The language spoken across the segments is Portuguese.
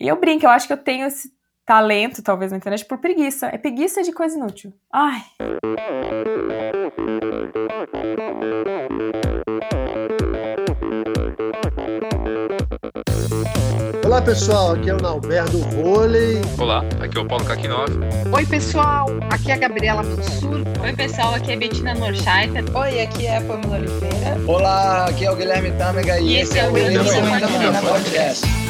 E eu brinco, eu acho que eu tenho esse talento, talvez, na internet por preguiça. É preguiça de coisa inútil. Ai. Olá pessoal, aqui é o Nalberto Vôlei. Olá, aqui é o Paulo Kakinov. Oi pessoal, aqui é a Gabriela Mansur. Oi pessoal, aqui é Bettina Norscheiter. Oi, aqui é a Pamela Oliveira. Olá, aqui é o Guilherme Tâmega e, e esse é o Endorfina Podcast.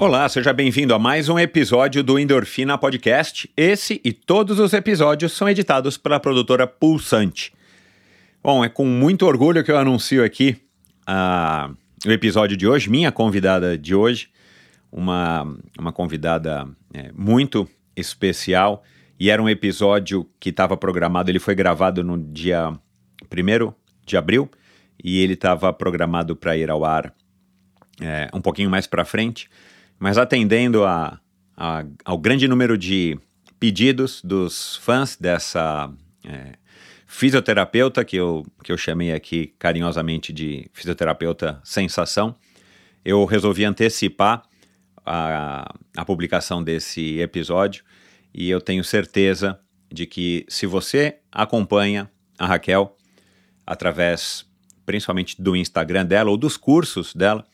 Olá, seja bem-vindo a mais um episódio do Endorfina Podcast. Esse e todos os episódios são editados pela produtora Pulsante. Bom, é com muito orgulho que eu anuncio aqui uh, o episódio de hoje, minha convidada de hoje, uma, uma convidada é, muito especial e era um episódio que estava programado, ele foi gravado no dia 1 de abril e ele estava programado para ir ao ar é, um pouquinho mais para frente, mas atendendo a, a, ao grande número de pedidos dos fãs dessa é, fisioterapeuta, que eu, que eu chamei aqui carinhosamente de fisioterapeuta sensação, eu resolvi antecipar a, a publicação desse episódio e eu tenho certeza de que se você acompanha a Raquel através principalmente do Instagram dela ou dos cursos dela,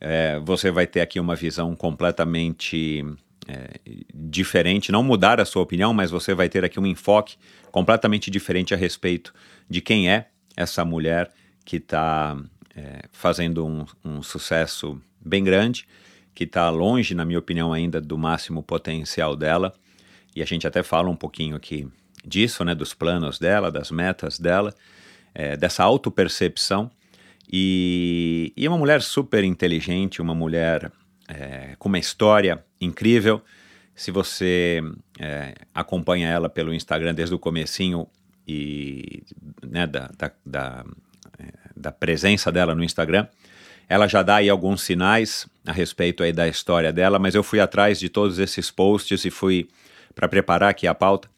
é, você vai ter aqui uma visão completamente é, diferente, não mudar a sua opinião, mas você vai ter aqui um enfoque completamente diferente a respeito de quem é essa mulher que está é, fazendo um, um sucesso bem grande que está longe, na minha opinião, ainda do máximo potencial dela. E a gente até fala um pouquinho aqui disso, né, dos planos dela, das metas dela, é, dessa autopercepção. E, e é uma mulher super inteligente, uma mulher é, com uma história incrível. Se você é, acompanha ela pelo Instagram desde o comecinho e né, da, da, da, é, da presença dela no Instagram, ela já dá aí alguns sinais a respeito aí da história dela, mas eu fui atrás de todos esses posts e fui para preparar aqui a pauta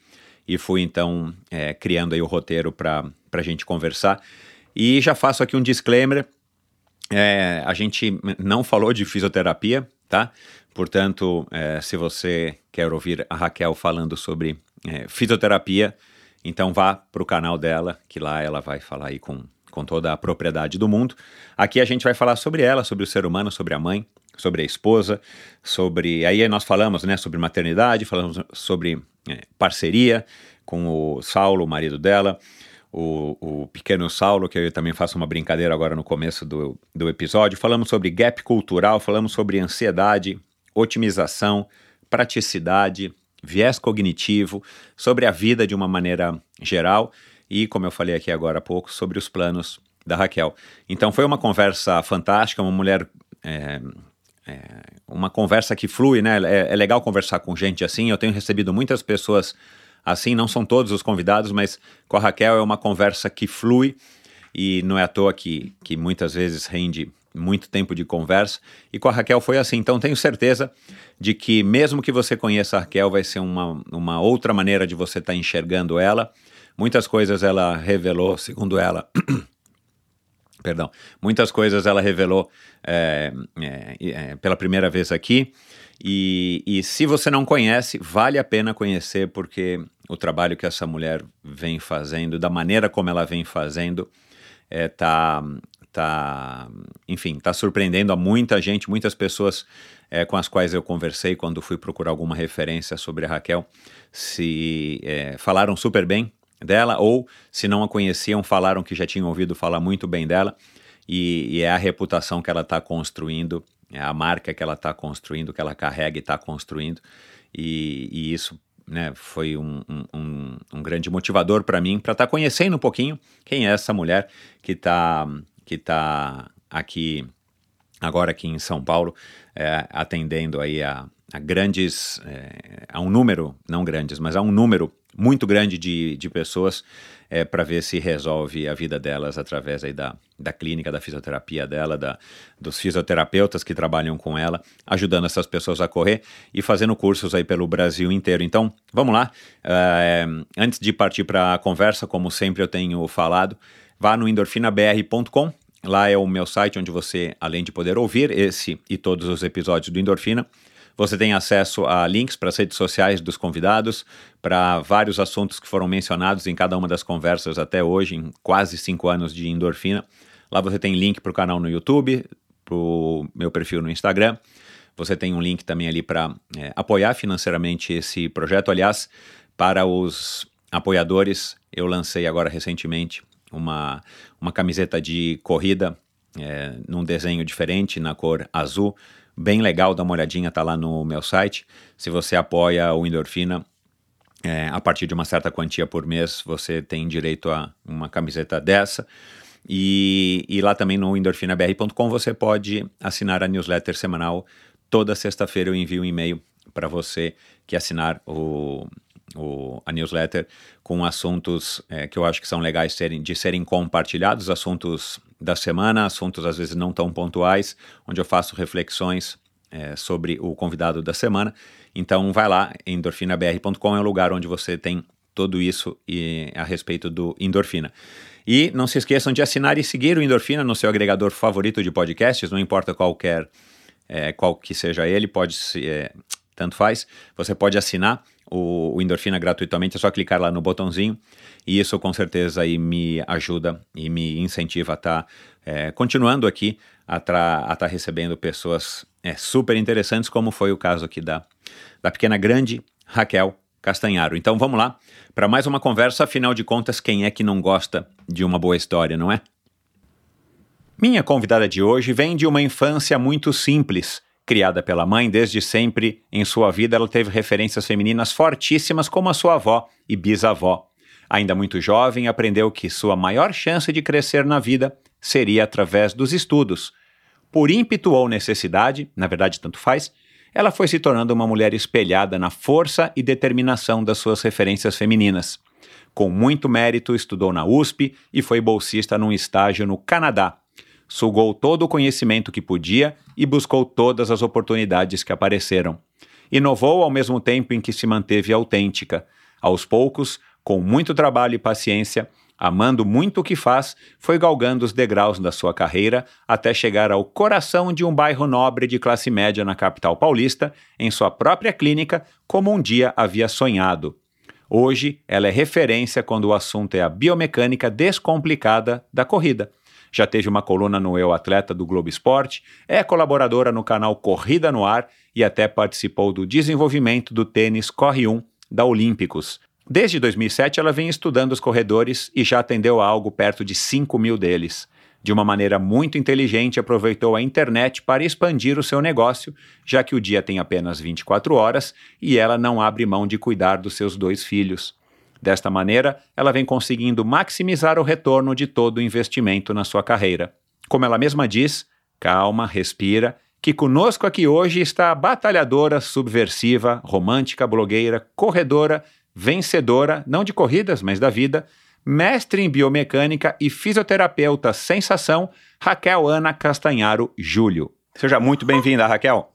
e fui então é, criando aí o roteiro para a gente conversar. E já faço aqui um disclaimer: é, a gente não falou de fisioterapia, tá? Portanto, é, se você quer ouvir a Raquel falando sobre é, fisioterapia, então vá para o canal dela, que lá ela vai falar aí com com toda a propriedade do mundo. Aqui a gente vai falar sobre ela, sobre o ser humano, sobre a mãe, sobre a esposa, sobre. Aí nós falamos né, sobre maternidade, falamos sobre é, parceria com o Saulo, o marido dela, o, o pequeno Saulo, que eu também faço uma brincadeira agora no começo do, do episódio. Falamos sobre gap cultural, falamos sobre ansiedade, otimização, praticidade, viés cognitivo, sobre a vida de uma maneira geral e, como eu falei aqui agora há pouco, sobre os planos da Raquel. Então foi uma conversa fantástica, uma mulher. É, é, uma conversa que flui, né? É, é, legal conversar com gente assim. Eu tenho recebido muitas pessoas assim, não são todos os convidados, mas com a Raquel é uma conversa que flui e não é à toa que, que muitas vezes rende muito tempo de conversa. E com a Raquel foi assim. Então tenho certeza de que, mesmo que você conheça a Raquel, vai ser uma, uma outra maneira de você estar tá enxergando ela Muitas coisas ela revelou, segundo ela. perdão, muitas coisas ela revelou é, é, é, pela primeira vez aqui. E, e, se você não conhece, vale a pena conhecer, porque o trabalho que essa mulher vem fazendo, da maneira como ela vem fazendo, é, tá, tá, enfim, tá surpreendendo a muita gente, muitas pessoas é, com as quais eu conversei quando fui procurar alguma referência sobre a Raquel, se é, falaram super bem dela, ou se não a conheciam, falaram que já tinham ouvido falar muito bem dela, e, e é a reputação que ela está construindo, é a marca que ela está construindo, que ela carrega e está construindo, e, e, isso né, foi um, um, um grande motivador para mim, para estar tá conhecendo um pouquinho quem é essa mulher que está que tá aqui, agora aqui em São Paulo, é, atendendo aí a, a grandes, é, a um número, não grandes, mas a um número muito grande de, de pessoas é, para ver se resolve a vida delas através aí da, da clínica, da fisioterapia dela, da, dos fisioterapeutas que trabalham com ela, ajudando essas pessoas a correr e fazendo cursos aí pelo Brasil inteiro. Então, vamos lá. É, antes de partir para a conversa, como sempre eu tenho falado, vá no endorfinabr.com. Lá é o meu site onde você, além de poder ouvir esse e todos os episódios do Endorfina, você tem acesso a links para as redes sociais dos convidados, para vários assuntos que foram mencionados em cada uma das conversas até hoje, em quase cinco anos de endorfina. Lá você tem link para o canal no YouTube, para o meu perfil no Instagram. Você tem um link também ali para é, apoiar financeiramente esse projeto. Aliás, para os apoiadores, eu lancei agora recentemente uma, uma camiseta de corrida é, num desenho diferente, na cor azul bem legal, dá uma olhadinha, tá lá no meu site. Se você apoia o Endorfina, é, a partir de uma certa quantia por mês, você tem direito a uma camiseta dessa. E, e lá também no endorfinabr.com você pode assinar a newsletter semanal. Toda sexta-feira eu envio um e-mail para você que assinar o, o, a newsletter com assuntos é, que eu acho que são legais serem, de serem compartilhados, assuntos da semana, assuntos às vezes não tão pontuais, onde eu faço reflexões é, sobre o convidado da semana. Então vai lá, endorfinabr.com é o lugar onde você tem tudo isso e, a respeito do endorfina. E não se esqueçam de assinar e seguir o Endorfina no seu agregador favorito de podcasts, não importa qualquer é, qual que seja ele, pode ser, é, tanto faz. Você pode assinar o, o, Endorfina gratuitamente, é só clicar lá no botãozinho e isso com certeza aí me ajuda e me incentiva a estar tá, é, continuando aqui a estar tá recebendo pessoas é, super interessantes, como foi o caso aqui da, da pequena grande Raquel Castanharo. Então vamos lá para mais uma conversa, afinal de contas, quem é que não gosta de uma boa história, não é? Minha convidada de hoje vem de uma infância muito simples Criada pela mãe desde sempre, em sua vida ela teve referências femininas fortíssimas como a sua avó e bisavó. Ainda muito jovem, aprendeu que sua maior chance de crescer na vida seria através dos estudos. Por ímpeto ou necessidade, na verdade tanto faz, ela foi se tornando uma mulher espelhada na força e determinação das suas referências femininas. Com muito mérito, estudou na USP e foi bolsista num estágio no Canadá, sugou todo o conhecimento que podia e buscou todas as oportunidades que apareceram. Inovou ao mesmo tempo em que se manteve autêntica. Aos poucos, com muito trabalho e paciência, amando muito o que faz, foi galgando os degraus da sua carreira até chegar ao coração de um bairro nobre de classe média na capital paulista, em sua própria clínica, como um dia havia sonhado. Hoje, ela é referência quando o assunto é a biomecânica descomplicada da corrida já teve uma coluna no Eu Atleta do Globo Esporte, é colaboradora no canal Corrida no Ar e até participou do desenvolvimento do tênis Corre 1 da Olímpicos. Desde 2007, ela vem estudando os corredores e já atendeu a algo perto de 5 mil deles. De uma maneira muito inteligente, aproveitou a internet para expandir o seu negócio, já que o dia tem apenas 24 horas e ela não abre mão de cuidar dos seus dois filhos. Desta maneira, ela vem conseguindo maximizar o retorno de todo o investimento na sua carreira. Como ela mesma diz, calma, respira, que conosco aqui hoje está a batalhadora, subversiva, romântica, blogueira, corredora, vencedora, não de corridas, mas da vida, mestre em biomecânica e fisioterapeuta sensação, Raquel Ana Castanharo Júlio. Seja muito bem-vinda, Raquel.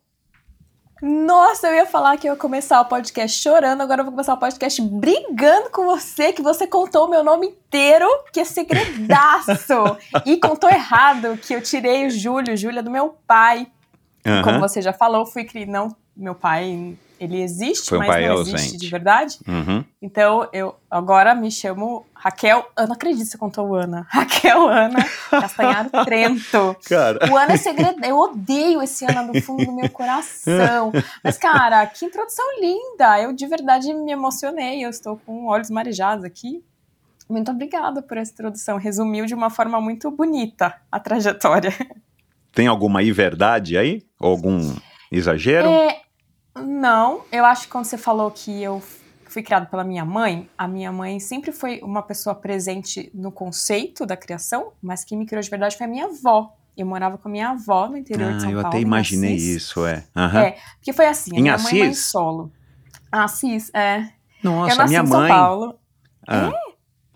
Nossa, eu ia falar que eu ia começar o podcast chorando, agora eu vou começar o podcast brigando com você, que você contou o meu nome inteiro, que é segredaço. e contou errado, que eu tirei o Júlio, Júlia do meu pai. Uhum. Como você já falou, fui criar. Não, meu pai ele existe, Foi mas não ausente. existe de verdade. Uhum. Então, eu agora me chamo Raquel. Eu não acredito que você contou o Ana. Raquel Ana Castanharo Trento. Cara. O Ana é segredo. Eu odeio esse Ana no fundo do meu coração. Mas, cara, que introdução linda. Eu de verdade me emocionei. Eu estou com olhos marejados aqui. Muito obrigada por essa introdução. Resumiu de uma forma muito bonita a trajetória. Tem alguma verdade aí? Ou algum exagero? É, não, eu acho que quando você falou que eu fui criado pela minha mãe, a minha mãe sempre foi uma pessoa presente no conceito da criação, mas quem me criou de verdade foi a minha avó. Eu morava com a minha avó no interior ah, de São eu Paulo. até imaginei Assis. isso, é. Uhum. É, porque foi assim, a Em minha mãe é mãe Assis? solo. Assis, é. Nossa, eu nasci minha em mãe. São Paulo. Ah.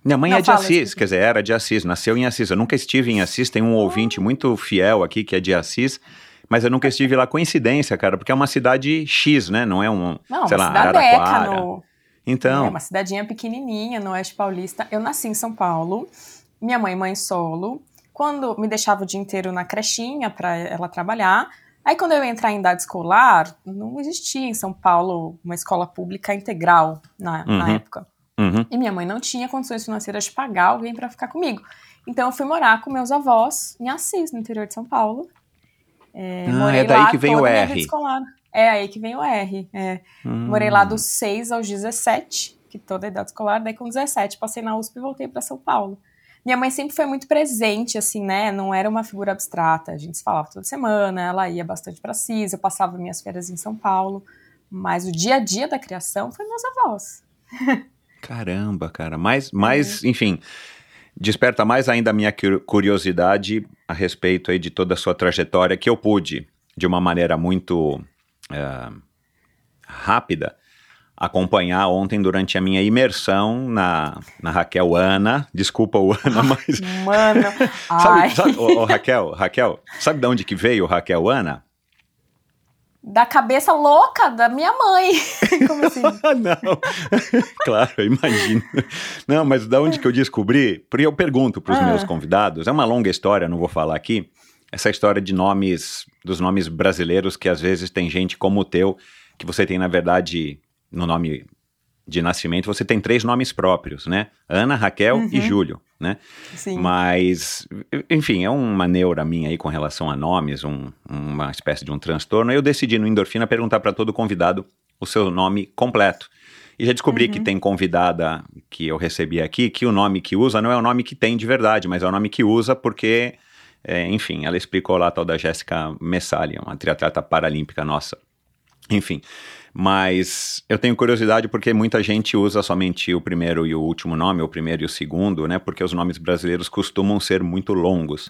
Minha mãe Não, é de fala, Assis, quer dizer, era de Assis, nasceu em Assis. Eu nunca estive em Assis, tem um ouvinte muito fiel aqui que é de Assis, mas eu nunca estive lá. Coincidência, cara, porque é uma cidade X, né? Não é um, Não, sei uma lá, Araraquara. Então, É uma cidadinha pequenininha no Oeste Paulista. Eu nasci em São Paulo. Minha mãe, mãe solo. Quando me deixava o dia inteiro na crechinha para ela trabalhar. Aí, quando eu ia entrar em idade escolar, não existia em São Paulo uma escola pública integral na, na Uhum. época. uhum. E minha mãe não tinha condições financeiras de pagar alguém para ficar comigo. Então, eu fui morar com meus avós em Assis, no interior de São Paulo. É, Ah, é daí que vem o R. É aí que vem o R. É. Hum. Morei lá dos 6 aos 17, que toda a idade escolar, daí com 17 passei na USP e voltei para São Paulo. Minha mãe sempre foi muito presente, assim, né? Não era uma figura abstrata. A gente se falava toda semana, ela ia bastante para CIS, eu passava minhas férias em São Paulo. Mas o dia a dia da criação foi meus avós. Caramba, cara. Mas, mas enfim, desperta mais ainda a minha cu- curiosidade a respeito aí de toda a sua trajetória, que eu pude, de uma maneira muito eh, rápida, acompanhar ontem durante a minha imersão na, na Raquel Ana. Desculpa o Ana, mas... Mano, Sabe, sabe ô, ô, Raquel, Raquel, sabe de onde que veio o Raquel Ana? Da cabeça louca da minha mãe. Como assim? Não. claro, eu imagino. Não, mas da onde que eu descobri? Porque eu pergunto para os Ah. meus convidados, é uma longa história, não vou falar aqui. Essa história de nomes, dos nomes brasileiros, que às vezes tem gente como o teu, que você tem, na verdade, no nome de nascimento, você tem três nomes próprios, né? Ana, Raquel e Uhum. Júlio, né? Sim. Mas, enfim, é uma neura minha aí com relação a nomes, um- uma espécie de um transtorno. Eu decidi no Endorfina perguntar para todo convidado o seu nome completo. E já descobri Uhum. que tem convidada que eu recebi aqui que o nome que usa não é o nome que tem de verdade, mas é o nome que usa porque, é, enfim, ela explicou lá a tal da Jéssica Messali, uma triatleta paralímpica nossa. Enfim, mas eu tenho curiosidade porque muita gente usa somente o primeiro e o último nome, o primeiro e o segundo, né? Porque os nomes brasileiros costumam ser muito longos.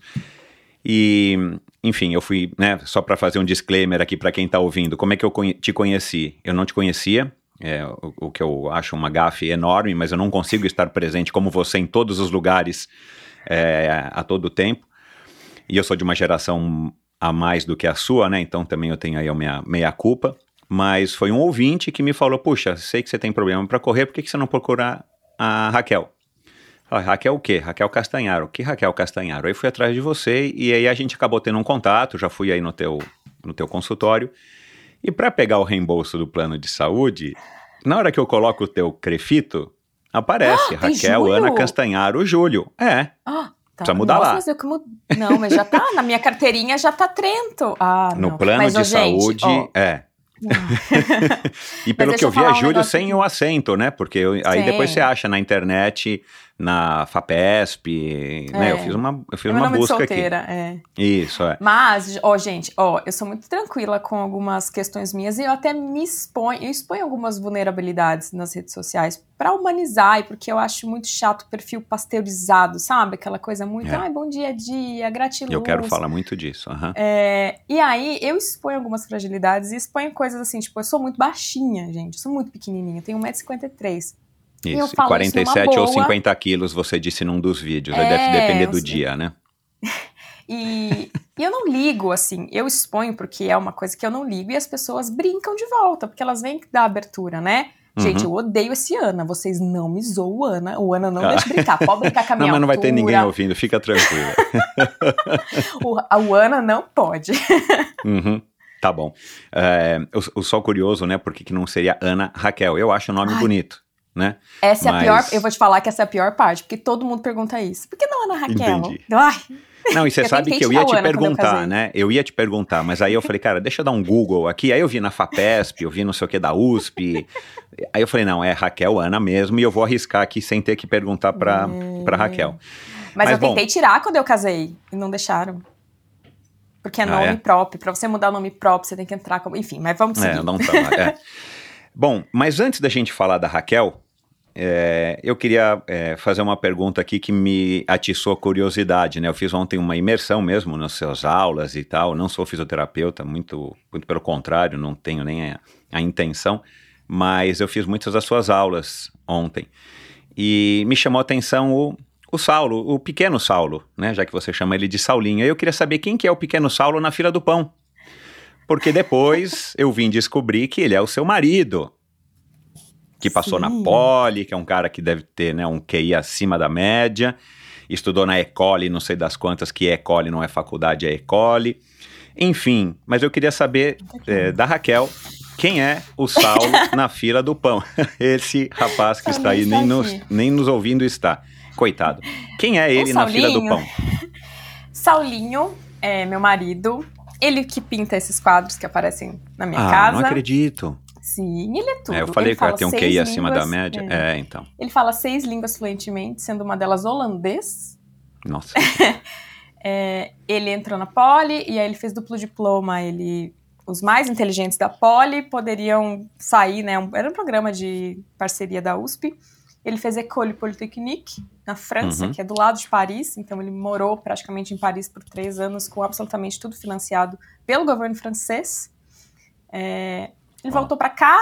E, enfim, eu fui, né, só para fazer um disclaimer aqui para quem está ouvindo, como é que eu te conheci? Eu não te conhecia, é, o, o que eu acho uma gafe enorme, mas eu não consigo estar presente como você em todos os lugares é, a todo tempo. E eu sou de uma geração a mais do que a sua, né? Então também eu tenho aí a minha meia culpa. Mas foi um ouvinte que me falou: Puxa, sei que você tem problema para correr, por que, que você não procura a Raquel? Falei, Raquel o quê? Raquel Castanharo. Que Raquel Castanharo? Aí fui atrás de você e aí a gente acabou tendo um contato, já fui aí no teu, no teu consultório. E para pegar o reembolso do plano de saúde, na hora que eu coloco o teu crefito, aparece Ah, Raquel? Ana Castanharo Júlio. É, Ah, tá. Precisa mudar Nossa, lá. Mas eu que mud... Não, mas já tá. Na minha carteirinha já tá Trento. Ah, no não. plano mas, de gente, saúde, ó, é. e pelo que eu vi, é um Júlio sem o acento, né? Porque eu- aí Sem. depois você acha na internet, na FAPESP, né? É. Eu fiz uma, eu fiz é uma busca aqui. solteira, é. Isso, é. Mas, ó, gente, ó, eu sou muito tranquila com algumas questões minhas e eu até me exponho, eu exponho algumas vulnerabilidades nas redes sociais pra humanizar e porque eu acho muito chato o perfil pasteurizado, sabe? Aquela coisa muito, É. ai, bom dia, dia, gratiluz. Eu quero falar muito disso. aham. É, e aí eu exponho algumas fragilidades e exponho coisas assim, tipo, eu sou muito baixinha, gente, eu sou muito pequenininha, eu tenho 1,53m. Eu Isso. E falo isso numa 47 ou boa. 50 quilos, você disse num dos vídeos. aí É, deve depender eu do dia, né? E, e eu não ligo, assim, eu exponho porque é uma coisa que eu não ligo e as pessoas brincam de volta, porque elas vêm da abertura, né? Gente, Uhum. eu odeio esse Ana, vocês não me zoam o Ana, o Ana não Ah. deixa brincar, pode brincar com a Não, minha mas não vai ter ninguém ouvindo, fica tranquila. o, a- o Ana não pode. Uhum, Tá bom. É, eu, eu sou curioso, né? Por que que não seria Ana Raquel? Eu acho o nome Ai. bonito, né? Essa é Mas- a pior, eu vou te falar que essa é a pior parte, porque todo mundo pergunta isso. Por que não Ana Raquel? Entendi. Ai, Não, e você Eu sabe que eu ia te Ana eu perguntar, casei. né? Eu ia te perguntar, mas aí eu falei, cara, deixa eu dar um Google aqui. Aí eu vi na FAPESP, eu vi não sei o que da USP. Aí eu falei, não, é Raquel Ana mesmo, e eu vou arriscar aqui sem ter que perguntar pra, pra Raquel. mas, Mas, eu bom. tentei tirar quando eu casei e não deixaram. Porque é Ah, nome é? próprio, pra você mudar o nome próprio, você tem que entrar como, enfim, mas vamos seguir. É, não trabalho. é. Bom, mas antes da gente falar da Raquel, é, eu queria é, fazer uma pergunta aqui que me atiçou a curiosidade, né? Eu fiz ontem uma imersão mesmo nas suas aulas e tal. Não sou fisioterapeuta, muito, muito pelo contrário, não tenho nem a, a intenção. mas eu fiz muitas das suas aulas ontem. E me chamou a atenção o, o Saulo, o pequeno Saulo, né? Já que você chama ele de Saulinho. Eu queria saber quem que é o pequeno Saulo na fila do pão. Porque depois eu vim descobrir que ele é o seu marido. Que passou Sim. na Poli, que é um cara que deve ter né, um QI acima da média. Estudou na Ecole, não sei das quantas, que Ecole não é faculdade, é Ecole. Enfim, mas eu queria saber eh, da Raquel quem é o Saulo na fila do pão. Esse rapaz que está aí, nem nos, nem nos ouvindo está. Coitado. Quem é ele na fila do pão? Saulinho é meu marido. Ele que pinta esses quadros que aparecem na minha ah, casa. não acredito. Sim, ele é tudo. É, eu falei Ele que ela tem um QI acima da média. é. É, então. Ele fala seis línguas fluentemente, sendo uma delas holandês. Nossa. É, ele entrou na Poli e aí ele fez duplo diploma. Ele, os mais inteligentes da Poli poderiam sair, né? um- era um programa de parceria da USP. Ele fez École Polytechnique na França, Uhum. que é do lado de Paris. Então ele morou praticamente em Paris por três anos, com absolutamente tudo financiado pelo governo francês. É, ele Uau. voltou para cá.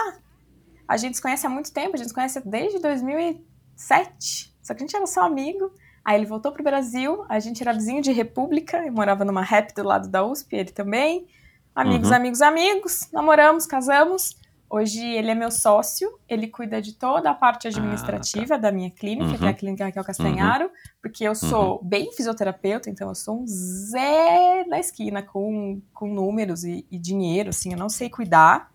A gente se conhece há muito tempo. A gente se conhece desde 2007. Só que a gente era só amigo. Aí ele voltou pro Brasil, a gente era vizinho de República, eu morava numa rap do lado da USP, ele também. Amigos, Uhum. amigos, amigos, namoramos, casamos. Hoje ele é meu sócio, ele cuida de toda a parte administrativa da minha clínica, Ah, Uhum. que é a clínica Raquel Castanharo, porque eu sou bem fisioterapeuta, então eu sou um Zé na esquina com, com números e, e dinheiro, assim, eu não sei cuidar.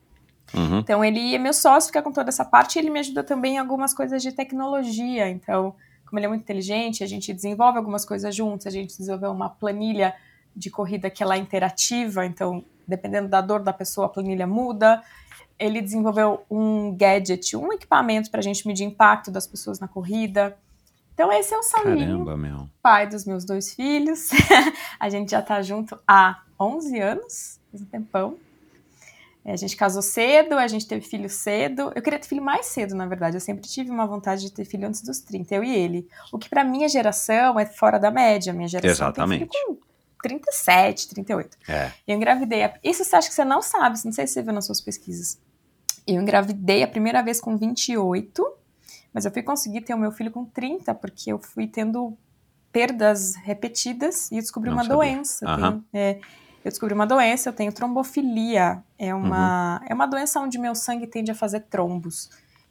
Uhum. Então ele é meu sócio, fica com toda essa parte e ele me ajuda também em algumas coisas de tecnologia. Então, como ele é muito inteligente, a gente desenvolve algumas coisas juntos, a gente desenvolveu uma planilha de corrida que ela é interativa, então, dependendo da dor da pessoa, a planilha muda. Ele desenvolveu um gadget, um equipamento para a gente medir impacto das pessoas na corrida. Então, esse é o Saulinho, Caramba, meu. pai dos meus dois filhos. a gente já tá junto há 11 anos, faz um tempão. É, A gente casou cedo, a gente teve filho cedo. Eu queria ter filho mais cedo, na verdade. Eu sempre tive uma vontade de ter filho antes dos 30, eu e ele. O que pra minha geração é fora da média. Minha geração Exatamente. tem filho com 37, 38. É. Eu engravidei. Isso você acha que você não sabe, não sei se você viu nas suas pesquisas. Eu engravidei a primeira vez com 28, mas eu fui conseguir ter o meu filho com 30, porque eu fui tendo perdas repetidas e eu descobri Não uma sabia. doença. Tenho, é, eu descobri uma doença, eu tenho trombofilia. É uma, Uhum. é uma doença onde meu sangue tende a fazer trombos.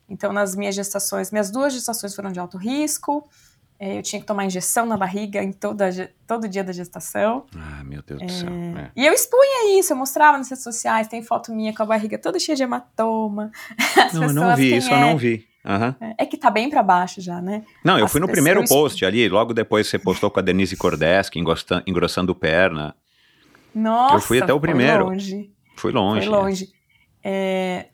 Então, nas minhas gestações, minhas duas gestações foram de alto risco. É, eu tinha que tomar injeção na barriga em toda, todo dia da gestação. Ah, meu Deus do céu. É. E eu expunha isso, eu mostrava nas redes sociais, tem foto minha com a barriga toda cheia de hematoma. As Não, eu não vi isso, eu é? não vi. Aham. É que tá bem pra baixo já, né? Não, eu As fui no primeiro post ali, logo depois você postou com a Denise Kordeski, engrossando, engrossando perna. Nossa, Eu fui até o primeiro. Foi longe. Fui longe. Foi longe. É,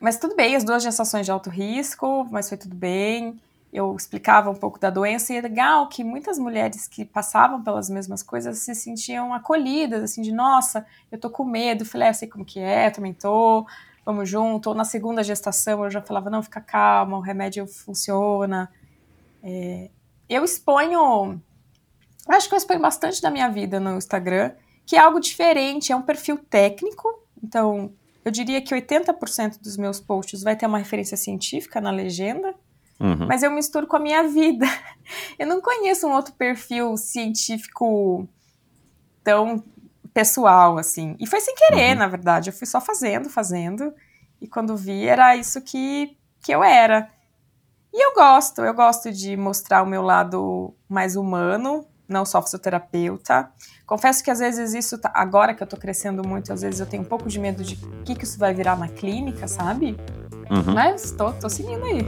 Mas tudo bem, as duas gestações de alto risco, mas foi tudo bem. Eu explicava um pouco da doença e é legal que muitas mulheres que passavam pelas mesmas coisas se sentiam acolhidas, assim, de nossa, eu tô com medo. Falei, é, eu sei como que é, também tô, vamos junto. Ou na segunda gestação eu já falava, não, fica calma, o remédio funciona. É, Eu exponho, acho que eu exponho bastante da minha vida no Instagram, que é algo diferente, é um perfil técnico, então eu diria que 80% dos meus posts vai ter uma referência científica na legenda, Uhum. mas eu misturo com a minha vida. Eu não conheço um outro perfil científico tão pessoal assim. E foi sem querer, Uhum. na verdade. Eu fui só fazendo, fazendo. E quando vi, era isso que, que eu era. E eu gosto, eu gosto de mostrar o meu lado mais humano, não só fisioterapeuta. Confesso que às vezes isso, tá- agora que eu tô crescendo muito, às vezes eu tenho um pouco de medo de o que, que isso vai virar na clínica, sabe? Uhum. Mas tô, tô seguindo aí.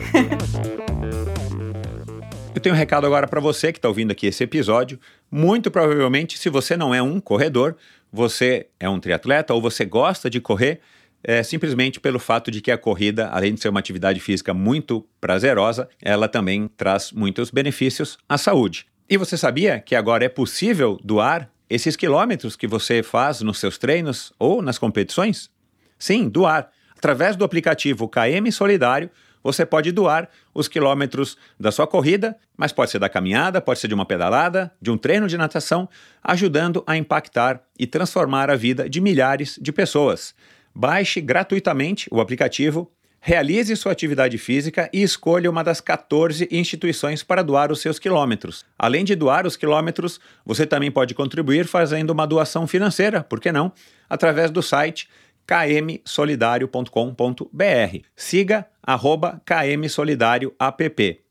Eu tenho um recado agora para você que está ouvindo aqui esse episódio. Muito provavelmente, se você não é um corredor, você é um triatleta ou você gosta de correr, é simplesmente pelo fato de que a corrida, além de ser uma atividade física muito prazerosa, ela também traz muitos benefícios à saúde. E você sabia que agora é possível doar esses quilômetros que você faz nos seus treinos ou nas competições? Sim, doar. Através do aplicativo KM Solidário, você pode doar os quilômetros da sua corrida, mas pode ser da caminhada, pode ser de uma pedalada, de um treino de natação, ajudando a impactar e transformar a vida de milhares de pessoas. Baixe gratuitamente o aplicativo Realize sua atividade física e escolha uma das 14 instituições para doar os seus quilômetros. Além de doar os quilômetros, você também pode contribuir fazendo uma doação financeira, por que não? Através do site kmsolidario.com.br. Siga arroba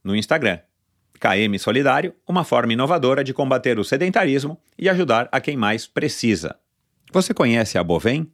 no Instagram. KM Solidário, uma forma inovadora de combater o sedentarismo e ajudar a quem mais precisa. Você conhece a Bovem?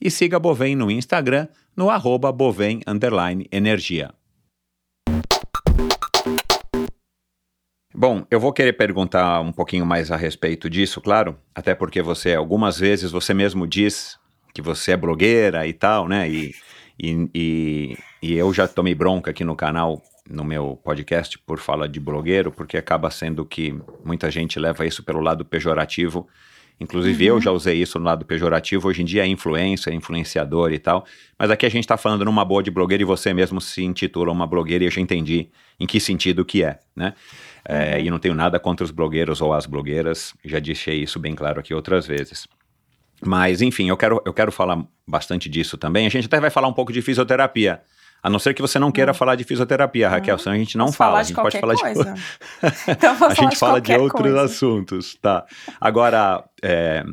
e siga a Bovem no Instagram no arroba bovem energia. Bom, eu vou querer perguntar um pouquinho mais a respeito disso, claro, até porque você, algumas vezes, você mesmo diz que você é blogueira e tal, né? E, e, e, e eu já tomei bronca aqui no canal no meu podcast por fala de blogueiro, porque acaba sendo que muita gente leva isso pelo lado pejorativo. Inclusive uhum. eu já usei isso no lado pejorativo, hoje em dia é influência, influenciador e tal. Mas aqui a gente está falando numa boa de blogueira e você mesmo se intitula uma blogueira e eu já entendi em que sentido que é, né? É, uhum. e não tenho nada contra os blogueiros ou as blogueiras, já deixei isso bem claro aqui outras vezes. Mas, enfim, eu quero, eu quero falar bastante disso também. A gente até vai falar um pouco de fisioterapia. A não ser que você não queira hum. falar de fisioterapia, Raquel, hum. senão a gente não Posso fala. A gente pode falar coisa. de. então a gente fala de outros coisa. assuntos, tá? Agora, é,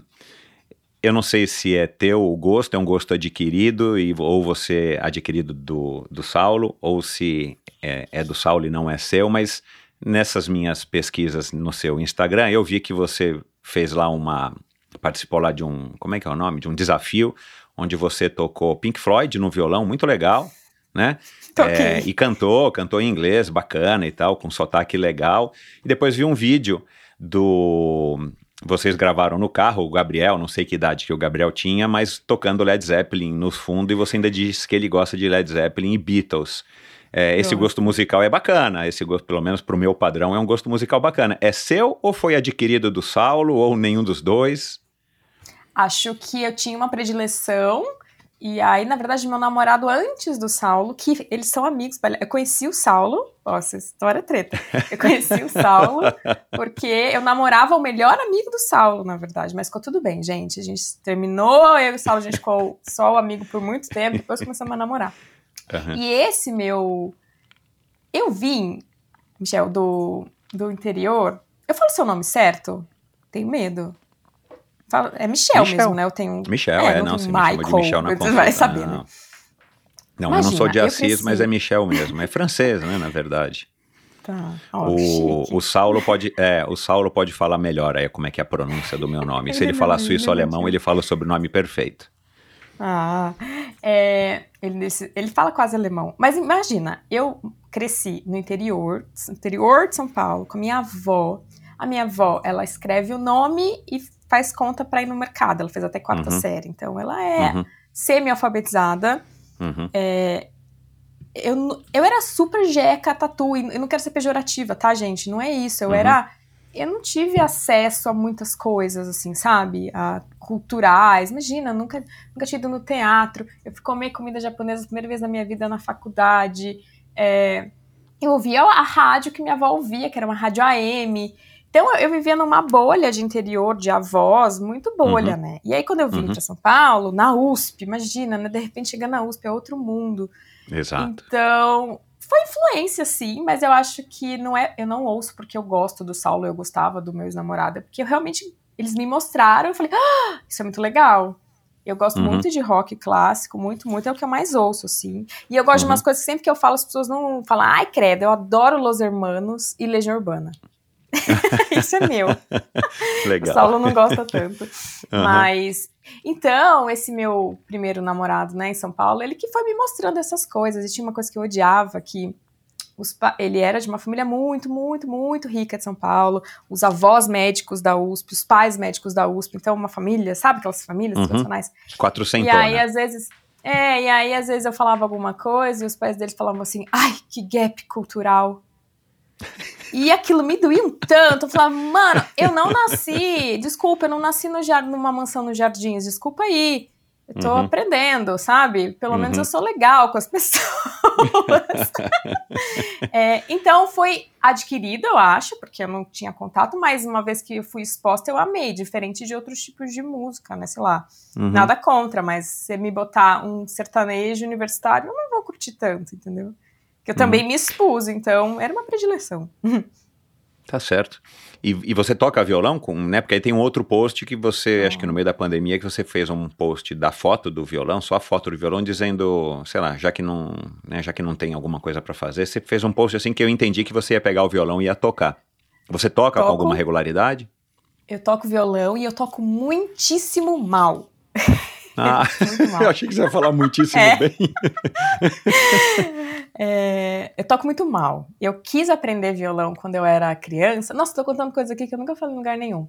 eu não sei se é teu o gosto, é um gosto adquirido, e, ou você adquirido do, do Saulo, ou se é, é do Saulo e não é seu, mas nessas minhas pesquisas no seu Instagram, eu vi que você fez lá uma. participou lá de um. Como é que é o nome? De um desafio, onde você tocou Pink Floyd no violão, muito legal né? É, e cantou, cantou em inglês, bacana e tal, com sotaque legal. E depois vi um vídeo do. Vocês gravaram no carro, o Gabriel, não sei que idade que o Gabriel tinha, mas tocando Led Zeppelin no fundo, e você ainda disse que ele gosta de Led Zeppelin e Beatles. É, esse gosto musical é bacana, esse gosto, pelo menos pro meu padrão, é um gosto musical bacana. É seu ou foi adquirido do Saulo, ou nenhum dos dois? Acho que eu tinha uma predileção e aí, na verdade, meu namorado antes do Saulo, que eles são amigos, eu conheci o Saulo, nossa, história é treta. Eu conheci o Saulo porque eu namorava o melhor amigo do Saulo, na verdade, mas ficou tudo bem, gente. A gente terminou, eu e o Saulo, a gente ficou só o amigo por muito tempo, depois começamos a namorar. Uhum. E esse meu. Eu vim, Michel, do, do interior. Eu falo seu nome certo? Tenho medo. É Michel, Michel. mesmo, né? Eu tenho. Michel, é, é não, se Michael, me chama de Michel na Você vai saber, não. né? Não, Imagina, eu não sou de Assis, mas é Michel mesmo. É francês, né, na verdade. Tá. Oh, o, o, Saulo pode, é, o Saulo pode falar melhor aí como é que é a pronúncia do meu nome. Se ele falar suíço-alemão, ele fala o sobrenome perfeito. Ah, é, ele, ele fala quase alemão. Mas imagina, eu cresci no interior, interior de São Paulo, com a minha avó. A minha avó, ela escreve o nome e faz conta para ir no mercado. Ela fez até quarta uhum. série, então ela é uhum. semi-alfabetizada. Uhum. É, eu, eu era super jeca tatu, e eu não quero ser pejorativa, tá, gente? Não é isso. Eu uhum. era. Eu não tive acesso a muitas coisas, assim, sabe? A culturais. Imagina, nunca, nunca tinha ido no teatro. Eu fui comer comida japonesa a primeira vez na minha vida na faculdade. É, eu ouvia a rádio que minha avó ouvia, que era uma rádio AM. Então eu vivia numa bolha de interior, de avós, muito bolha, uhum. né? E aí quando eu vim uhum. para São Paulo, na USP, imagina, né? De repente chegar na USP é outro mundo. Exato. Então, foi influência, sim, mas eu acho que não é. Eu não ouço porque eu gosto do Saulo, eu gostava do meu ex-namorado, é porque eu realmente. Eles me mostraram, eu falei, ah, isso é muito legal. Eu gosto uhum. muito de rock clássico, muito, muito, é o que eu mais ouço, assim. E eu gosto de umas uhum. coisas que sempre que eu falo, as pessoas não falam, ai, credo, eu adoro Los Hermanos e Legião Urbana. Isso é meu. Legal. O Saulo não gosta tanto. Uhum. Mas. Então, esse meu primeiro namorado, né, em São Paulo, ele que foi me mostrando essas coisas. E tinha uma coisa que eu odiava, que os, ele era de uma família muito, muito, muito rica de São Paulo. Os avós médicos da USP, os pais médicos da USP. Então, uma família, sabe aquelas famílias uhum. tradicionais? Quatrocentona. E aí, às vezes... É, e aí às vezes eu falava alguma coisa e os pais deles falavam assim, ai, que gap cultural. E aquilo me doía um tanto. Eu falava, mano, eu não nasci. Desculpa, eu não nasci no jar numa mansão nos jardins. Desculpa aí. Eu tô Uhum. aprendendo, sabe? Pelo menos Uhum. eu sou legal com as pessoas. É, então foi adquirido, eu acho, porque eu não tinha contato, mas uma vez que eu fui exposta, eu amei, diferente de outros tipos de música, né? Sei lá. Uhum. Nada contra, mas se me botar um sertanejo universitário, eu não vou curtir tanto, entendeu? Que eu também me expus, então era uma predileção. Tá certo. E, e você toca violão com, né? Porque aí tem um outro post que você, acho que no meio da pandemia, que você fez um post da foto do violão, só a foto do violão, dizendo, sei lá, já que não, né, já que não tem alguma coisa pra fazer, você fez um post assim que eu entendi que você ia pegar o violão e ia tocar. Você toca com Toco. alguma regularidade? Eu toco violão e eu toco muitíssimo mal. Ah, eu achei que você ia falar muitíssimo É. bem. É, eu toco muito mal. Eu quis aprender violão quando eu era criança. Nossa, tô contando coisa aqui que eu nunca falei em lugar nenhum.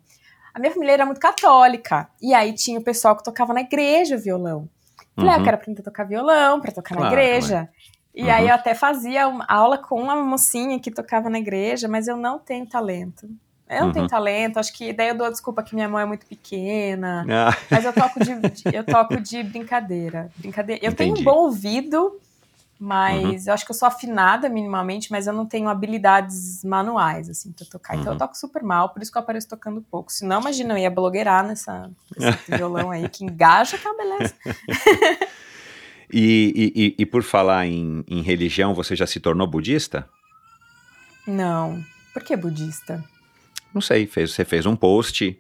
A minha família era muito católica. E aí tinha o pessoal que tocava na igreja violão. Falei, ah, eu Uhum. quero aprender a tocar violão pra tocar na Claro, igreja. E Uhum. aí eu até fazia uma aula com uma mocinha que tocava na igreja, mas eu não tenho talento. Eu não Uhum. tenho talento, acho que daí eu dou a desculpa que minha mão é muito pequena. Ah, Mas eu toco de, eu toco de brincadeira. brincadeira. Eu tenho Entendi. um bom ouvido, mas eu acho que eu sou afinada minimamente, mas eu não tenho habilidades manuais, assim, pra tocar. Então Uhum. eu toco super mal, por isso que eu apareço tocando pouco. Senão, imagina, eu ia blogueirar nessa, nesse violão aí, que engaja, tá beleza. e, e, e- e por falar em, em religião, você já se tornou budista? Não. Por que budista? Não sei, fez, você fez um post,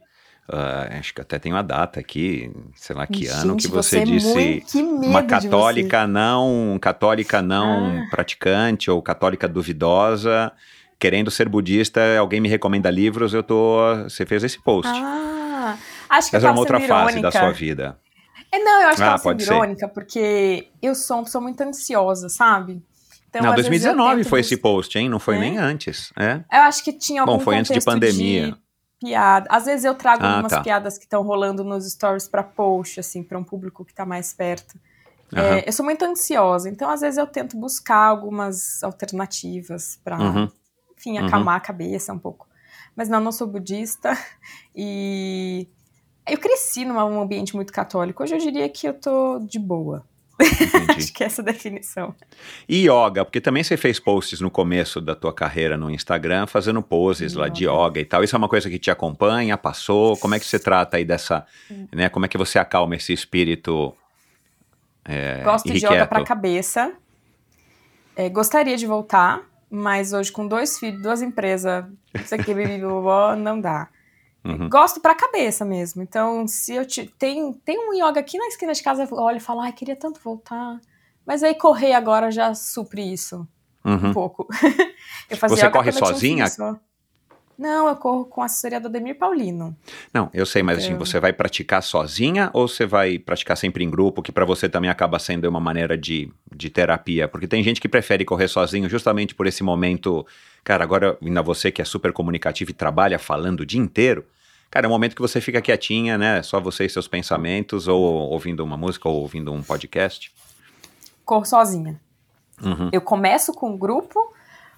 ah, acho que até tem uma data aqui, sei lá que ano, que Gente, você, é disse muito- que medo uma católica não, católica não Ah. praticante ou católica duvidosa, querendo ser budista, alguém me recomenda livros, eu tô, você fez esse post. Ah, acho que eu era uma tava outra sendo fase da irônica. sua vida. É, não, eu acho que Ah, ela sendo ser. irônica, porque eu sou uma pessoa muito ansiosa, sabe? Então, não, às vezes, eu 2019 tento foi esse post, hein? Não foi É? nem antes, é? Eu acho que tinha algum Bom, foi antes de pandemia. piada. Às vezes eu trago Ah, algumas tá. piadas que estão rolando nos stories pra post, assim, pra um público que tá mais perto. É, Aham. eu sou muito ansiosa, então às vezes eu tento buscar algumas alternativas pra, Uhum. enfim, Uhum. acalmar a cabeça um pouco. Mas não, não sou budista e eu cresci num um ambiente muito católico. Hoje eu diria que eu tô de boa. Acho que é essa definição. E yoga, porque também você fez posts no começo da tua carreira no Instagram, fazendo poses lá de yoga e tal. Isso é uma coisa que te acompanha, passou? Como é que você trata aí dessa, né? Como é que você acalma esse espírito é, Gosto de irrequieto? yoga pra cabeça. É, gostaria de voltar, mas hoje com dois filhos, duas empresas, isso aqui, bibi, bobó, não dá. Uhum. Gosto pra cabeça mesmo. Então, se eu te, tem, tem um yoga aqui na esquina de casa, eu olho e falo, ai, queria tanto voltar. Mas aí correr agora já supre isso Uhum. um pouco. eu fazia Você corre um sozinha? Não, eu corro com a assessoria do Ademir Paulino. Não, eu sei, mas assim, Eu- você vai praticar sozinha ou você vai praticar sempre em grupo, que pra você também acaba sendo uma maneira de, de terapia? Porque tem gente que prefere correr sozinho justamente por esse momento. Cara, agora, ainda você que é super comunicativo e trabalha falando o dia inteiro, cara, é um momento que você fica quietinha, né? Só você e seus pensamentos, ou ouvindo uma música, ou ouvindo um podcast. Corro sozinha. Uhum. Eu começo com um grupo,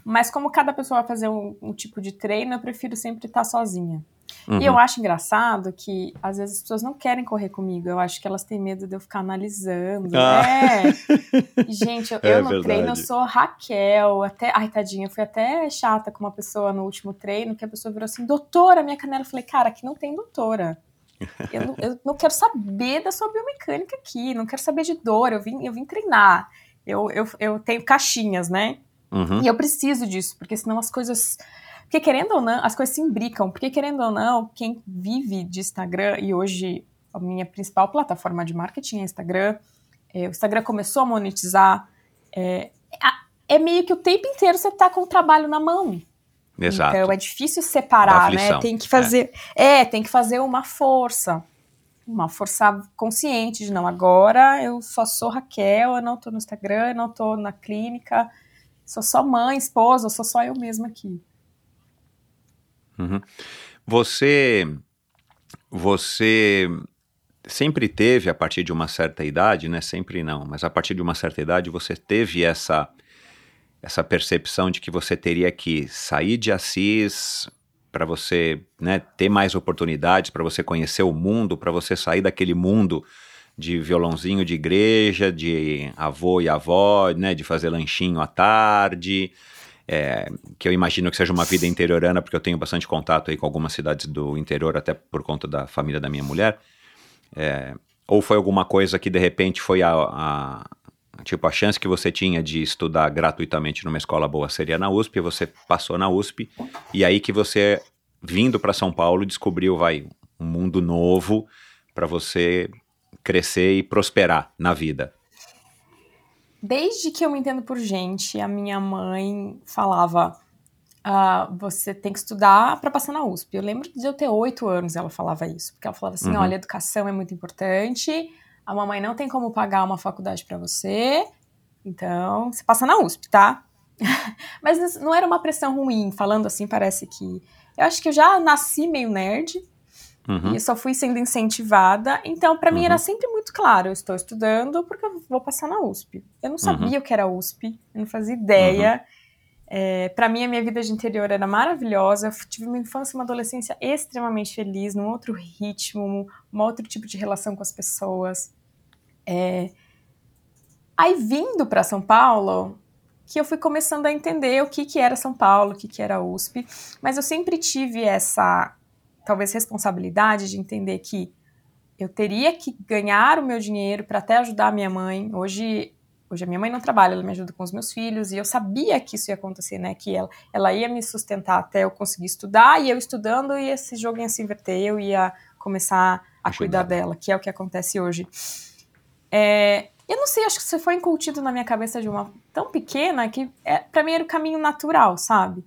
mas como cada pessoa vai fazer um, um tipo de treino, eu prefiro sempre estar sozinha. Uhum. E eu acho engraçado que às vezes as pessoas não querem correr comigo. Eu acho que elas têm medo de eu ficar analisando. Ah. É. Gente, eu, É eu no verdade. treino eu sou Raquel. Até, ai, tadinha, eu fui até chata com uma pessoa no último treino, que a pessoa virou assim, doutora, minha canela. Eu falei, cara, aqui não tem doutora. Eu não, eu não quero saber da sua biomecânica aqui, não quero saber de dor. Eu vim, eu vim treinar. Eu, eu, eu tenho caixinhas, né? Uhum. E eu preciso disso, porque senão as coisas. Porque querendo ou não, as coisas se imbricam. Porque querendo ou não, quem vive de Instagram, e hoje a minha principal plataforma de marketing é Instagram, é, o Instagram começou a monetizar. É, é meio que o tempo inteiro você tá com o trabalho na mão. Exato. Então é difícil separar, né? Tem que fazer. É. tem que fazer uma força. Uma força consciente de não, agora eu só sou Raquel, eu não tô no Instagram, eu não tô na clínica, sou só mãe, esposa, sou só eu mesma aqui. Uhum. Você, você sempre teve, a partir de uma certa idade, né? Sempre não, mas a partir de uma certa idade você teve essa essa percepção de que você teria que sair de Assis para você né, ter mais oportunidades, para você conhecer o mundo, para você sair daquele mundo de violãozinho de igreja, de avô e avó, né, de fazer lanchinho à tarde, é, que eu imagino que seja uma vida interiorana, porque eu tenho bastante contato aí com algumas cidades do interior, até por conta da família da minha mulher. É, ou foi alguma coisa que de repente foi a, a, tipo a chance que você tinha de estudar gratuitamente numa escola boa seria na USP, você passou na USP e aí que você vindo para São Paulo descobriu vai um mundo novo para você crescer e prosperar na vida. Desde que eu me entendo por gente, a minha mãe falava: ah, você tem que estudar para passar na USP. Eu lembro de eu ter oito anos, ela falava isso, porque ela falava assim: Uhum. olha, educação é muito importante, a mamãe não tem como pagar uma faculdade para você, então você passa na USP, tá? Mas não era uma pressão ruim, falando assim, parece que. Eu acho que eu já nasci meio nerd, Uhum. e eu só fui sendo incentivada. Então, para mim, era Uhum. sempre muito claro: eu estou estudando porque eu vou passar na USP. Eu não sabia o que era USP, eu não fazia ideia. É, para mim, a minha vida de interior era maravilhosa. Eu tive uma infância e uma adolescência extremamente feliz, num outro ritmo, um outro tipo de relação com as pessoas. É, Aí, vindo para São Paulo, que eu fui começando a entender o que, que era São Paulo, o que, que era USP. Mas eu sempre tive essa talvez responsabilidade de entender que eu teria que ganhar o meu dinheiro para até ajudar a minha mãe. Hoje, hoje a minha mãe não trabalha, ela me ajuda com os meus filhos e eu sabia que isso ia acontecer, né? Que ela, ela ia me sustentar até eu conseguir estudar e eu estudando e esse jogo ia se inverter, eu ia começar a cuidar dela, que é o que acontece hoje. É, eu não sei, acho que isso foi incutido na minha cabeça de uma tão pequena que é, para mim era o caminho natural, sabe?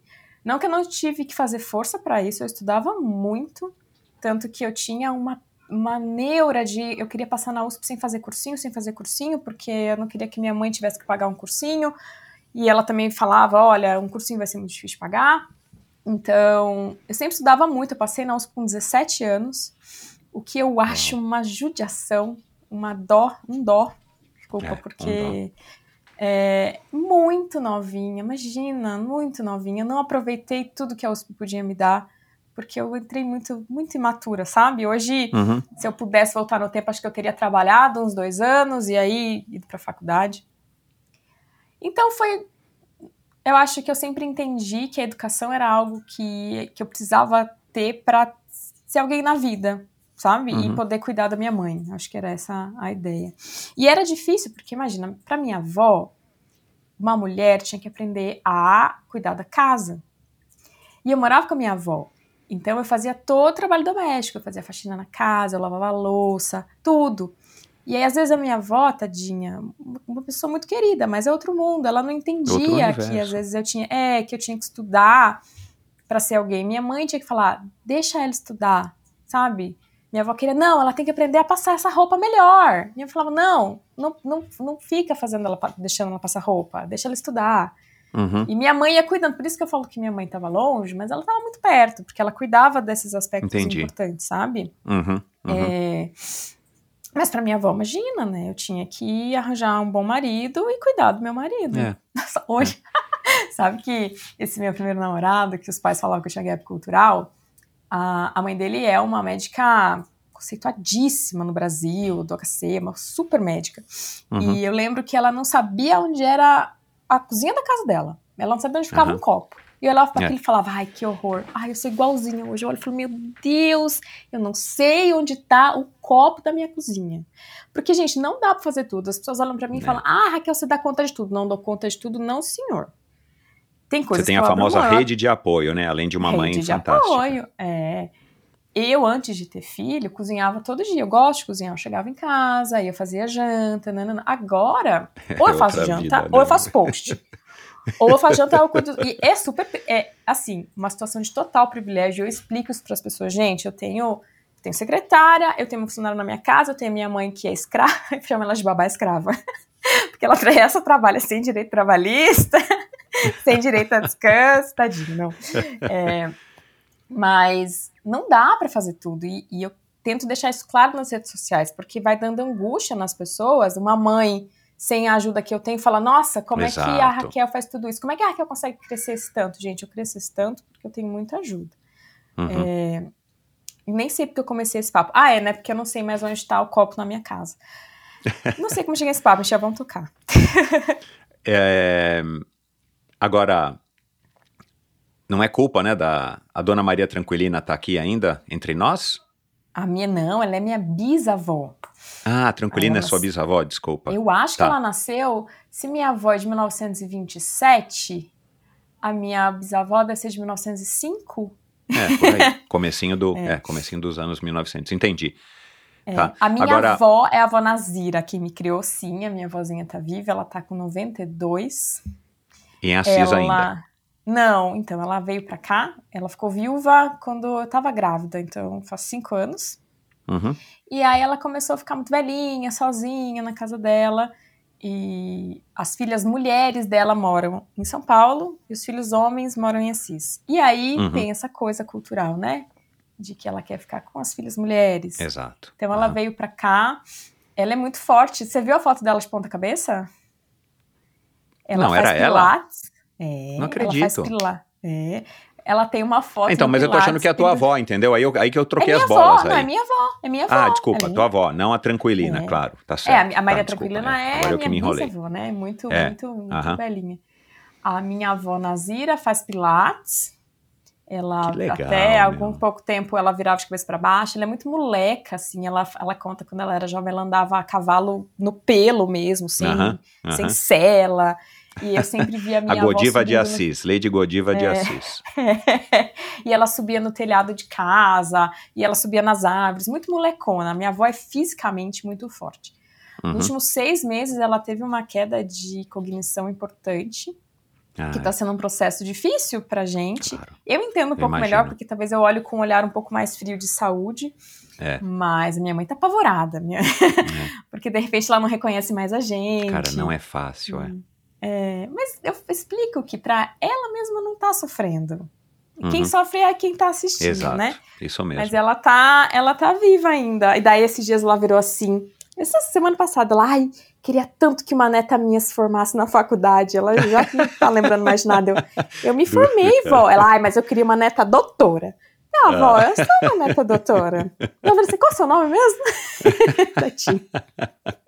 Não que eu não tive que fazer força para isso, eu estudava muito, tanto que eu tinha uma, uma neura de eu queria passar na USP sem fazer cursinho, sem fazer cursinho, porque eu não queria que minha mãe tivesse que pagar um cursinho. E ela também falava: olha, um cursinho vai ser muito difícil de pagar. Então, eu sempre estudava muito, eu passei na USP com 17 anos, o que eu acho uma judiação, uma dó, um dó, desculpa, É, um porque é muito novinha, imagina, muito novinha. Eu não aproveitei tudo que a USP podia me dar, porque eu entrei muito, muito imatura, sabe? Hoje, Uhum. se eu pudesse voltar no tempo, acho que eu teria trabalhado uns dois anos e aí ido para a faculdade. Então foi. Eu acho que eu sempre entendi que a educação era algo que, que eu precisava ter para ser alguém na vida, sabe? E Uhum. poder cuidar da minha mãe. Acho que era essa a ideia. E era difícil, porque imagina, para minha avó, uma mulher tinha que aprender a cuidar da casa. E eu morava com a minha avó. Então eu fazia todo o trabalho doméstico, eu fazia faxina na casa, eu lavava louça, tudo. E aí, às vezes, a minha avó, tadinha, uma pessoa muito querida, mas é outro mundo, ela não entendia que às vezes eu tinha, é, que eu tinha que estudar para ser alguém. Minha mãe tinha que falar, deixa ela estudar, sabe? Minha avó queria, não, ela tem que aprender a passar essa roupa melhor. Minha avó falava, não, não, não, não fica fazendo ela, deixando ela passar roupa, deixa ela estudar. Uhum. E minha mãe ia cuidando, por isso que eu falo que minha mãe estava longe, mas ela estava muito perto, porque ela cuidava desses aspectos Entendi. importantes, sabe? Uhum. Uhum. É, Mas para minha avó, imagina, né? Eu tinha que arranjar um bom marido e cuidar do meu marido. É. Nossa, hoje, sabe que esse meu primeiro namorado, que os pais falavam que eu tinha gap cultural, a, a mãe dele é uma médica conceituadíssima no Brasil, do HC, uma super médica. Uhum. E eu lembro que ela não sabia onde era a cozinha da casa dela. Ela não sabia onde ficava Aham. um copo. E eu olhava pra É. aquilo e falava, ai, que horror. Ai, eu sou igualzinha hoje. Eu olho e falo, meu Deus, eu não sei onde tá o copo da minha cozinha. Porque, gente, não dá pra fazer tudo. As pessoas olham pra mim e É. falam, ah, Raquel, você dá conta de tudo. Não dou conta de tudo, não, senhor. Tem coisas Você tem a eu famosa rede de apoio, né? Além de uma mãe Rede de fantástica. apoio, é. Eu, antes de ter filho, cozinhava todo dia. Eu gosto de cozinhar. Eu chegava em casa, aí eu fazia janta. Nanana. Agora, ou eu É faço outra janta, vida, ou né? eu faço post. ou eu faço janta, ou eu cuido. E é super. É, assim, uma situação de total privilégio. Eu explico isso para as pessoas. Gente, eu tenho. Tenho secretária, eu tenho uma funcionária na minha casa, eu tenho a minha mãe que é escrava, eu chamo ela de babá escrava. Porque ela essa trabalha sem direito trabalhista, sem direito a descanso, tadinho, não. É, mas não dá para fazer tudo. E, e eu tento deixar isso claro nas redes sociais, porque vai dando angústia nas pessoas. Uma mãe sem a ajuda que eu tenho, fala, nossa, como é que a Exato. Raquel faz tudo isso? Como é que a Raquel consegue crescer esse tanto? Gente, eu cresço esse tanto porque eu tenho muita ajuda. Uhum. É, e nem sei porque eu comecei esse papo. Ah, é, né? Porque eu não sei mais onde está o copo na minha casa. Não sei como eu cheguei nesse papo, já vamos tocar. É, agora, não é culpa, né, da a dona Maria Tranquilina tá aqui ainda entre nós? A minha não, ela é minha bisavó. Ah, Tranquilina é sua bisavó, desculpa. Eu acho Tá. que ela nasceu, se minha avó é de 1927, a minha bisavó deve ser de 1905. É, por aí. Comecinho, do, é. comecinho dos anos 1900, entendi. É, Tá. A minha Agora- avó é a avó Nazira, que me criou sim, a minha avózinha tá viva, ela tá com 92. Em Assis ela... ainda. Não, então ela veio pra cá, ela ficou viúva quando eu tava grávida, então faz cinco anos. Uhum. E aí ela começou a ficar muito velhinha, sozinha na casa dela. E as filhas mulheres dela moram em São Paulo e os filhos homens moram em Assis. E aí Uhum. tem essa coisa cultural, né? De que ela quer ficar com as filhas mulheres. Exato. Então ela Aham. veio pra cá. Ela é muito forte. Você viu a foto dela de ponta cabeça? Não, era ela? pilates. É, Não Ela faz acredito. É. Ela tem uma foto. Ah, então, mas eu tô achando que é a tua avó, entendeu? Aí, eu, aí que eu É troquei minha as bolas avó, não, aí. é minha avó. É minha avó. Ah, desculpa, é tua avó, não a Tranquilina, É. claro, tá É, certo. a, a Maria Tá, desculpa, Tranquilina é, Agora eu que me minha enrolei. bisavó, né? Muito, É, muito, muito velhinha. A minha avó Nazira faz pilates. Ela legal, até meu. algum pouco tempo ela virava de cabeça para baixo. Ela é muito moleca, assim. Ela, ela conta quando ela era jovem, ela andava a cavalo no pelo mesmo, sem, Aham, sem aham. sela. E eu sempre via a minha A avó Godiva de subindo no Assis, Lady Godiva de É. Assis. e ela subia no telhado de casa, e ela subia nas árvores, muito molecona. Minha avó é fisicamente muito forte. Uhum. Nos últimos seis meses, ela teve uma queda de cognição importante, Ah, que está sendo um processo difícil pra gente. claro. Eu entendo um pouco imagino. melhor, porque talvez eu olho com um olhar um pouco mais frio de saúde. É. Mas a minha mãe tá apavorada, minha... porque de repente ela não reconhece mais a gente. Cara, não é fácil, é. É, mas eu explico que pra ela mesma não tá sofrendo. Quem Uhum. sofre é quem tá assistindo, Exato, né? isso mesmo. Mas ela tá, ela tá viva ainda. E daí esses dias ela virou assim. Essa semana passada, ela, ai, queria tanto que uma neta minha se formasse na faculdade. Ela já não tá lembrando mais de nada. Eu, eu me formei, vó. Ela, ai, mas eu queria uma neta doutora. Não, vó, Ah. eu sou uma neta doutora. Eu falei assim, qual é o seu nome mesmo?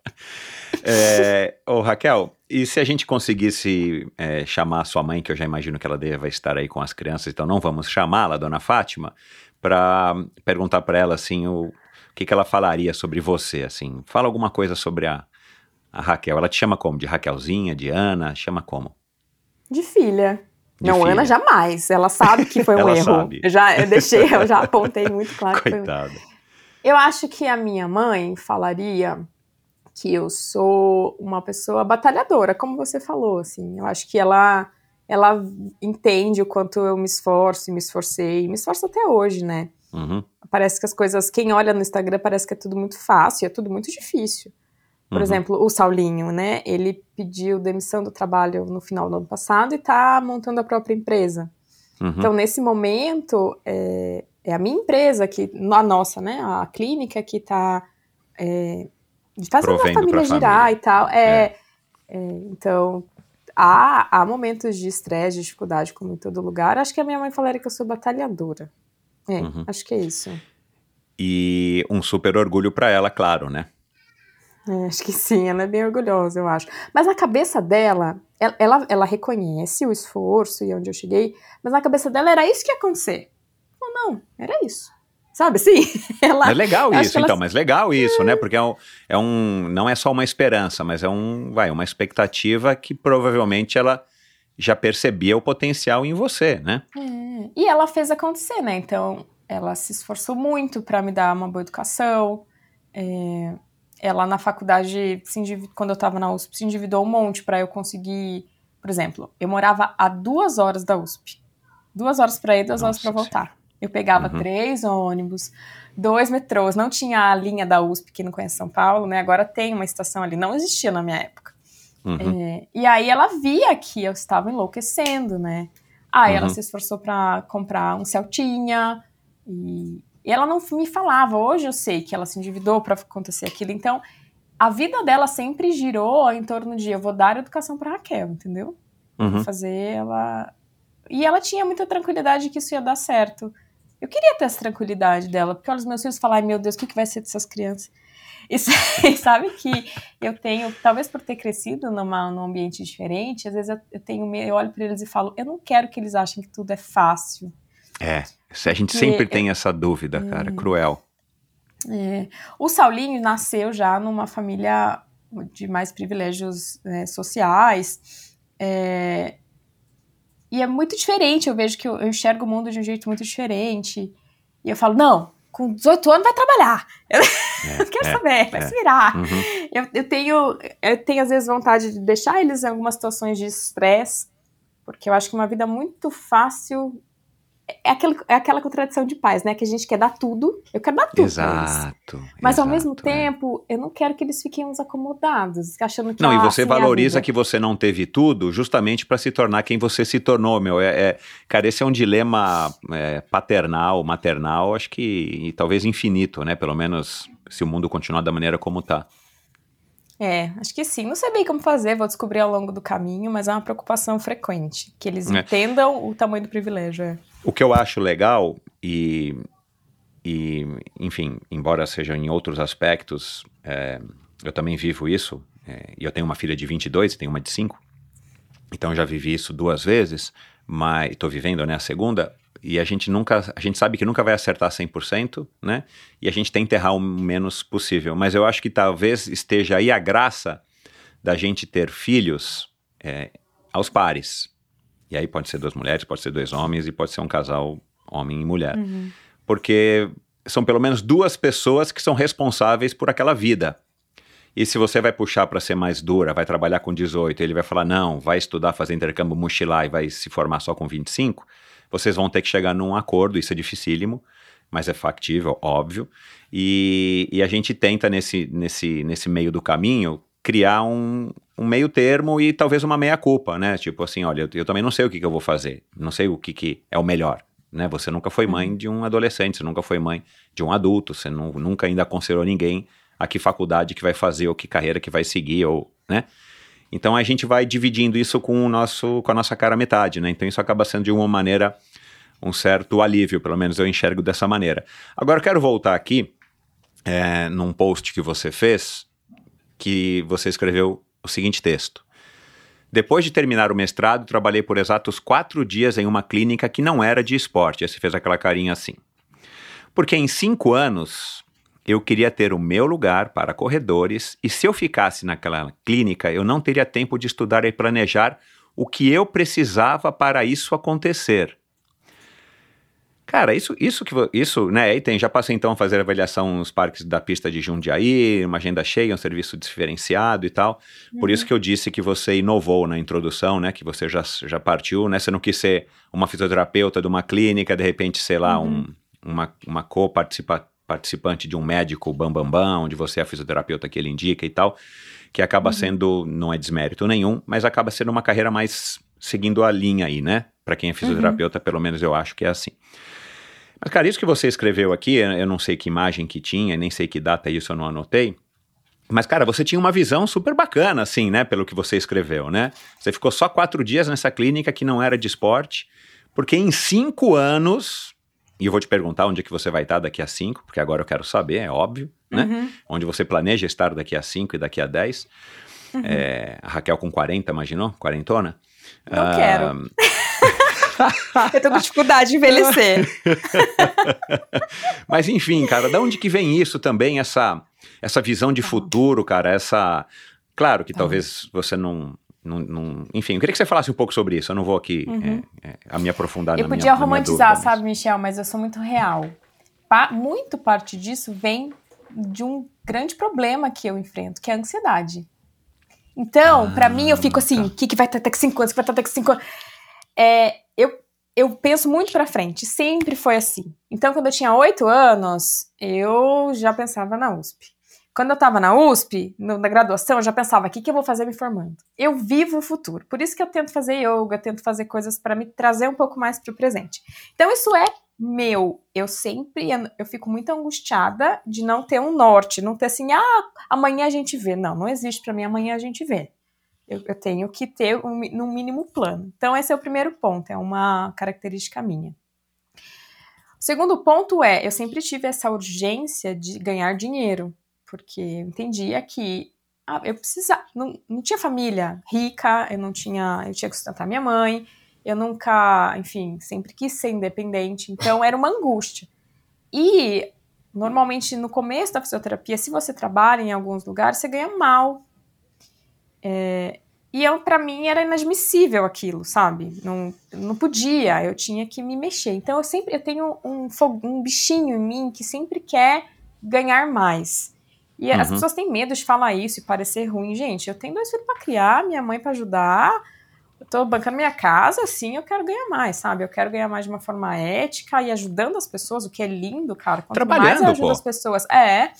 É, ô, Raquel, e se a gente conseguisse é, chamar a sua mãe, que eu já imagino que ela deva estar aí com as crianças, então não vamos chamá-la, dona Fátima, para perguntar para ela assim o, o que, que ela falaria sobre você, assim. Fala alguma coisa sobre a, a Raquel. Ela te chama como? De Raquelzinha, de Ana? Chama como? De filha. De não, filha. Ana jamais. Ela sabe que foi um Ela erro. sabe. Eu já eu deixei, eu já apontei muito claro que foi um Coitada. Eu acho que a minha mãe falaria que eu sou uma pessoa batalhadora, como você falou, assim. Eu acho que ela ela entende o quanto eu me esforço e me esforcei, e me esforço até hoje, né? Uhum, Parece que as coisas, quem olha no Instagram parece que é tudo muito fácil, é tudo muito difícil. Por uhum. exemplo, o Saulinho, né? Ele pediu demissão do trabalho no final do ano passado e tá montando a própria empresa. uhum. Então, nesse momento, é, é a minha empresa, que, a nossa, né? A clínica que está é, fazendo a família girar família. e tal. É, é, então, há, há momentos de estresse, de dificuldade, como em todo lugar. Acho que a minha mãe falaria que eu sou batalhadora. É, Uhum. acho que é isso. E um super orgulho para ela, claro, né? É, acho que sim, ela é bem orgulhosa, eu acho. Mas na cabeça dela, ela, ela, ela reconhece o esforço e onde eu cheguei, mas na cabeça dela era isso que ia acontecer. Ou não, era isso. Sabe assim? Ela, É legal isso, então, mas legal isso, né? Porque é um, é um. Não é só uma esperança, mas é um. Vai, uma expectativa que provavelmente ela já percebia o potencial em você, né? É, E ela fez acontecer, né? Então, ela se esforçou muito para me dar uma boa educação. É, ela na faculdade, quando eu estava na USP, se endividou um monte para eu conseguir. Por exemplo, eu morava a duas horas da USP. Duas horas para ir, duas horas Nossa para voltar. Eu pegava Uhum. três ônibus, dois metrôs. Não tinha a linha da USP, que não conhece São Paulo, né? Agora tem uma estação ali. Não existia na minha época. Uhum. É, e aí ela via que eu estava enlouquecendo, né? Aí ela Uhum. se esforçou para comprar um Celtinha e, e ela não me falava. Hoje eu sei que ela se endividou para acontecer aquilo. Então, a vida dela sempre girou em torno de eu vou dar educação para Raquel, entendeu? Uhum. Vou fazer ela. E ela tinha muita tranquilidade que isso ia dar certo. Eu queria ter essa tranquilidade dela, porque olha os meus filhos falam, ai meu Deus, o que, que vai ser dessas crianças? E sabe que eu tenho, talvez por ter crescido numa, num ambiente diferente, às vezes eu, eu tenho eu olho para eles e falo, eu não quero que eles achem que tudo é fácil. É, a gente sempre tem essa dúvida, cara, cruel. É. O Saulinho nasceu já numa família de mais privilégios né, sociais. É, e é muito diferente. Eu vejo que eu, eu, enxergo o mundo de um jeito muito diferente. E eu falo, não, com 18 anos vai trabalhar. Eu é, quero é, saber, vai é. se virar. Uhum. Eu, eu, tenho, eu tenho, às vezes, vontade de deixar eles em algumas situações de estresse, porque eu acho que uma vida muito fácil é, aquele, é aquela contradição de pais, né? Que a gente quer dar tudo, eu quero dar tudo. Exato. Mas exato, ao mesmo tempo, eu não quero que eles fiquem uns acomodados, achando que. Não, ah, e você assim valoriza que você não teve tudo justamente para se tornar quem você se tornou, meu. É, é cara, esse é um dilema é, paternal, maternal, acho que e talvez infinito, né? Pelo menos se o mundo continuar da maneira como tá. É, acho que sim. Não sei bem como fazer, vou descobrir ao longo do caminho, mas é uma preocupação frequente. Que eles é. entendam o tamanho do privilégio. É. O que eu acho legal, e, e enfim, embora seja em outros aspectos, é, eu também vivo isso, é, e eu tenho uma filha de 22 e tenho uma de 5, então já vivi isso duas vezes, mas estou vivendo né, a segunda, e a gente nunca, a gente sabe que nunca vai acertar 100%, né? E a gente tenta errar o menos possível. Mas eu acho que talvez esteja aí a graça da gente ter filhos é, aos pares. E aí pode ser duas mulheres, pode ser dois homens e pode ser um casal homem e mulher. Uhum. Porque são pelo menos duas pessoas que são responsáveis por aquela vida. E se você vai puxar para ser mais dura, vai trabalhar com 18, ele vai falar: não, vai estudar, fazer intercâmbio, mochilar e vai se formar só com 25, vocês vão ter que chegar num acordo, isso é dificílimo, mas é factível, óbvio. E, e a gente tenta, nesse, nesse, nesse meio do caminho, criar um, um meio termo e talvez uma meia-culpa, né? Tipo assim, olha, eu, eu, também não sei o que, que, eu vou fazer, não sei o que, que é o melhor, né? Você nunca foi mãe uhum. de um adolescente, você nunca foi mãe de um adulto, você não, nunca ainda aconselhou ninguém a que faculdade que vai fazer ou que carreira que vai seguir, ou, né? Então a gente vai dividindo isso com o nosso com a nossa cara metade, né? Então isso acaba sendo de uma maneira um certo alívio, pelo menos eu enxergo dessa maneira. Agora eu quero voltar aqui é, num post que você fez, que você escreveu o seguinte texto. Depois de terminar o mestrado, trabalhei por exatos quatro dias em uma clínica que não era de esporte. Você fez aquela carinha assim. Porque em cinco anos eu queria ter o meu lugar para corredores e se eu ficasse naquela clínica, eu não teria tempo de estudar e planejar o que eu precisava para isso acontecer. Cara, isso, isso que isso, né? Aí tem, já passei então a fazer avaliação nos parques da pista de Jundiaí, uma agenda cheia, um serviço diferenciado e tal. Por uhum. isso que eu disse que você inovou na introdução, né? Que você já, já partiu, né? Você não quis ser uma fisioterapeuta de uma clínica, de repente, sei lá, uhum. um, uma, uma co-participação participante de um médico bambambam, bam, bam, onde você é a fisioterapeuta que ele indica e tal, que acaba uhum. sendo, não é desmérito nenhum, mas acaba sendo uma carreira mais seguindo a linha aí, né? Para quem é fisioterapeuta, uhum. pelo menos eu acho que é assim. Mas, cara, isso que você escreveu aqui, eu não sei que imagem que tinha, nem sei que data isso eu não anotei, mas, cara, você tinha uma visão super bacana, assim, né? Pelo que você escreveu, né? Você ficou só quatro dias nessa clínica que não era de esporte, porque em cinco anos e eu vou te perguntar onde é que você vai estar daqui a cinco, porque agora eu quero saber, é óbvio, né? Uhum. Onde você planeja estar daqui a cinco e daqui a dez. Uhum. É, a Raquel com 40, imaginou? Quarentona? Não ah, quero. eu tô com dificuldade de envelhecer. Mas enfim, cara, da onde que vem isso também, essa, essa visão de tá. futuro, cara, essa... Claro que tá. talvez você não, não, não, enfim, eu queria que você falasse um pouco sobre isso. Eu não vou aqui uhum. é, é, a me aprofundar eu na podia minha, romantizar, na minha sabe, Michel, mas eu sou muito real. Pa muito parte disso vem de um grande problema que eu enfrento, que é a ansiedade. Então, ah, para mim, eu fico assim: o tá. que, que vai estar daqui cinco anos? que vai estar daqui cinco anos? É, eu, eu penso muito para frente, sempre foi assim. Então, quando eu tinha oito anos, eu já pensava na USP. Quando eu estava na USP, no, na graduação, eu já pensava: o que, que eu vou fazer me formando? Eu vivo o futuro. Por isso que eu tento fazer yoga, tento fazer coisas para me trazer um pouco mais para o presente. Então, isso é meu, eu sempre eu fico muito angustiada de não ter um norte, não ter assim, ah, amanhã a gente vê. Não, não existe para mim amanhã a gente vê. Eu, eu tenho que ter um, no mínimo plano. Então esse é o primeiro ponto, é uma característica minha. O segundo ponto é, eu sempre tive essa urgência de ganhar dinheiro, porque eu entendia que ah, eu precisava, não, não tinha família rica, eu não tinha, eu tinha que sustentar minha mãe, eu nunca, enfim, sempre quis ser independente, então era uma angústia. E normalmente no começo da fisioterapia, se você trabalha em alguns lugares, você ganha mal. É, e eu, para mim, era inadmissível aquilo, sabe? Não, não podia, eu tinha que me mexer. Então eu sempre eu tenho um, um bichinho em mim que sempre quer ganhar mais. E uhum. as pessoas têm medo de falar isso e parecer ruim. Gente, eu tenho dois filhos para criar, minha mãe para ajudar eu tô bancando minha casa, assim, eu quero ganhar mais, sabe? Eu quero ganhar mais de uma forma ética e ajudando as pessoas, o que é lindo, cara. Quanto Trabalhando, mais eu ajudo pô. as pessoas. É.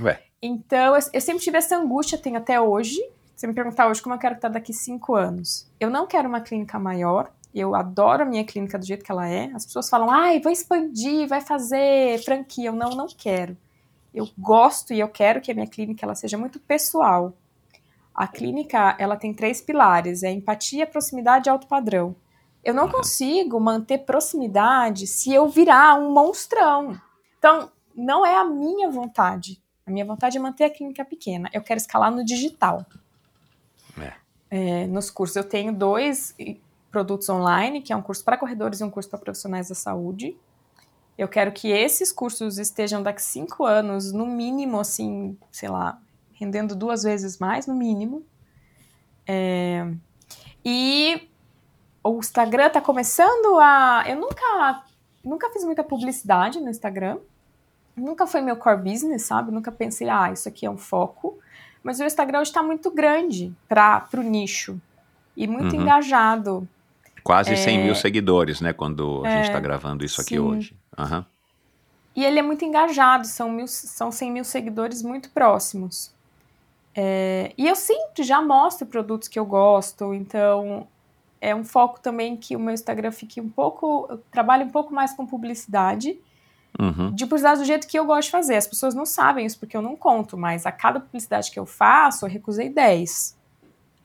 Ué. Então, eu, eu, sempre tive essa angústia, tenho até hoje. Se me perguntar hoje como eu quero estar daqui cinco anos. Eu não quero uma clínica maior. Eu adoro a minha clínica do jeito que ela é. As pessoas falam, ai, vou expandir, vai fazer franquia. Eu não, não quero. Eu gosto e eu quero que a minha clínica ela seja muito pessoal. A clínica, ela tem três pilares, é empatia, proximidade e alto padrão. Eu não consigo manter proximidade se eu virar um monstrão. Então, não é a minha vontade. A minha vontade é manter a clínica pequena. Eu quero escalar no digital. É. Nos cursos, eu tenho dois produtos online, que é um curso para corredores e um curso para profissionais da saúde. Eu quero que esses cursos estejam daqui cinco anos, no mínimo, assim, sei lá, rendendo duas vezes mais, no mínimo. É, e o Instagram está começando a. Eu nunca, nunca fiz muita publicidade no Instagram. Nunca foi meu core business, sabe? Nunca pensei, ah, isso aqui é um foco. Mas o Instagram está muito grande para o nicho e muito uhum. engajado. Quase é... 100 mil seguidores, né? Quando a é, gente está gravando isso aqui sim. hoje. Uhum. E ele é muito engajado, são, mil, são 100 mil seguidores muito próximos. É, e eu sempre já mostro produtos que eu gosto, então é um foco também que o meu Instagram fique um pouco. Eu trabalho um pouco mais com publicidade. Uhum. De publicidade do jeito que eu gosto de fazer. As pessoas não sabem isso porque eu não conto, mas a cada publicidade que eu faço, eu recusei 10.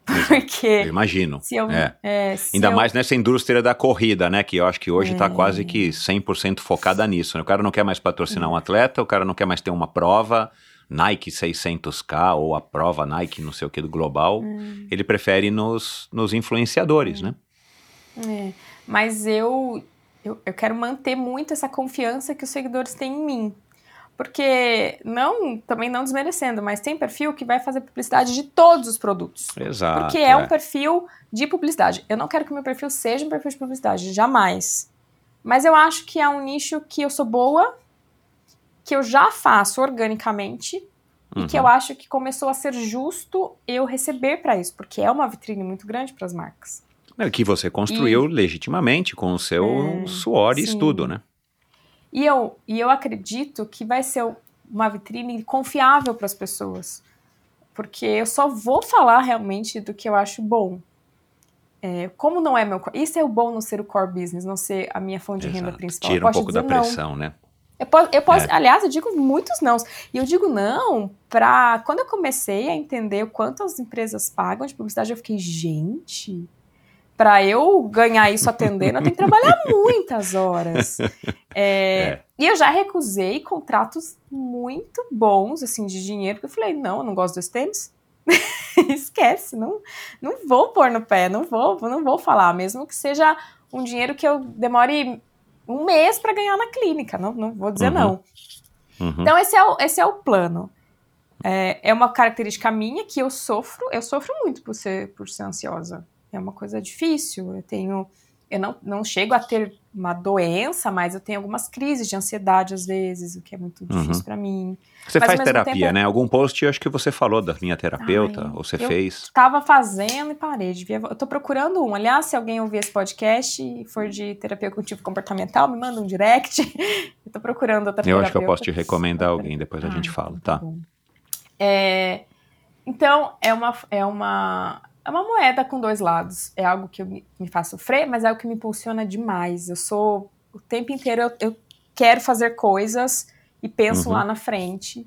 Porque. Eu imagino. Eu, é. É, Ainda eu... mais nessa indústria da corrida, né? Que eu acho que hoje está é. quase que 100% focada nisso. Né? O cara não quer mais patrocinar um atleta, o cara não quer mais ter uma prova. Nike 600K ou a prova Nike não sei o que do global, hum. ele prefere nos, nos influenciadores, né? É, mas eu, eu, eu quero manter muito essa confiança que os seguidores têm em mim. Porque, não, também não desmerecendo, mas tem perfil que vai fazer publicidade de todos os produtos. Exato. Porque é, é um perfil de publicidade. Eu não quero que o meu perfil seja um perfil de publicidade, jamais. Mas eu acho que é um nicho que eu sou boa que eu já faço organicamente uhum. e que eu uhum. acho que começou a ser justo eu receber para isso, porque é uma vitrine muito grande para as marcas. É que você construiu e, legitimamente com o seu é, suor e sim. estudo, né? E eu, e eu acredito que vai ser uma vitrine confiável para as pessoas, porque eu só vou falar realmente do que eu acho bom. É, como não é meu. Isso é o bom no ser o core business, não ser a minha fonte de Exato. renda principal. Tira um pouco da pressão, não. né? Eu posso, eu posso é. aliás, eu digo muitos não. E eu digo não para quando eu comecei a entender o quanto as empresas pagam de publicidade, eu fiquei, gente, para eu ganhar isso atendendo, eu tenho que trabalhar muitas horas. É, é. E eu já recusei contratos muito bons, assim, de dinheiro, porque eu falei, não, eu não gosto dos tênis. Esquece, não, não vou pôr no pé, não vou, não vou falar, mesmo que seja um dinheiro que eu demore um mês para ganhar na clínica, não, não vou dizer uhum. não. Uhum. Então, esse é o, esse é o plano. É, é uma característica minha que eu sofro, eu sofro muito por ser, por ser ansiosa. É uma coisa difícil. Eu tenho eu não, não chego a ter uma doença, mas eu tenho algumas crises de ansiedade às vezes, o que é muito difícil uhum. para mim. Você mas, faz terapia, tempo, né? Algum post eu acho que você falou da minha terapeuta, Ai, ou você fez? Estava fazendo e parei. Devia, eu tô procurando um. Aliás, se alguém ouvir esse podcast e for de terapia cognitivo comportamental, me manda um direct. eu tô procurando outra Eu acho que eu posso te recomendar alguém, depois a gente fala, tá? tá é, então, é uma, é uma é uma moeda com dois lados. É algo que me, me faz sofrer, mas é algo que me impulsiona demais. Eu sou o tempo inteiro eu, eu quero fazer coisas e penso Uhum. lá na frente.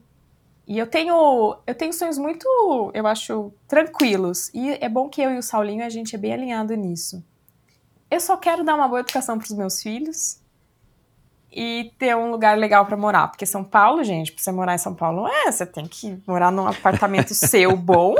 E eu tenho, eu tenho sonhos muito, eu acho, tranquilos. E é bom que eu e o Saulinho, a gente é bem alinhado nisso. Eu só quero dar uma boa educação para os meus filhos e ter um lugar legal para morar. Porque São Paulo, gente, para você morar em São Paulo, é, você tem que morar num apartamento seu bom.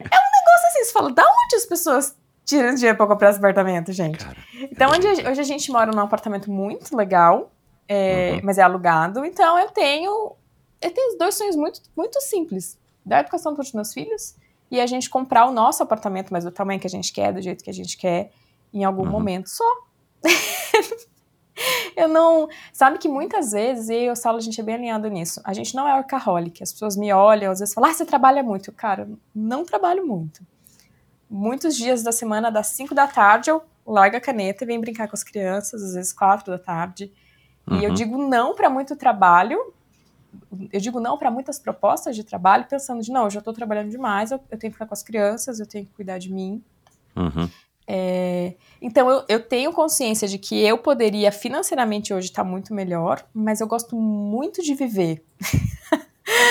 É um negócio assim, você fala, da onde as pessoas tiram dinheiro para comprar esse apartamento, gente? Cara, Então, onde a- hoje a gente mora num apartamento muito legal, é, Uhum. mas é alugado. Então, eu tenho, eu tenho dois sonhos muito, muito simples: dar educação para os meus filhos e a gente comprar o nosso apartamento, mas do tamanho que a gente quer, do jeito que a gente quer, em algum Uhum. momento só. eu não. Sabe que muitas vezes, eu e o Saulo, a gente é bem alinhado nisso. A gente não é workaholic. As pessoas me olham, às vezes falam, ah, você trabalha muito. Cara, não trabalho muito. Muitos dias da semana, das 5 da tarde, eu largo a caneta e venho brincar com as crianças, às vezes 4 da tarde. E eu Uhum. digo não para muito trabalho. Eu digo não para muitas propostas de trabalho, pensando de não, eu já estou trabalhando demais, eu, eu tenho que ficar com as crianças, eu tenho que cuidar de mim. Uhum. É, então eu, eu tenho consciência de que eu poderia financeiramente hoje estar muito melhor, mas eu gosto muito de viver.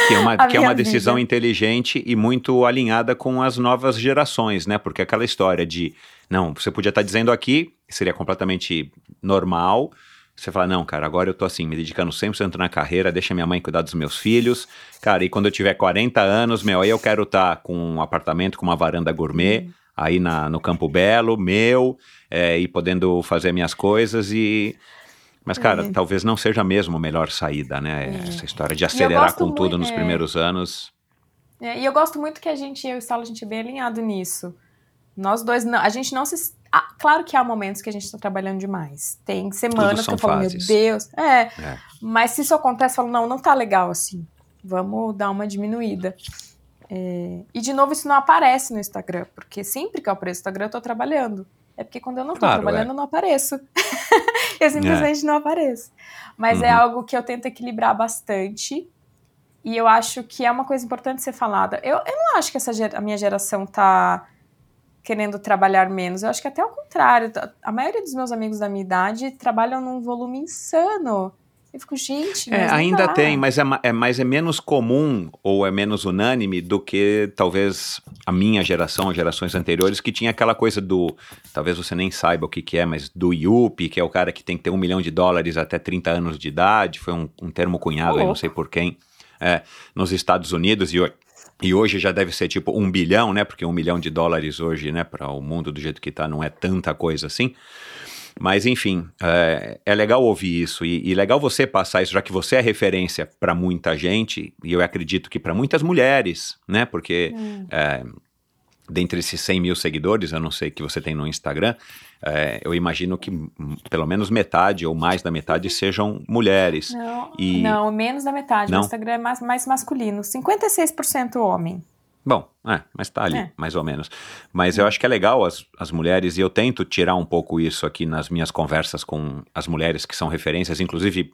Que é uma, que é uma decisão vida. inteligente e muito alinhada com as novas gerações, né? Porque aquela história de, não, você podia estar dizendo aqui, seria completamente normal. Você fala, não, cara, agora eu tô assim, me dedicando 100% na carreira, deixa minha mãe cuidar dos meus filhos. Cara, e quando eu tiver 40 anos, meu, aí eu quero estar com um apartamento com uma varanda gourmet, aí na, no Campo Belo, meu, é, e podendo fazer minhas coisas e... Mas, cara, É. talvez não seja mesmo a melhor saída, né? Essa história de acelerar com tudo muito- nos é. primeiros anos. É, e eu gosto muito que a gente, eu e o Saulo, a gente é bem alinhado nisso. Nós dois, não, a gente não se. ah, claro que há momentos que a gente está trabalhando demais. Tem semanas que eu falo, fases. meu Deus. É, É. Mas se isso acontece, eu falo, não, não tá legal assim. Vamos dar uma diminuída. É, E de novo, isso não aparece no Instagram, porque sempre que eu apareço no Instagram, eu tô trabalhando. É porque quando eu não tô Claro, trabalhando, é. eu não apareço. eu simplesmente não apareço. Mas é Uhum. algo que eu tento equilibrar bastante. E eu acho que é uma coisa importante ser falada. Eu, eu não acho que essa a minha geração tá querendo trabalhar menos. Eu acho que até ao contrário. A maioria dos meus amigos da minha idade trabalham num volume insano. Eu fico, gente, É, ainda dá. tem, mas é, é, mas é menos comum ou é menos unânime do que talvez a minha geração, gerações anteriores, que tinha aquela coisa do. Talvez você nem saiba o que, que é, mas do IUP, que é o cara que tem que ter um milhão de dólares até 30 anos de idade, foi um, um termo cunhado, aí, não sei por quem, é, nos Estados Unidos, e, e hoje já deve ser tipo um bilhão, né? Porque um milhão de dólares hoje, né, para o mundo do jeito que tá, não é tanta coisa assim. Mas, enfim, é, é legal ouvir isso e, e legal você passar isso, já que você é referência para muita gente, e eu acredito que para muitas mulheres, né? Porque Hum. é, dentre esses 100 mil seguidores, eu não sei que você tem no Instagram, é, eu imagino que hum, pelo menos metade ou mais da metade sejam mulheres. Não, E- não, menos da metade. Não? O Instagram é mais, mais masculino. 56% homem. Bom, é, mas tá ali, É. mais ou menos. Mas eu acho que é legal as, as mulheres, e eu tento tirar um pouco isso aqui nas minhas conversas com as mulheres que são referências, inclusive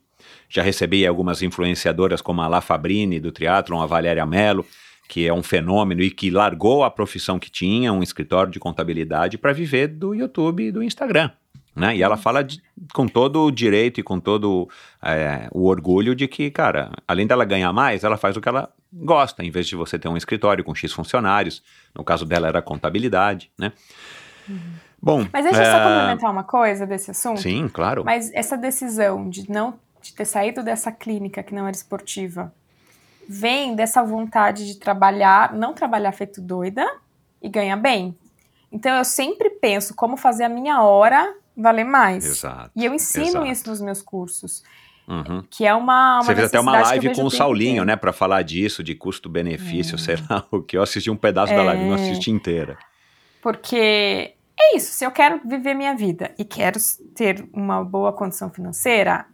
já recebi algumas influenciadoras como a La Fabrini do Triathlon, a Valéria Mello, que é um fenômeno e que largou a profissão que tinha, um escritório de contabilidade, para viver do YouTube e do Instagram. Né? E ela fala de- com todo o direito e com todo é, o orgulho de que, cara, além dela ganhar mais, ela faz o que ela gosta, em vez de você ter um escritório com X funcionários. No caso dela era contabilidade, né? Bom. Mas deixa eu só é, complementar uma coisa desse assunto. Sim, claro. Mas essa decisão de não de ter saído dessa clínica que não era esportiva vem dessa vontade de trabalhar, não trabalhar feito doida e ganhar bem. Então eu sempre penso como fazer a minha hora valer mais. Exato. E eu ensino exato. isso nos meus cursos, Uhum. que é uma, uma Você fez até uma live com o Saulinho, né, Pra falar disso, de custo-benefício, sei lá o que. Eu assisti um pedaço da live, não É. assisti inteira. Porque é isso, se eu quero viver minha vida e quero ter uma boa condição financeira,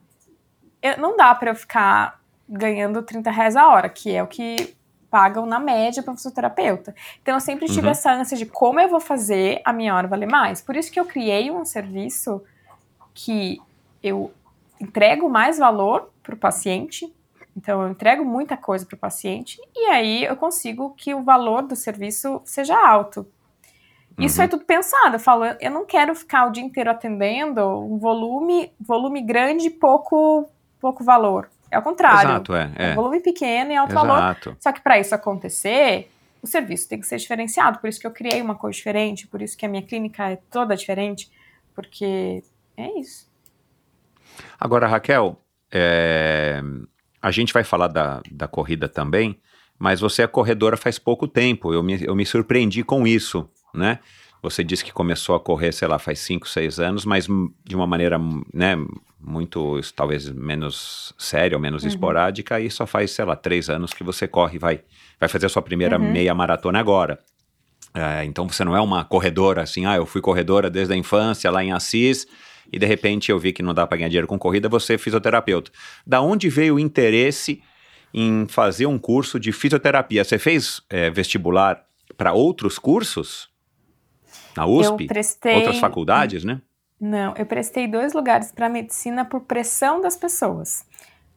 eu- não dá para eu ficar ganhando 30 reais a hora, que é o que pagam na média para fisioterapeuta. Então eu sempre tive Uhum. essa ânsia de como eu vou fazer a minha hora valer mais. Por isso que eu criei um serviço que eu entrego mais valor para o paciente. Então eu entrego muita coisa para o paciente e aí eu consigo que o valor do serviço seja alto. Isso é tudo pensado. Eu falo, eu não quero ficar o dia inteiro atendendo um volume, volume grande e pouco, pouco valor. É o contrário. Exato, é. É é. um volume pequeno e alto valor. Exato. Só que para isso acontecer, o serviço tem que ser diferenciado. Por isso que eu criei uma coisa diferente, por isso que a minha clínica é toda diferente, porque é isso. Agora, Raquel, é, a gente vai falar da, da corrida também, mas você é corredora faz pouco tempo. Eu me, eu me surpreendi com isso, né? Você disse que começou a correr, sei lá, faz 5, 6 anos, mas de uma maneira, né, muito, talvez menos séria ou menos Uhum. esporádica, e só faz, sei lá, 3 anos que você corre, vai, vai fazer a sua primeira Uhum. meia maratona agora. É, então você não é uma corredora assim, ah, eu fui corredora desde a infância lá em Assis e de repente eu vi que não dá para ganhar dinheiro com corrida, você é fisioterapeuta. Da onde veio o interesse em fazer um curso de fisioterapia? Você fez é, vestibular para outros cursos? Na USP? Eu prestei. Outras faculdades, né? Não, eu prestei dois lugares para medicina por pressão das pessoas.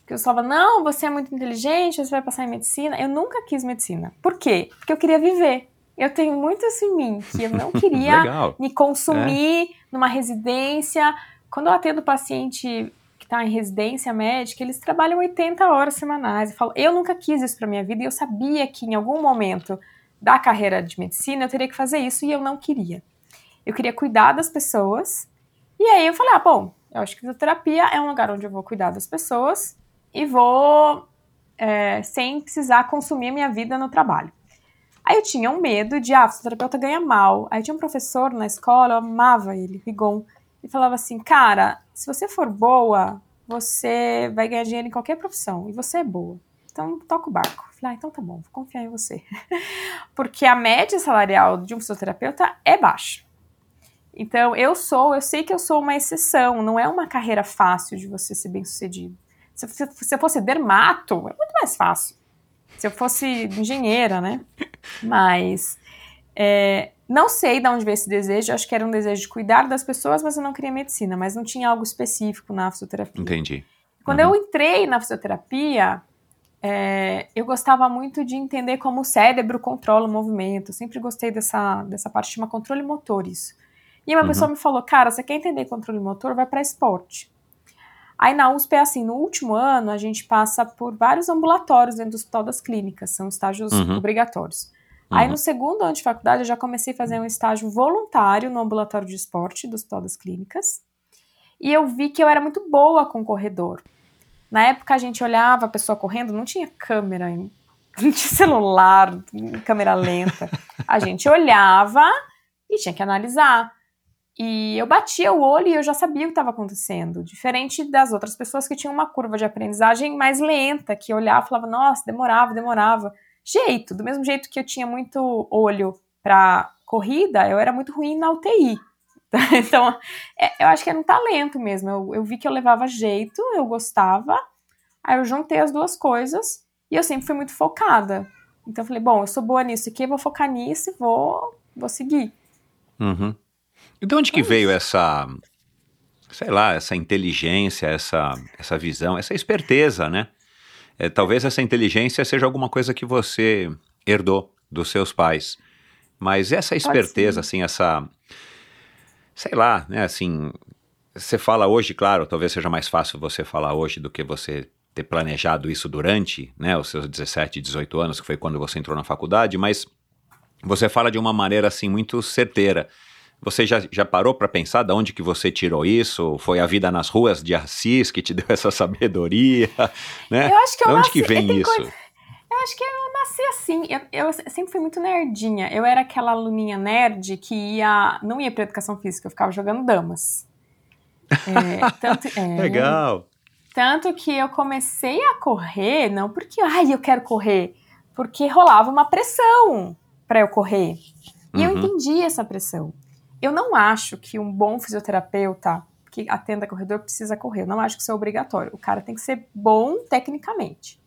Porque eu falava, não, você é muito inteligente, você vai passar em medicina. Eu nunca quis medicina. Por quê? Porque eu queria viver. Eu tenho muito isso em mim, que eu não queria me consumir numa residência. Quando eu atendo paciente que está em residência médica, eles trabalham 80 horas semanais. Eu falo, eu nunca quis isso para minha vida e eu sabia que em algum momento da carreira de medicina eu teria que fazer isso e eu não queria. Eu queria cuidar das pessoas. E aí eu falei, ah, bom, eu acho que fisioterapia é um lugar onde eu vou cuidar das pessoas e vou é, sem precisar consumir a minha vida no trabalho. Aí eu tinha um medo de, ah, fisioterapeuta ganha mal. Aí tinha um professor na escola, eu amava ele, Rigon, e falava assim, cara, se você for boa, você vai ganhar dinheiro em qualquer profissão, e você é boa. Então, toca o barco. Falei, ah, então tá bom, vou confiar em você. Porque a média salarial de um fisioterapeuta é baixa. Então, eu sou, eu sei que eu sou uma exceção, não é uma carreira fácil de você ser bem sucedido. Se, eu fosse dermato, é muito mais fácil. Se eu fosse engenheira, né? Mas é, não sei de onde veio esse desejo. Acho que era um desejo de cuidar das pessoas, mas eu não queria medicina. Mas não tinha algo específico na fisioterapia. Entendi. Quando eu entrei na fisioterapia, é, eu gostava muito de entender como o cérebro controla o movimento. Eu sempre gostei dessa, dessa parte, chama controle motor isso. E uma Uhum. pessoa me falou, cara, você quer entender controle motor? Vai para esporte. Aí na USP é assim, no último ano a gente passa por vários ambulatórios dentro do Hospital das Clínicas, são estágios Uhum. obrigatórios. Aí Uhum. no segundo ano de faculdade eu já comecei a fazer um estágio voluntário no ambulatório de esporte do Hospital das Clínicas. E eu vi que eu era muito boa com corredor. Na época a gente olhava a pessoa correndo, não tinha câmera, não tinha celular, câmera lenta. A gente olhava e tinha que analisar. E eu batia o olho e eu já sabia o que estava acontecendo. Diferente das outras pessoas que tinham uma curva de aprendizagem mais lenta, que olhava e falava, nossa, demorava, demorava. Jeito, do mesmo jeito que eu tinha muito olho para corrida, eu era muito ruim na UTI. Então, é, eu acho que era um talento mesmo. Eu, eu vi que eu levava jeito, eu gostava, aí eu juntei as duas coisas e eu sempre fui muito focada. Então, eu falei, bom, eu sou boa nisso aqui, vou focar nisso e vou, vou seguir. Uhum. E de onde que veio essa, sei lá, essa inteligência, essa, essa visão, essa esperteza, né? É, talvez essa inteligência seja alguma coisa que você herdou dos seus pais. Mas essa esperteza, assim, essa. Sei lá, né? Assim. Você fala hoje, claro, talvez seja mais fácil você falar hoje do que você ter planejado isso durante, né, os seus 17, 18 anos, que foi quando você entrou na faculdade, mas você fala de uma maneira assim muito certeira. Você já, já parou para pensar de onde que você tirou isso? Foi a vida nas ruas de Assis que te deu essa sabedoria, né? Eu acho que eu de onde nasci- que vem isso? coisa- Eu acho que eu nasci assim. Eu, eu sempre fui muito nerdinha. Eu era aquela aluninha nerd que ia, não ia pra educação física, eu ficava jogando damas. É, tanto, é, Legal. Tanto que eu comecei a correr, não porque, ai, eu quero correr, porque rolava uma pressão para eu correr. E eu Uhum. entendi essa pressão. Eu não acho que um bom fisioterapeuta que atenda corredor precisa correr. Eu não acho que isso é obrigatório. O cara tem que ser bom tecnicamente.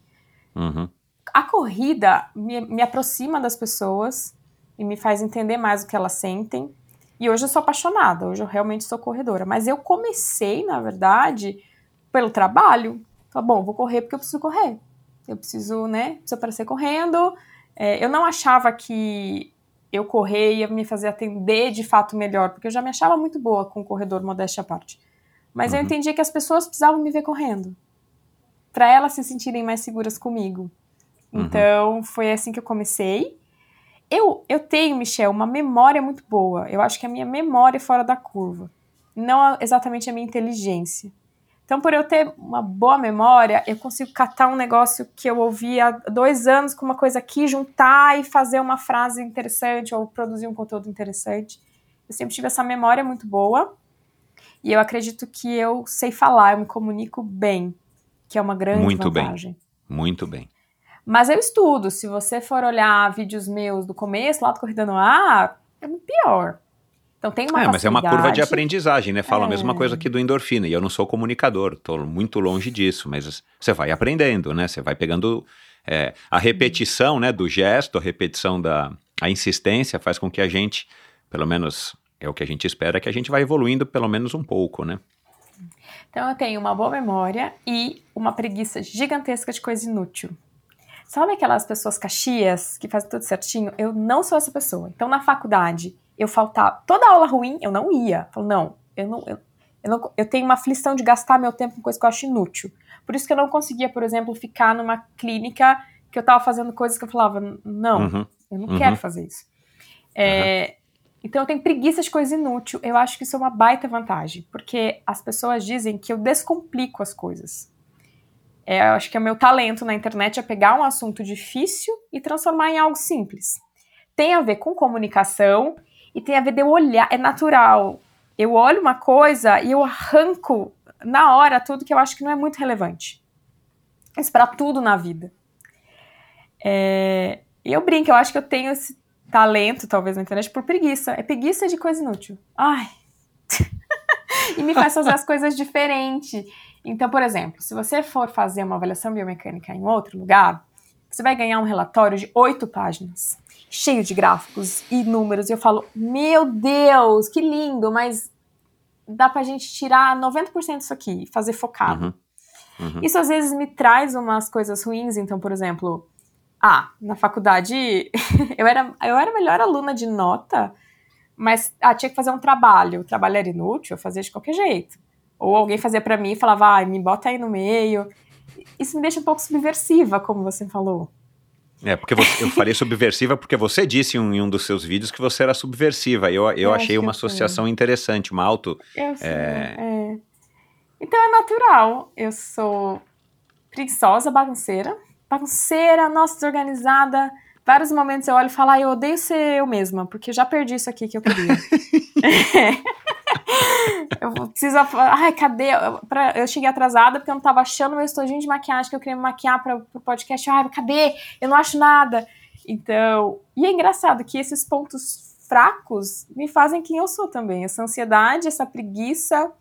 Uhum. A corrida me, me aproxima das pessoas e me faz entender mais o que elas sentem. E hoje eu sou apaixonada, hoje eu realmente sou corredora. Mas eu comecei, na verdade, pelo trabalho. Falei, bom, vou correr porque eu preciso correr. Eu preciso, né? Preciso aparecer correndo. É, eu não achava que eu correr ia me fazer atender de fato melhor, porque eu já me achava muito boa com o corredor modéstia à parte. Mas eu Uhum. entendia que as pessoas precisavam me ver correndo, para elas se sentirem mais seguras comigo. Uhum. Então, foi assim que eu comecei. Eu, eu tenho, Michel, uma memória muito boa. Eu acho que a minha memória é fora da curva. Não exatamente a minha inteligência. Então, por eu ter uma boa memória, eu consigo catar um negócio que eu ouvi há dois anos com uma coisa aqui, juntar e fazer uma frase interessante ou produzir um conteúdo interessante. Eu sempre tive essa memória muito boa. E eu acredito que eu sei falar, eu me comunico bem, que é uma grande Muito bem. vantagem. Muito bem. Mas eu estudo. Se você for olhar vídeos meus do começo, lá do Corrida no Ar, é muito pior. Então tem uma É, mas é uma curva de aprendizagem, né? Fala a É. mesma coisa que do endorfina. E eu não sou comunicador, tô muito longe disso, mas você vai aprendendo, né? Você vai pegando é, a repetição, né, do gesto, a repetição da a insistência faz com que a gente, pelo menos é o que a gente espera, que a gente vai evoluindo pelo menos um pouco, né? Então eu tenho uma boa memória e uma preguiça gigantesca de coisa inútil. Sabe aquelas pessoas caxias que fazem tudo certinho? Eu não sou essa pessoa. Então na faculdade, eu faltava. Toda aula ruim, eu não ia. Eu falo, não, eu não. Eu, eu, não, eu tenho uma aflição de gastar meu tempo com coisa que eu acho inútil. Por isso que eu não conseguia, por exemplo, ficar numa clínica que eu tava fazendo coisas que eu falava, não, Uhum. eu não Uhum. quero fazer isso. É, Então eu tenho preguiça de coisa inútil. Eu acho que isso é uma baita vantagem, porque as pessoas dizem que eu descomplico as coisas. É, eu acho que é o meu talento na internet é pegar um assunto difícil e transformar em algo simples. Tem a ver com comunicação e tem a ver de eu olhar, é natural. Eu olho uma coisa e eu arranco na hora tudo que eu acho que não é muito relevante. Isso para tudo na vida. É, eu brinco, eu acho que eu tenho esse talento, talvez, na internet, por preguiça. É preguiça de coisa inútil. Ai. e me faz fazer as coisas diferentes. Então, por exemplo, se você for fazer uma avaliação biomecânica em outro lugar, você vai ganhar um relatório de oito páginas, cheio de gráficos e números. E eu falo, meu Deus, que lindo, mas dá pra gente tirar 90% disso aqui e fazer focado. Uhum. Uhum. Isso às vezes me traz umas coisas ruins. Então, por exemplo, ah, na faculdade eu era, eu era a melhor aluna de nota, mas ah, tinha que fazer um trabalho. O trabalho era inútil, eu fazia de qualquer jeito. Ou alguém fazia pra mim e falava, ah, me bota aí no meio. Isso me deixa um pouco subversiva, como você falou. É, porque você- eu falei subversiva porque você disse em um, em um dos seus vídeos que você era subversiva. Eu, eu Eu achei uma associação interessante, uma auto. Eu sou, É. é. Então é natural. Eu sou preguiçosa, bagunceira. Bagunceira, nossa, desorganizada. Vários momentos eu olho e falo, ah, eu odeio ser eu mesma, porque já perdi isso aqui que eu queria. eu preciso. Ai, cadê? Eu, pra- eu cheguei atrasada porque eu não tava achando meu estojinho de maquiagem que eu queria me maquiar para o podcast. Ai, cadê? Eu não acho nada. Então. E é engraçado que esses pontos fracos me fazem quem eu sou também. Essa ansiedade, essa preguiça,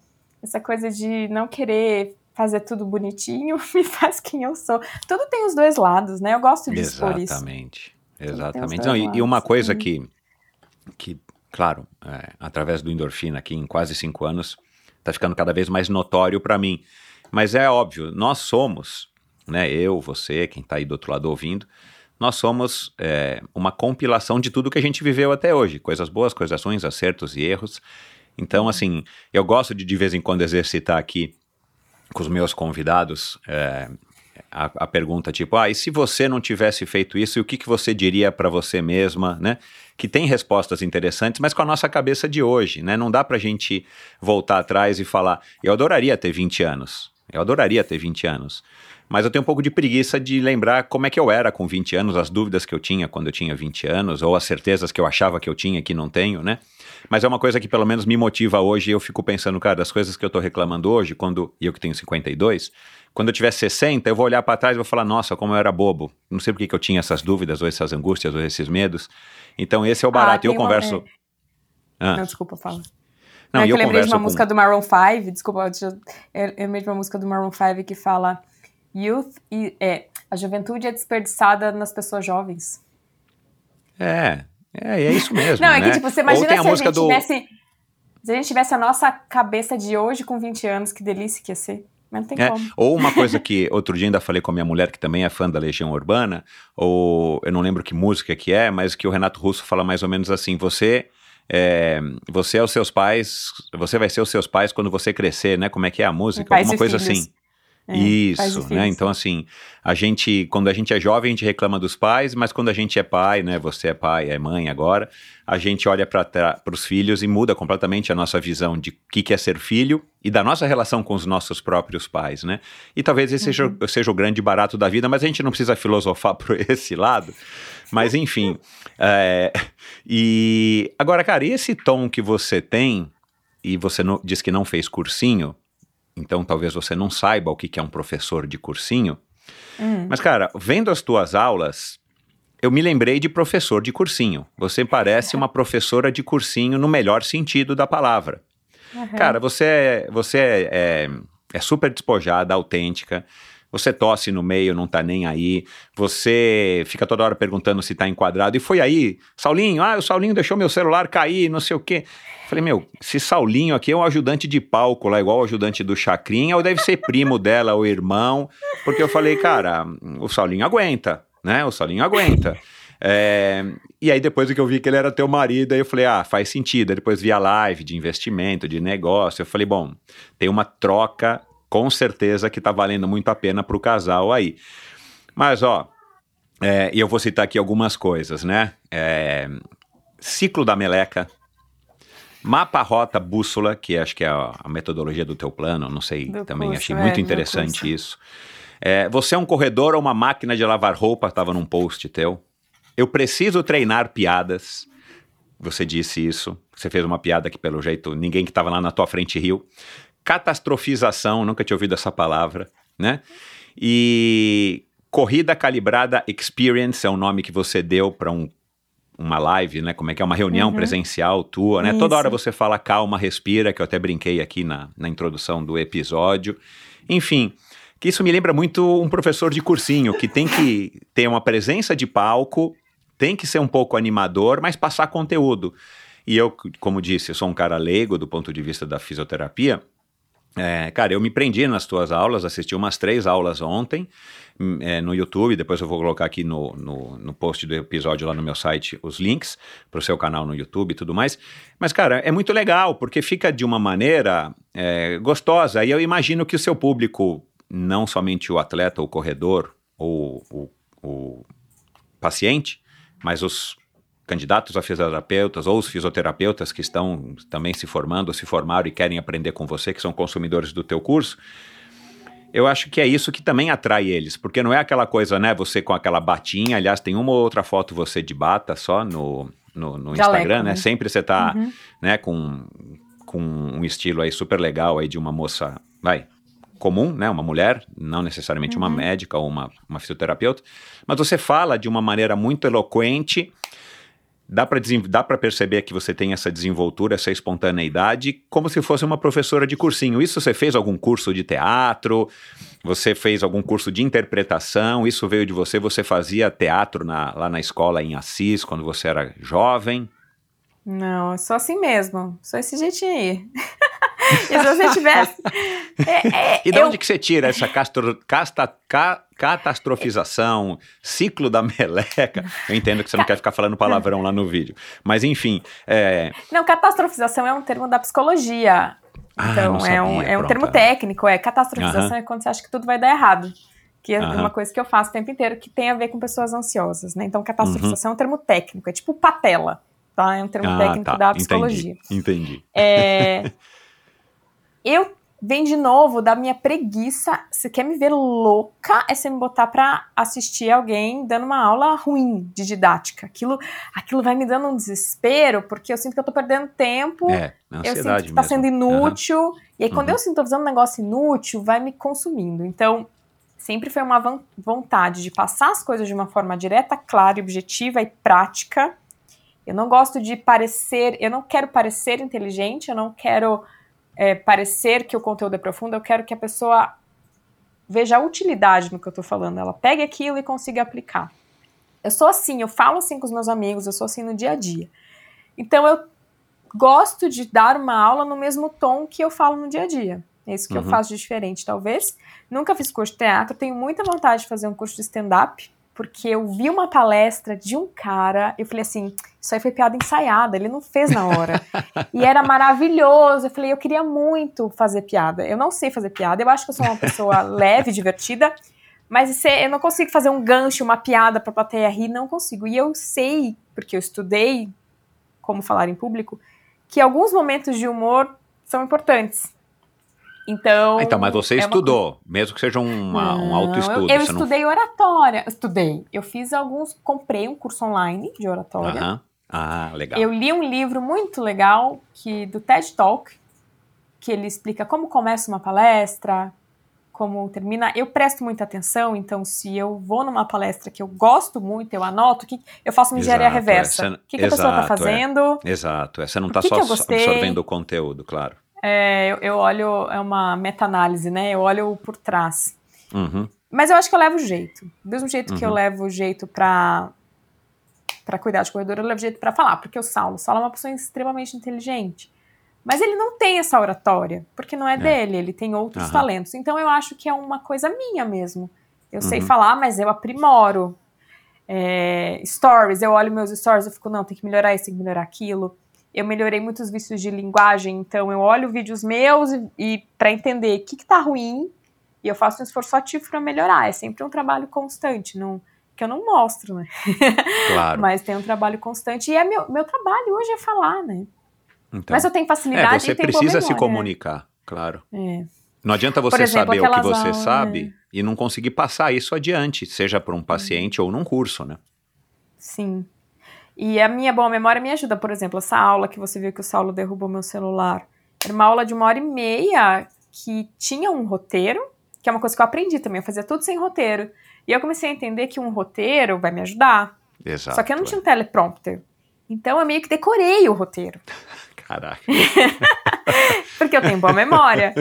essa coisa de não querer fazer tudo bonitinho me faz quem eu sou. Tudo tem os dois lados, né? Eu gosto de expor isso. Exatamente. Exatamente. Não, e, e uma coisa sim. que, que claro, é, através do endorfina aqui em quase cinco anos, tá ficando cada vez mais notório para mim. Mas é óbvio, nós somos, né? Eu, você, quem tá aí do outro lado ouvindo, nós somos é, uma compilação de tudo que a gente viveu até hoje. Coisas boas, coisas ruins, acertos e erros. Então, assim, eu gosto de de vez em quando exercitar aqui com os meus convidados é, a, a pergunta tipo, ah, e se você não tivesse feito isso, o que, que você diria para você mesma, né? Que tem respostas interessantes, mas com a nossa cabeça de hoje, né? Não dá pra gente voltar atrás e falar, eu adoraria ter 20 anos, eu adoraria ter 20 anos, mas eu tenho um pouco de preguiça de lembrar como é que eu era com 20 anos, as dúvidas que eu tinha quando eu tinha 20 anos, ou as certezas que eu achava que eu tinha que não tenho, né? Mas é uma coisa que pelo menos me motiva hoje. Eu fico pensando, cara, das coisas que eu tô reclamando hoje, quando eu que tenho 52, quando eu tiver 60, eu vou olhar para trás e vou falar, nossa, como eu era bobo. Não sei por que eu tinha essas dúvidas, ou essas angústias, ou esses medos. Então, esse é o barato. e eu tem uma- converso. Ah, Não, desculpa, fala. não, é e que eu eu lembrei de converso uma com. música do Maroon 5, desculpa, eu, eu lembrei de uma música do Maroon 5 que fala Youth e, é, a juventude é desperdiçada nas pessoas jovens. É, é, é isso mesmo. Não, é né? que tipo, você imagina a se a música gente do. tivesse. Se a gente tivesse a nossa cabeça de hoje com 20 anos, que delícia que ia ser. Mas não tem É, como. ou uma coisa que outro dia ainda falei com a minha mulher, que também é fã da Legião Urbana, ou eu não lembro que música que é, mas que o Renato Russo fala mais ou menos assim: você. É, você é os seus pais, você vai ser os seus pais quando você crescer, né? Como é que é a música? Alguma coisa filhos. assim. É, Isso, né? Então, assim, a gente, quando a gente é jovem, a gente reclama dos pais, mas quando a gente é pai, né? Você é pai, é mãe agora, a gente olha para os filhos e muda completamente a nossa visão de o que, que é ser filho e da nossa relação com os nossos próprios pais, né? E talvez esse seja, seja o grande barato da vida, mas a gente não precisa filosofar por esse lado. Mas, enfim. é, e agora, cara, e esse tom que você tem, e você não, diz que não fez cursinho, então talvez você não saiba o que é um professor de cursinho. Hum. Mas, cara, vendo as tuas aulas, eu me lembrei de professor de cursinho. Você parece uma professora de cursinho no melhor sentido da palavra. Uhum. Cara, você, é, você é, é, é super despojada, autêntica. Você tosse no meio, não tá nem aí. Você fica toda hora perguntando se tá enquadrado. E foi aí, Saulinho, ah, o Saulinho deixou meu celular cair, não sei o quê. Falei, meu, esse Saulinho aqui é um ajudante de palco lá, igual o ajudante do Chacrinha, ou deve ser primo dela ou irmão. Porque eu falei, cara, o Saulinho aguenta, né? O Saulinho aguenta. É, e aí depois que eu vi que ele era teu marido, aí eu falei, ah, faz sentido. Aí depois vi a live de investimento, de negócio. Eu falei, bom, tem uma troca com certeza que tá valendo muito a pena pro casal aí. Mas, ó, é, e eu vou citar aqui algumas coisas, né? É, ciclo da meleca, mapa, rota, bússola, que acho que é a, a metodologia do teu plano, não sei, Do também curso, achei é, muito interessante isso. É, você é um corredor ou uma máquina de lavar roupa, estava num post teu. Eu preciso treinar piadas. Você disse isso. Você fez uma piada que, pelo jeito, ninguém que estava lá na tua frente riu. Catastrofização, nunca tinha ouvido essa palavra, né? E corrida calibrada experience é o nome que você deu para um, uma live, né? Como é que é uma reunião Uhum. presencial tua, né? Toda Isso. hora você fala calma, respira, que eu até brinquei aqui na, na introdução do episódio. Enfim, que isso me lembra muito um professor de cursinho que tem que ter uma presença de palco, tem que ser um pouco animador, mas passar conteúdo. E eu, como disse, sou um cara leigo do ponto de vista da fisioterapia. É, cara, eu me prendi nas tuas aulas, assisti umas três aulas ontem hum, é, no YouTube. Depois eu vou colocar aqui no, no, no post do episódio lá no meu site os links para o seu canal no YouTube e tudo mais. Mas, cara, é muito legal porque fica de uma maneira é, gostosa. E eu imagino que o seu público, não somente o atleta, o corredor ou o, o paciente, mas os candidatos a fisioterapeutas ou os fisioterapeutas que estão também se formando, ou se formaram e querem aprender com você, que são consumidores do teu curso, eu acho que é isso que também atrai eles, porque não é aquela coisa, né, você com aquela batinha, aliás, tem uma ou outra foto você de bata só no, no, no Instagram, né, né? sempre você tá, Uhum. né, com, com um estilo aí super legal aí de uma moça, vai, comum, né, uma mulher, não necessariamente uma médica ou uma, uma fisioterapeuta, mas você fala de uma maneira muito eloquente, dá para para perceber que você tem essa desenvoltura, essa espontaneidade, como se fosse uma professora de cursinho. Isso você fez algum curso de teatro? Você fez algum curso de interpretação? Isso veio de você? Você fazia teatro na- lá na escola em Assis quando você era jovem? Não, eu sou assim mesmo. Sou esse jeitinho aí. e se você tivesse. É, é, E de eu- onde que você tira essa castro- casta- ca- catastrofização, ciclo da meleca? Eu entendo que você não quer ficar falando palavrão lá no vídeo. Mas enfim, é, Não, catastrofização é um termo da psicologia. Ah, Então, não é um, é um termo é. técnico. É catastrofização Aham. é quando você acha que tudo vai dar errado. Que é Aham. uma coisa que eu faço o tempo inteiro que tem a ver com pessoas ansiosas, né? Então, catastrofização Uhum. é um termo técnico. É tipo patela, tá? É um termo ah, técnico tá, da psicologia. Entendi, entendi. É, eu vem de novo da minha preguiça. Se quer me ver louca, é você me botar pra assistir alguém dando uma aula ruim de didática. Aquilo, aquilo vai me dando um desespero, porque eu sinto que eu tô perdendo tempo. É, eu sinto que tá mesmo. sendo inútil. E aí, quando Uhum. eu sinto tô fazendo um negócio inútil, vai me consumindo. Então, sempre foi uma von- vontade de passar as coisas de uma forma direta, clara, objetiva e prática. Eu não gosto de parecer, eu não quero parecer inteligente, eu não quero é, parecer que o conteúdo é profundo, eu quero que a pessoa veja a utilidade no que eu tô falando, ela pegue aquilo e consiga aplicar. Eu sou assim, eu falo assim com os meus amigos, eu sou assim no dia a dia. Então eu gosto de dar uma aula no mesmo tom que eu falo no dia a dia. É isso que eu Uhum. faço de diferente, talvez. Nunca fiz curso de teatro, tenho muita vontade de fazer um curso de stand-up, porque eu vi uma palestra de um cara, eu falei assim, isso aí foi piada ensaiada, ele não fez na hora. e era maravilhoso. Eu falei, eu queria muito fazer piada. Eu não sei fazer piada, eu acho que eu sou uma pessoa leve, divertida, mas é- eu não consigo fazer um gancho, uma piada pra plateia rir, não consigo. E eu sei, porque eu estudei como falar em público, que alguns momentos de humor são importantes. Então. Ah, então, mas você é uma estudou, mesmo que seja uma- um autoestudo. Eu, eu você não- estudei oratória. Estudei. Eu fiz alguns. Comprei um curso online de oratória. Aham. Ah, legal. Eu li um livro muito legal que do TED Talk, que ele explica como começa uma palestra, como termina. Eu presto muita atenção, então se eu vou numa palestra que eu gosto muito, eu anoto, que eu faço uma engenharia Exato, reversa. O que, que a pessoa está exato, é. fazendo? Exato. Você não está só absorvendo o conteúdo, claro. É, eu, eu olho, é uma meta-análise, né? Eu olho por trás. Uhum. Mas eu acho que eu levo jeito. Do mesmo jeito que eu Uhum. levo jeito pra, pra cuidar de corredor, eu levo jeito pra falar. Porque o Saulo, o Saulo é uma pessoa extremamente inteligente. Mas ele não tem essa oratória, porque não é, dele, ele tem outros Aham. talentos. Então eu acho que é uma coisa minha mesmo. Eu sei Uhum. falar, mas eu aprimoro. É, stories, eu olho meus stories e fico, não, tem que melhorar isso, tem que melhorar aquilo. Eu melhorei muitos vícios de linguagem, então eu olho vídeos meus e, e para entender o que, que tá ruim e eu faço um esforço ativo para melhorar. É sempre um trabalho constante, não, que eu não mostro, né? Claro. Mas tem um trabalho constante e é meu, meu trabalho hoje é falar, né? Então, Mas eu tenho facilidade é, você e precisa se memória. comunicar, claro. É. Não adianta você exemplo, saber o que você aulas, sabe né? e não conseguir passar isso adiante, seja para um paciente ou num curso, né? Sim. E a minha boa memória me ajuda, por exemplo, essa aula que você viu que o Saulo derrubou meu celular. Era uma aula de uma hora e meia que tinha um roteiro, que é uma coisa que eu aprendi também, eu fazia tudo sem roteiro. E eu comecei a entender que um roteiro vai me ajudar. Exato. Só que eu não tinha um teleprompter. Então eu meio que decorei o roteiro. Caraca. Porque eu tenho boa memória.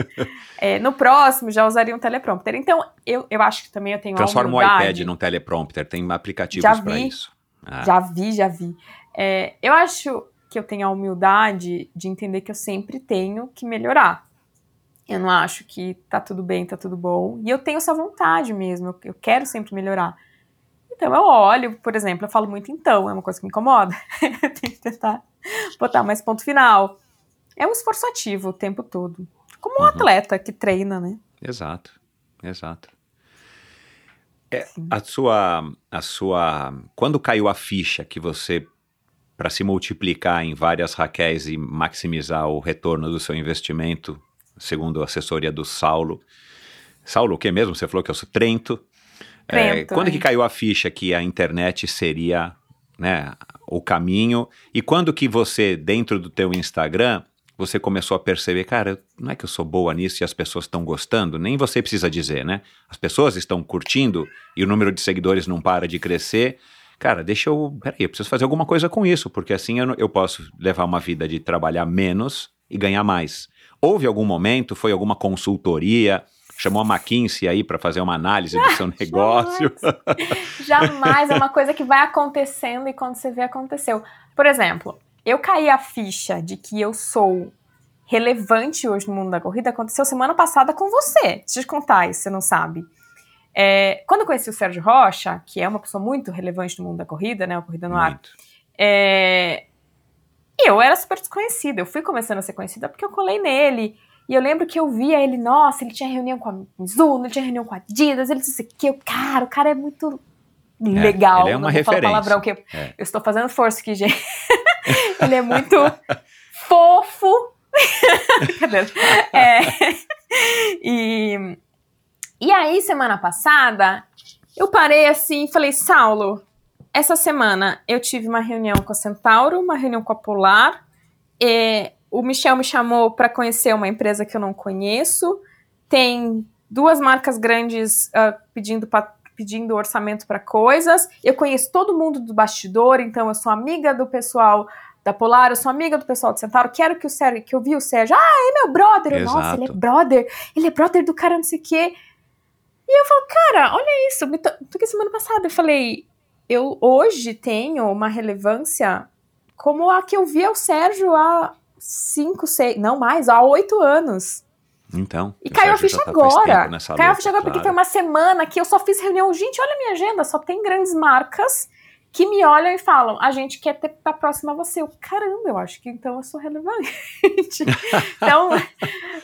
É, no próximo já usaria um teleprompter. Então eu, eu acho que também eu tenho Transforma o iPad num teleprompter, tem aplicativos para isso. Ah, Já vi, já vi. É, eu acho que eu tenho a humildade de entender que eu sempre tenho que melhorar. Eu não acho que tá tudo bem, tá tudo bom. E eu tenho essa vontade mesmo, eu, eu quero sempre melhorar. Então eu olho, por exemplo, eu falo muito então, é uma coisa que me incomoda. eu tenho que tentar botar mais ponto final. É um esforço ativo o tempo todo. Como um Uhum. atleta que treina, né? Exato, exato. É, a sua, a sua, quando caiu a ficha que você, para se multiplicar em várias Raquéis e maximizar o retorno do seu investimento, segundo a assessoria do Saulo, Saulo, o que mesmo? Você falou que eu sou Trento. É, Trento, quando é. que caiu a ficha que a internet seria, né, o caminho? E quando que você, dentro do teu Instagram, você começou a perceber, cara, não é que eu sou boa nisso e as pessoas estão gostando, nem você precisa dizer, né? As pessoas estão curtindo e o número de seguidores não para de crescer. Cara, deixa eu. Peraí, eu preciso fazer alguma coisa com isso, porque assim eu, eu posso levar uma vida de trabalhar menos e ganhar mais. Houve algum momento, foi alguma consultoria, chamou a McKinsey aí para fazer uma análise do seu negócio? Jamais é uma coisa que vai acontecendo e quando você vê, aconteceu. Por exemplo, eu caí a ficha de que eu sou relevante hoje no mundo da corrida, aconteceu semana passada com você. Deixa eu te contar isso, você não sabe. É, quando eu conheci o Sérgio Rocha, que é uma pessoa muito relevante no mundo da corrida, né? A corrida no ar, Muito. é, eu era super desconhecida. Eu fui começando a ser conhecida porque eu colei nele. E eu lembro que eu via ele, nossa, ele tinha reunião com a Mizuno, ele tinha reunião com a Adidas, ele disse que o cara, o cara é muito legal. ele é uma não referência. palavrão, que eu, É. eu estou fazendo força aqui, gente. ele é muito fofo. É, e, e aí, semana passada, eu parei assim e falei, Saulo, essa semana eu tive uma reunião com a Centauro, uma reunião com a Polar. e o Michel me chamou para conhecer uma empresa que eu não conheço. Tem duas marcas grandes ah, pedindo, pedindo orçamento para coisas. Eu conheço todo mundo do bastidor, então eu sou amiga do pessoal da Polar, eu sou amiga do pessoal do Centauro. Quero que o Sérgio, que eu vi o Sérgio, ah, é meu brother. Eu, Nossa, ele é brother, ele é brother do cara, não sei o quê. E eu falo, cara, olha isso, me toquei semana passada. Eu falei, eu hoje tenho uma relevância como a que eu vi o Sérgio há cinco, seis, não mais, há oito anos. Então. E caiu a ficha tá agora. Caiu a ficha agora porque claro. foi uma semana que eu só fiz reunião. Gente, olha a minha agenda, só tem grandes marcas que me olham e falam: a gente quer ter pra próxima você. Eu, caramba, eu acho que então eu sou relevante. então,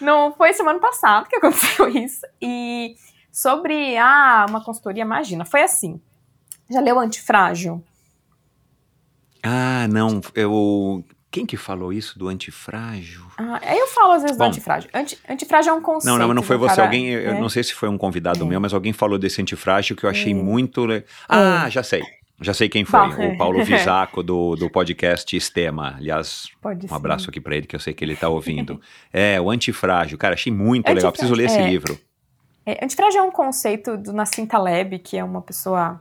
não foi semana passada que aconteceu isso. E sobre ah, uma consultoria, imagina, foi assim. Já leu Antifrágil? Ah, não. Eu. Quem que falou isso do antifrágil? Ah, eu falo às vezes do Bom. antifrágil. Anti, antifrágil é um conceito. Não, não, não foi do você. cara- Alguém, eu é. não sei se foi um convidado É. meu, mas alguém falou desse antifrágil que eu achei É. muito. le- Ah, já sei. Já sei quem foi. É. O Paulo Visaco do, do podcast Estema. Aliás, Pode um ser. abraço aqui pra ele, que eu sei que ele tá ouvindo. é, o antifrágil. Cara, achei muito legal. Preciso ler esse é. livro. É, antifrágil é um conceito do Nassim Taleb, que é uma pessoa,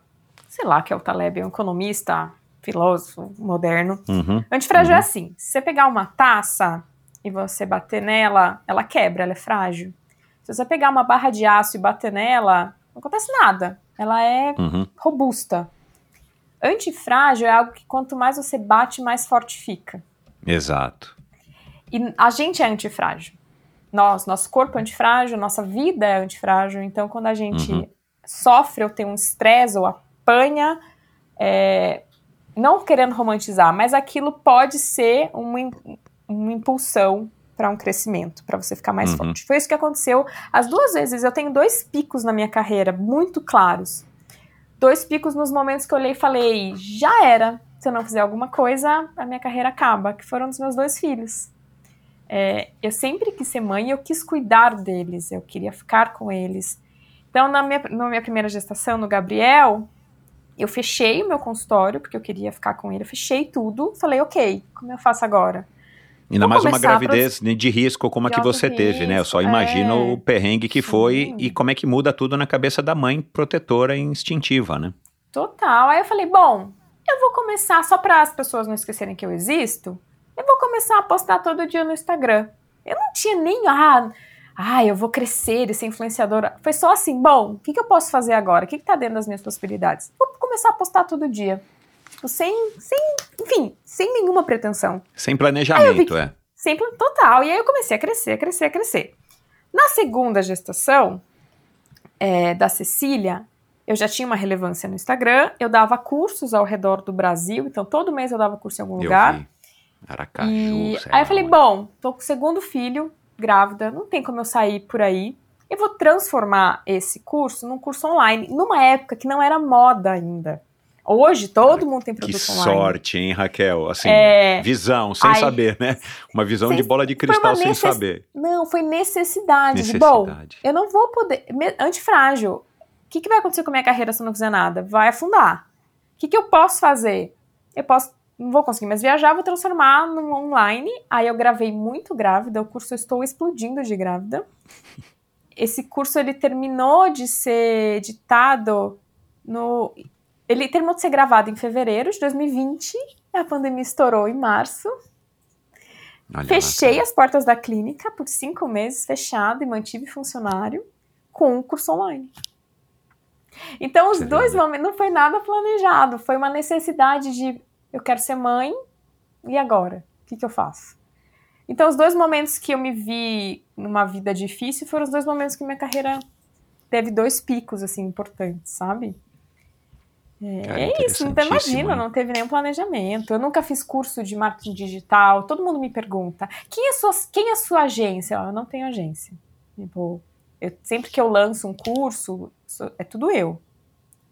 sei lá, que é o Taleb, é um economista, filósofo moderno. Uhum. Antifrágil Uhum. é assim: se você pegar uma taça e você bater nela, ela quebra, ela é frágil. Se você pegar uma barra de aço e bater nela, não acontece nada. Ela é Uhum. robusta. Antifrágil é algo que quanto mais você bate, mais forte fica. Exato. E a gente é antifrágil. Nós, nosso corpo é antifrágil, nossa vida é antifrágil. Então, quando a gente Uhum. sofre ou tem um estresse ou apanha, é, não querendo romantizar, mas aquilo pode ser uma, uma impulsão para um crescimento, para você ficar mais Uhum. forte. Foi isso que aconteceu as duas vezes. Eu tenho dois picos na minha carreira muito claros. Dois picos nos momentos que eu olhei e falei, já era. Se eu não fizer alguma coisa, a minha carreira acaba, que foram dos meus dois filhos. É, eu sempre quis ser mãe eu quis cuidar deles, eu queria ficar com eles. Então, na minha, na minha primeira gestação, no Gabriel, eu fechei o meu consultório, porque eu queria ficar com ele, eu fechei tudo, falei, ok, como eu faço agora? Ainda Vou mais uma começar a gravidez de risco como a De que alto você teve, né? Eu só risco, imagino é. o perrengue que foi Sim. e como é que muda tudo na cabeça da mãe protetora e instintiva, né? Total. Aí eu falei, bom, eu vou começar, só para as pessoas não esquecerem que eu existo, eu vou começar a postar todo dia no Instagram. Eu não tinha nem, ah, ah eu vou crescer e ser influenciadora. Foi só assim, bom, o que, que eu posso fazer agora? O que, que tá dentro das minhas possibilidades? Vou começar a postar todo dia. Tipo, sem, sem, enfim, sem nenhuma pretensão. Sem planejamento, é. Sempre total. E aí eu comecei a crescer, a crescer, a crescer. Na segunda gestação é, da Cecília, eu já tinha uma relevância no Instagram, eu dava cursos ao redor do Brasil, então todo mês eu dava curso em algum Eu lugar. vi. Aracaju, E aí eu falei, onde. bom, tô com o segundo filho, grávida, não tem como eu sair por aí. Eu vou transformar esse curso num curso online, numa época que não era moda ainda. Hoje todo mundo tem Que produto online. sorte, hein, Raquel? Assim, É, visão, sem saber, né? Uma visão Sem- de bola de cristal sem necess- saber. Não, foi necessidade. de, Bom, Necessidade. eu não vou poder. Antifrágil. O que, que vai acontecer com a minha carreira se eu não fizer nada? Vai afundar. O que, que eu posso fazer? Eu posso. Não vou conseguir mais viajar, vou transformar no online. Aí eu gravei muito grávida. O curso eu estou explodindo de grávida. Esse curso ele terminou de ser editado no. Ele terminou de ser gravado em fevereiro de 2020. A pandemia estourou em março. Olha Fechei as portas da clínica por cinco meses, fechado, e mantive funcionário com um curso online. Então, os Você dois momentos não foi nada planejado, foi uma necessidade de eu quero ser mãe, e agora? O que, que eu faço? Então, os dois momentos que eu me vi numa vida difícil foram os dois momentos que minha carreira teve dois picos, assim, importantes, sabe? Cara, É isso, não imagina, não teve nenhum planejamento. Eu nunca fiz curso de marketing digital. Todo mundo me pergunta: quem é sua, quem é sua agência? Eu não tenho agência. Tipo, eu- sempre que eu lanço um curso, é tudo eu.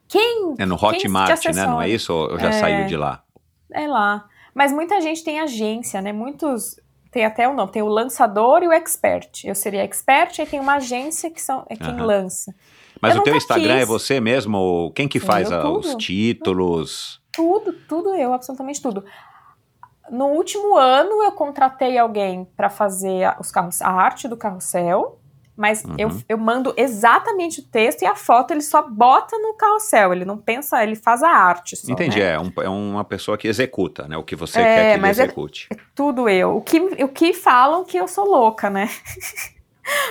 Quem É no Hotmart, né? Não é isso? Ou eu já É. saiu de lá? é lá? Mas muita gente tem agência, né? Muitos. Tem até o nome, tem o lançador e o expert. Eu seria expert, aí tem uma agência que são, é quem Aham. lança. Mas Eu o teu Instagram é quis. você mesmo? Quem que Sou faz eu ah, os títulos? Tudo, tudo eu, absolutamente tudo. No último ano eu contratei alguém para fazer a- os carros, a arte do carrossel, mas eu, Uhum. eu mando exatamente o texto e a foto ele só bota no carrossel, ele não pensa, ele faz a arte só, Entendi, né? é, um- é uma pessoa que executa, né? O que você É, quer que ele é- execute. Tudo eu. O que, o que falam que eu sou louca, né?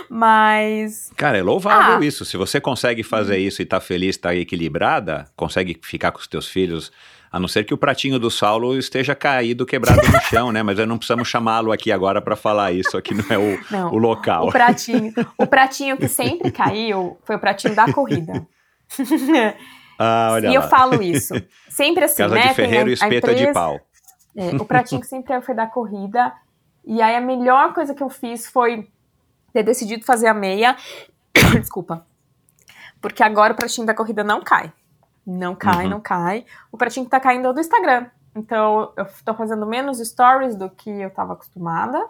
mas Cara, é louvável Ah. isso. Se você consegue fazer isso e tá feliz, tá equilibrada, consegue ficar com os teus filhos A não ser que o pratinho do Saulo esteja caído, quebrado no chão, né? Mas não precisamos chamá-lo aqui agora para falar isso. Aqui não é o, Não, o local. O pratinho, o pratinho que sempre caiu foi o pratinho da corrida. Ah, olha e eu lá. falo isso. Sempre assim, Casa né? de ferreiro e espeta de empresa- pau. É, o pratinho que sempre foi da corrida. E aí a melhor coisa que eu fiz foi ter decidido fazer a meia. Desculpa. Porque agora o pratinho da corrida não cai. Não cai, Uhum. não cai. O pratinho que tá caindo é o do Instagram. Então eu tô fazendo menos stories do que eu tava acostumada.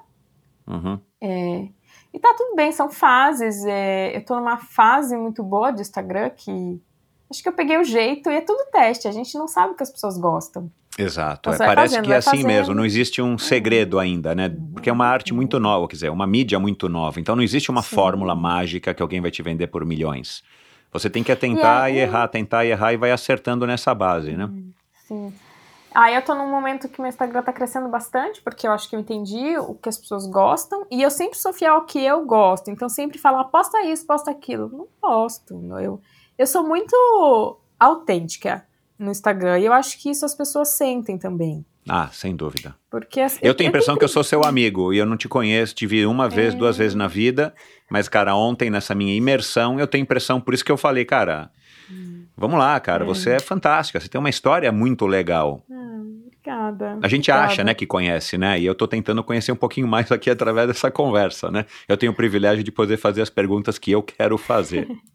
Uhum. É, e tá tudo bem, são fases. é, eu tô numa fase muito boa de Instagram que acho que eu peguei o jeito e é tudo teste. A gente não sabe o que as pessoas gostam. Exato. É, parece fazendo, que é assim fazendo. mesmo, não existe um segredo ainda, né? Porque é uma arte muito nova, quer dizer, uma mídia muito nova. Então não existe uma Sim. fórmula mágica que alguém vai te vender por milhões. Você tem que tentar E e aí- errar, tentar e errar e vai acertando nessa base, né? Sim. Aí eu tô num momento que meu Instagram tá crescendo bastante, porque eu acho que eu entendi o que as pessoas gostam, e eu sempre sou fiel ao que eu gosto. Então sempre falo, ah, posta isso, posta aquilo. Não posto. Eu, eu sou muito autêntica no Instagram, e eu acho que isso as pessoas sentem também. Ah, sem dúvida. Porque as- Eu tenho a impressão que eu sou seu amigo e eu não te conheço, te vi uma vez, É. duas vezes na vida, mas, cara, ontem nessa minha imersão, eu tenho impressão, por isso que eu falei, cara, vamos lá, cara, É. você é fantástica, você tem uma história muito legal. Ah, obrigada. A gente Obrigada. acha, né, que conhece, né? E eu tô tentando conhecer um pouquinho mais aqui através dessa conversa, né? Eu tenho o privilégio de poder fazer as perguntas que eu quero fazer.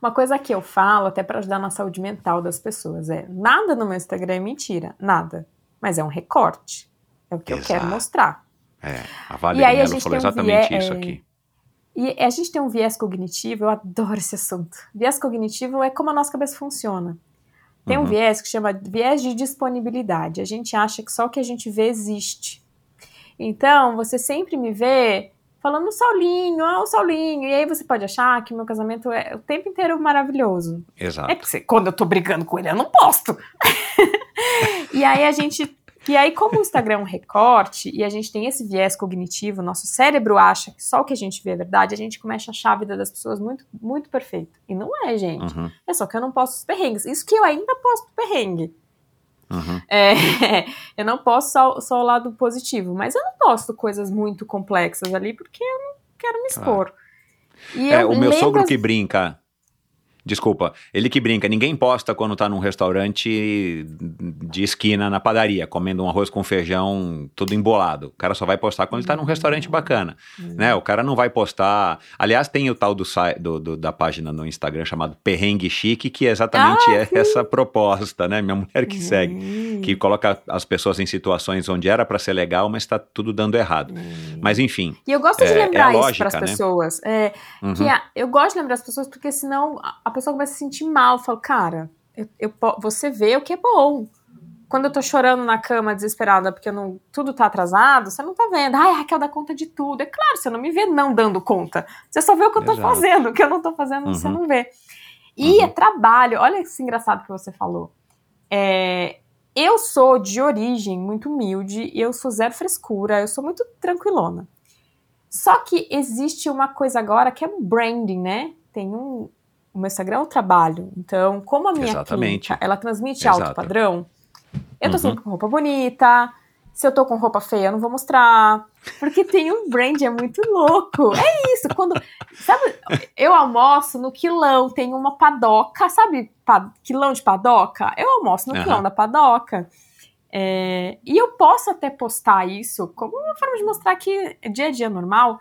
Uma coisa que eu falo, até para ajudar na saúde mental das pessoas, é nada no meu Instagram é mentira, nada. Mas é um recorte. É o que eu Exato. quero mostrar. É, a E Valéria aí a Mello gente falou um exatamente viés- isso é, aqui. E a gente tem um viés cognitivo, eu adoro esse assunto. Viés cognitivo é como a nossa cabeça funciona. Tem um Uhum. viés que chama viés de disponibilidade. A gente acha que só o que a gente vê existe. Então, você sempre me vê falando Saulinho, ah, o Saulinho. E aí você pode achar que o meu casamento é o tempo inteiro maravilhoso. Exato. É porque quando eu tô brigando com ele, eu não posto. e aí a gente. E aí, como o Instagram é um recorte e a gente tem esse viés cognitivo, nosso cérebro acha que só o que a gente vê é verdade, a gente começa a achar a vida das pessoas muito, muito perfeita. E não é, gente. Uhum, É só que eu não posto os perrengues. Isso que eu ainda posto perrengue. Uhum. É, eu não posto só, só o lado positivo, mas eu não posto coisas muito complexas ali porque eu não quero me expor. E É, o meu sogro as- que brinca. Desculpa, ele que brinca, ninguém posta quando tá num restaurante de esquina na padaria, comendo um arroz com feijão tudo embolado. O cara só vai postar quando ele tá num restaurante bacana, né? O cara não vai postar... Aliás, tem o tal do, do- do- da página no Instagram chamado Perrengue Chique, que exatamente Ah, é essa proposta, né? Minha mulher que segue, Hum. que coloca as pessoas em situações onde era pra ser legal, mas tá tudo dando errado. Mas enfim, E eu gosto É- de é a lembrar isso lógica, para as né? pessoas. É, uhum, que a- eu gosto de lembrar as pessoas porque senão a, a pessoa começa a se sentir mal. Eu falo, cara, eu, eu você vê o que é bom. Quando eu tô chorando na cama desesperada porque não, tudo tá atrasado, você não tá vendo. Ai, Raquel dá conta de tudo. É claro, você não me vê não dando conta. Você só vê o que eu tô Exato. fazendo. O que eu não tô fazendo, você Uhum. não vê. E Uhum. é trabalho. Olha que engraçado que você falou. É, eu sou de origem muito humilde, eu sou zero frescura, eu sou muito tranquilona. Só que existe uma coisa agora que é um branding, né? Tem um. O meu Instagram é o trabalho. Então, como a minha Exatamente. clínica, ela transmite Exato. alto padrão, eu tô Uhum. sempre com roupa bonita. Se eu tô com roupa feia, eu não vou mostrar. Porque tem um brand, é muito louco. É isso. Quando. Sabe, eu almoço no quilão, tem uma padoca, sabe? Pa- quilão de padoca? Eu almoço no Aham. quilão da padoca. É, e eu posso até postar isso como uma forma de mostrar que é dia a dia normal,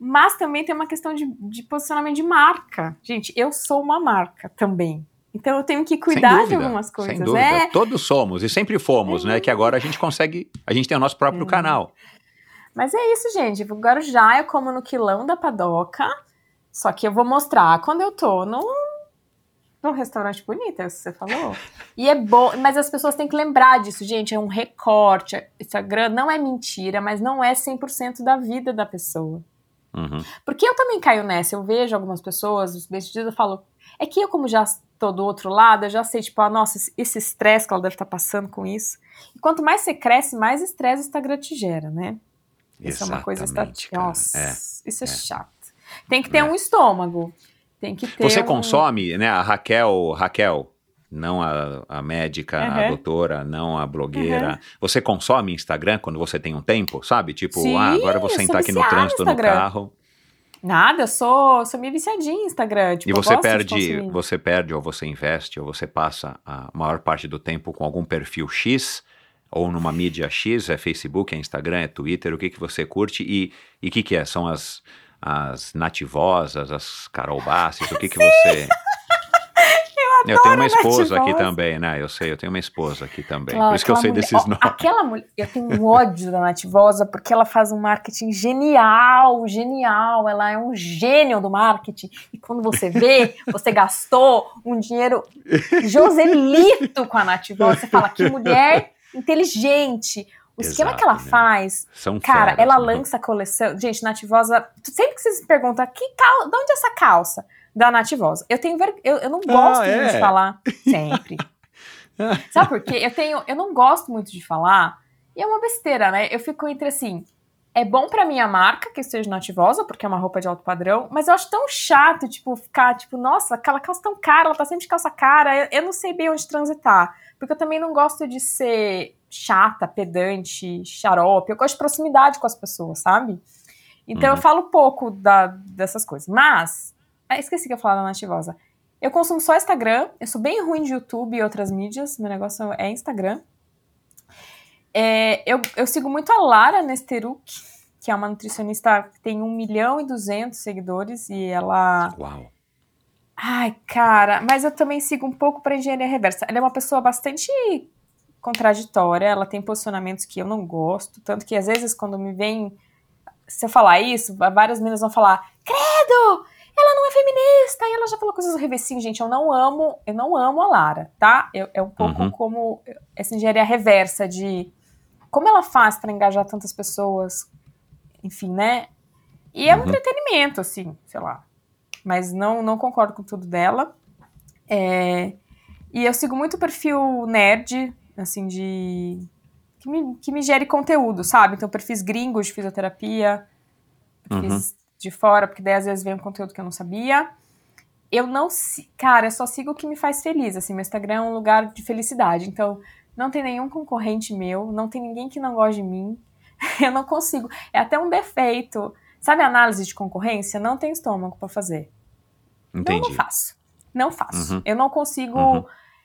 mas também tem uma questão de, de posicionamento de marca. Gente, eu sou uma marca também. Então eu tenho que cuidar sem de dúvida, algumas coisas. Sem dúvida. É, Todos somos e sempre fomos, né? Que agora a gente consegue, a gente tem o nosso próprio É. canal. Mas é isso, gente. Agora já eu como no quilão da padoca. Só que eu vou mostrar quando eu tô num, num restaurante bonito, é isso que você falou. E é bom, mas as pessoas têm que lembrar disso, gente. É um recorte. Instagram não é mentira, mas não é 100% da vida da pessoa. Uhum. Porque eu também caio nessa. Eu vejo algumas pessoas, os vestidos, eu falo. É que eu, como já tô do outro lado, eu já sei, tipo, ah, nossa, esse- esse estresse que ela deve estar passando com isso. E quanto mais você cresce, mais estresse o Instagram te gera, né? Isso é uma coisa estatística. Nossa, É, isso é, é. chato. Tem que ter É. um estômago. Tem que ter Você um... consome, né? A Raquel, Raquel, não a, a médica, a Uhum. doutora, não a blogueira. Você consome Instagram quando você tem um tempo, sabe? Tipo, Sim, ah, agora eu vou eu sou sentar aqui no trânsito no carro. Nada, eu sou, sou meio viciadinha em Instagram. Tipo, e você perde, você perde, ou você investe, ou você passa a maior parte do tempo com algum perfil X, ou numa mídia X, é Facebook, é Instagram, é Twitter, o que, que você curte e e o que, que é? São as, as nativosas, as Carol Basses, o que, que você. Eu, tenho uma esposa aqui também, né? Eu sei, eu tenho uma esposa aqui também. Aquela- Por isso que eu sei mulher- desses ó, nomes. Aquela mulher, eu tenho um ódio da Nativosa porque ela faz um marketing genial, genial. Ela é um gênio do marketing. E quando você vê, você gastou um dinheiro joselito com a Nativosa. Você fala, que mulher inteligente. O esquema que ela Exato, né? faz, São cara, feras, ela né? lança a coleção. Gente, Nativosa, sempre que vocês se perguntam, que cal... de onde é essa calça? Da Nativosa. Eu tenho ver... eu, eu não gosto é? muito de falar. Sempre. Sabe por quê? Eu tenho, eu não gosto muito de falar, e é uma besteira, né? Eu fico entre assim, é bom pra minha marca que esteja nativosa, porque é uma roupa de alto padrão, mas eu acho tão chato, tipo, ficar, tipo, nossa, aquela calça tão cara, ela tá sempre de calça cara, eu, eu não sei bem onde transitar. Porque eu também não gosto de ser chata, pedante, xarope, eu gosto de proximidade com as pessoas, sabe? Então Uhum. eu falo pouco da, dessas coisas. Mas, ah, esqueci que eu da nativosa. Eu consumo só Instagram. Eu sou bem ruim de YouTube e outras mídias. Meu negócio é Instagram. É, eu, eu sigo muito a Lara Nesteruk, que é uma nutricionista que tem 1 milhão e 200 seguidores. E ela. Uau. Ai, cara, mas eu também sigo um pouco para engenharia reversa. Ela é uma pessoa bastante contraditória, ela tem posicionamentos que eu não gosto, tanto que às vezes quando me vem se eu falar isso, várias meninas vão falar: "Credo, ela não é feminista". E ela já falou coisas horríveis assim, gente, eu não amo, eu não amo a Lara, tá? Eu- é um pouco Uhum. como essa engenharia reversa de como ela faz para engajar tantas pessoas, enfim, né? E é um Uhum. entretenimento, assim, sei lá. Mas não, não concordo com tudo dela. É, e eu sigo muito o perfil nerd, assim, de. Que me, que me gere conteúdo, sabe? Então, perfis gringos de fisioterapia, perfis de fora, porque daí às vezes vem um conteúdo que eu não sabia. Eu não. Cara, eu só sigo o que me faz feliz, assim. Meu Instagram é um lugar de felicidade. Então, não tem nenhum concorrente meu, não tem ninguém que não goste de mim. Eu não consigo. É até um defeito. Sabe análise de concorrência? Não tenho estômago pra fazer. Não, Entendi. não faço. Não faço. Uhum. Eu não consigo. Uhum.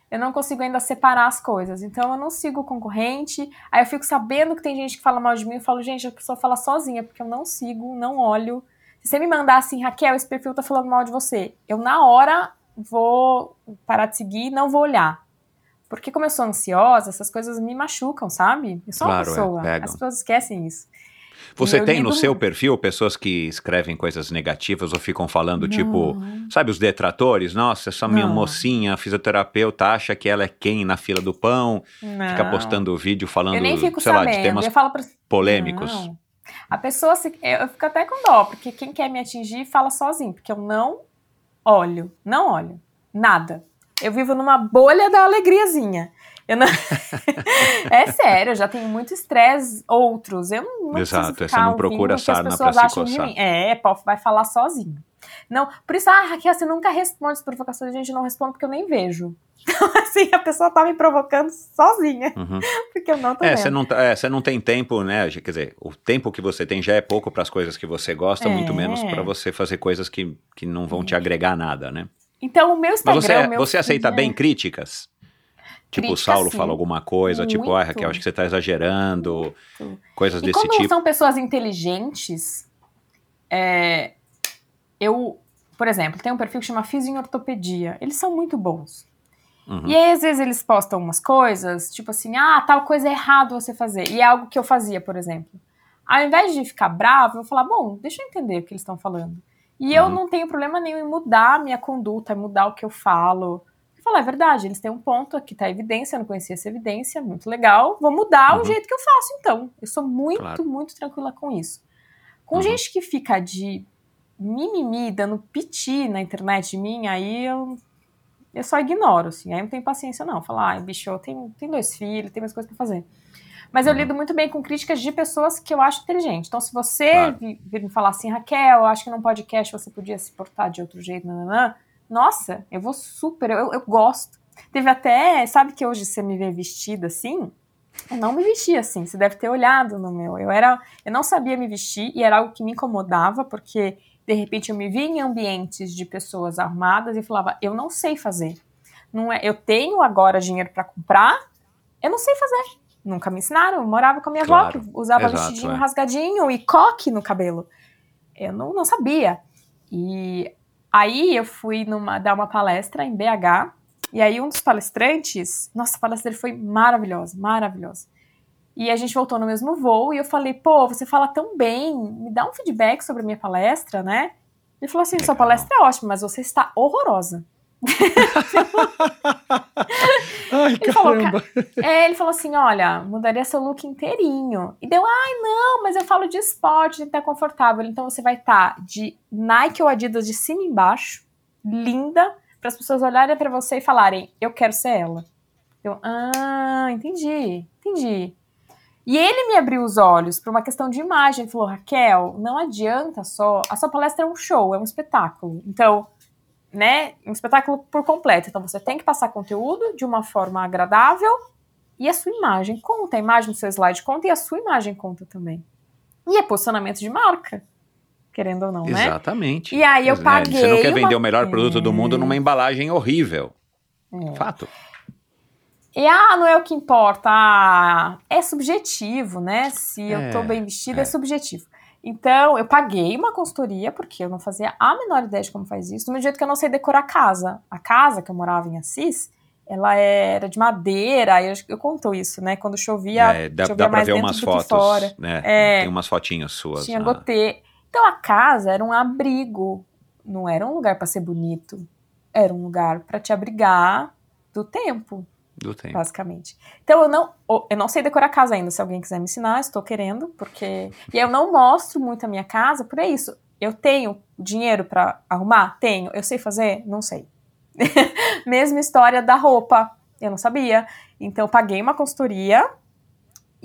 Eu não consigo ainda separar as coisas. Então eu não sigo o concorrente. Aí eu fico sabendo que tem gente que fala mal de mim. Eu falo, gente, a pessoa fala sozinha, porque eu não sigo, não olho. Se você me mandar assim, Raquel, esse perfil tá falando mal de você, eu na hora vou parar de seguir e não vou olhar. Porque como eu sou ansiosa, essas coisas me machucam, sabe? Eu sou Claro, é, uma pessoa. pegam. As pessoas esquecem isso. Você tem no seu perfil pessoas que escrevem coisas negativas ou ficam falando, Não. tipo, sabe os detratores? Nossa, essa minha Não. mocinha fisioterapeuta acha que ela é quem na fila do pão, fica Não. postando vídeo falando, sei lá, sabendo. de temas eu falo pra... polêmicos. Não. A pessoa, se... eu fico até com dó, porque quem quer me atingir fala sozinho, porque eu não olho, não olho, nada. Eu vivo numa bolha da alegriazinha. Não... é sério, eu já tenho muito estresse outros. Eu não, não Exato, é, você não procura sarna pra pessoas se coçar. mim. É, pô, vai falar sozinho. Não, por isso, ah, Raquel, você nunca responde as provocações, gente, eu não respondo porque eu nem vejo. Então, assim, a pessoa tá me provocando sozinha, Uhum. porque eu não tô É, vendo. você não, tá- é, você não tem tempo, né? Quer dizer, o tempo que você tem já é pouco para as coisas que você gosta, muito É. menos para você fazer coisas que, que não vão te agregar nada, né? Então, o meu Instagram. Mas você, o meu você aceita bem é- críticas? Tipo, o Saulo fala alguma coisa, tipo, ah, Raquel, Muito. acho que você tá exagerando, Muito. coisas E desse quando tipo. são pessoas inteligentes, é, eu, por exemplo, tem um perfil que chama Fiz em Ortopedia. Eles são muito bons. Uhum. E aí, às vezes, eles postam umas coisas, tipo assim, ah, tal coisa é errado você fazer. E é algo que eu fazia, por exemplo. Ao invés de ficar bravo, eu falar, bom, deixa eu entender o que eles estão falando. E eu Uhum. não tenho problema nenhum em mudar a minha conduta, mudar o que eu falo. Eu falo, é verdade, eles têm um ponto, aqui tá a evidência, eu não conhecia essa evidência, muito legal, vou mudar Uhum. o jeito que eu faço, então. Eu sou muito, Claro. muito tranquila com isso. Com Uhum. gente que fica de mimimi, dando piti na internet de mim, aí eu, eu só ignoro, assim. Aí eu não tenho paciência, não. Falar, ai, bicho, tem, tem dois filhos, tem mais coisas pra fazer. Mas eu Uhum. lido muito bem com críticas de pessoas que eu acho inteligentes. Então, se você Claro. vi- vir me falar assim, Raquel, eu acho que num podcast você podia se portar de outro jeito, nananã, nossa, eu vou super, eu, eu gosto. Teve até, sabe que hoje você me vê vestida assim? Eu não me vestia assim, você deve ter olhado no meu. Eu era, eu não sabia me vestir e era algo que me incomodava, porque de repente eu me via em ambientes de pessoas arrumadas e falava, eu não sei fazer. Não é, eu tenho agora dinheiro para comprar, eu não sei fazer. Nunca me ensinaram. Eu morava com a minha Claro, avó, que usava exato, vestidinho é. rasgadinho e coque no cabelo. Eu não, não sabia. E aí eu fui numa, dar uma palestra em BH, e aí um dos palestrantes, nossa, a palestra dele foi maravilhosa, maravilhosa. E a gente voltou no mesmo voo, e eu falei, pô, você fala tão bem, me dá um feedback sobre a minha palestra, né? Ele falou assim, sua Legal. palestra é ótima, mas você está horrorosa. Ai, Ele falou, É, ele falou assim: olha, mudaria seu look inteirinho. E deu, ai, não, mas eu falo de esporte, tem que estar confortável. Então você vai estar de Nike ou Adidas de cima e embaixo, linda, para as pessoas olharem para você e falarem, eu quero ser ela. Eu, ah, entendi, entendi. E ele me abriu os olhos para uma questão de imagem. Ele falou, Raquel, não adianta só. A sua palestra é um show, é um espetáculo. Então, né, um espetáculo por completo. Então você tem que passar conteúdo de uma forma agradável e a sua imagem conta. A imagem do seu slide conta e a sua imagem conta também. E é posicionamento de marca, querendo ou não, né? Exatamente. E aí eu Né, paguei Você não quer uma- vender o melhor produto do mundo numa embalagem horrível. É. Fato. E ah, não é o que importa. Ah, é subjetivo, né? Se eu É, tô bem vestida, é. é. subjetivo. Então, eu paguei uma consultoria, porque eu não fazia a menor ideia de como faz isso. Do mesmo jeito que eu não sei decorar a casa. A casa que eu morava em Assis, ela era de madeira, eu, eu conto isso, né? Quando chovia, É, dá, chovia dá pra ver umas fotos. Né? É. Tem umas fotinhas suas. Tinha lá. gotê. Então a casa era um abrigo, não era um lugar para ser bonito. Era um lugar para te abrigar do tempo, Do tempo. basicamente. Então eu não, eu não sei decorar casa ainda. Se alguém quiser me ensinar, estou querendo, porque e eu não mostro muito a minha casa por isso. Eu tenho dinheiro para arrumar? Tenho. Eu sei fazer? Não sei. Mesma história da roupa. Eu não sabia. Então eu paguei uma consultoria.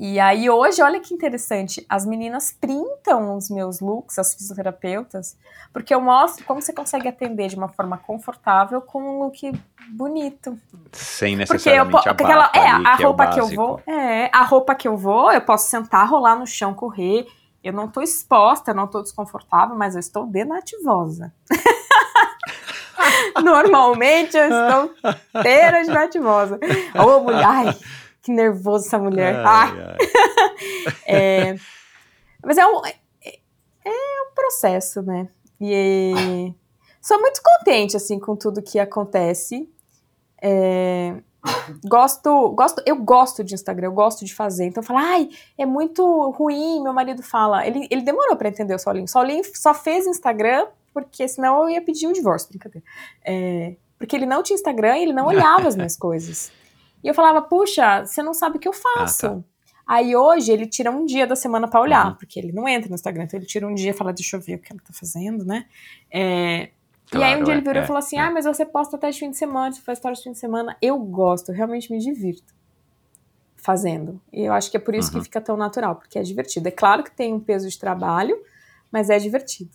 E aí hoje, olha que interessante, as meninas printam os meus looks, as fisioterapeutas, porque eu mostro como você consegue atender de uma forma confortável com um look bonito. Sem Porque eu necessariamente porque aquela, bata é, a é roupa que eu vou, é, a roupa que eu vou, eu posso sentar, rolar no chão, correr. Eu não tô exposta, eu não tô desconfortável, mas eu estou denativosa. Normalmente eu estou inteira de nativosa. Ô, mulher, ai, que nervoso essa mulher. Ai, Ai, ai. é, mas é um, é, é um processo, né? E sou muito contente, assim, com tudo que acontece. É, gosto, gosto, eu gosto de Instagram, eu gosto de fazer. Então, fala, ai, é muito ruim, meu marido fala. Ele, ele demorou pra entender o Solinho. O Solinho só fez Instagram porque senão eu ia pedir um divórcio, brincadeira. É, porque ele não tinha Instagram e ele não olhava as minhas coisas. E eu falava, puxa, você não sabe o que eu faço. Ah, tá. Aí hoje ele tira um dia da semana pra olhar, Uhum. porque ele não entra no Instagram, então ele tira um dia e fala, deixa eu ver o que ela tá fazendo, né? É, e aí Claro, um dia é, ele virou é, e falou assim: é. Ah, mas você posta até de fim de semana, você faz história de fim de semana. Eu gosto, eu realmente me divirto fazendo. E eu acho que é por isso Uhum. que fica tão natural, porque é divertido. É claro que tem um peso de trabalho, mas é divertido.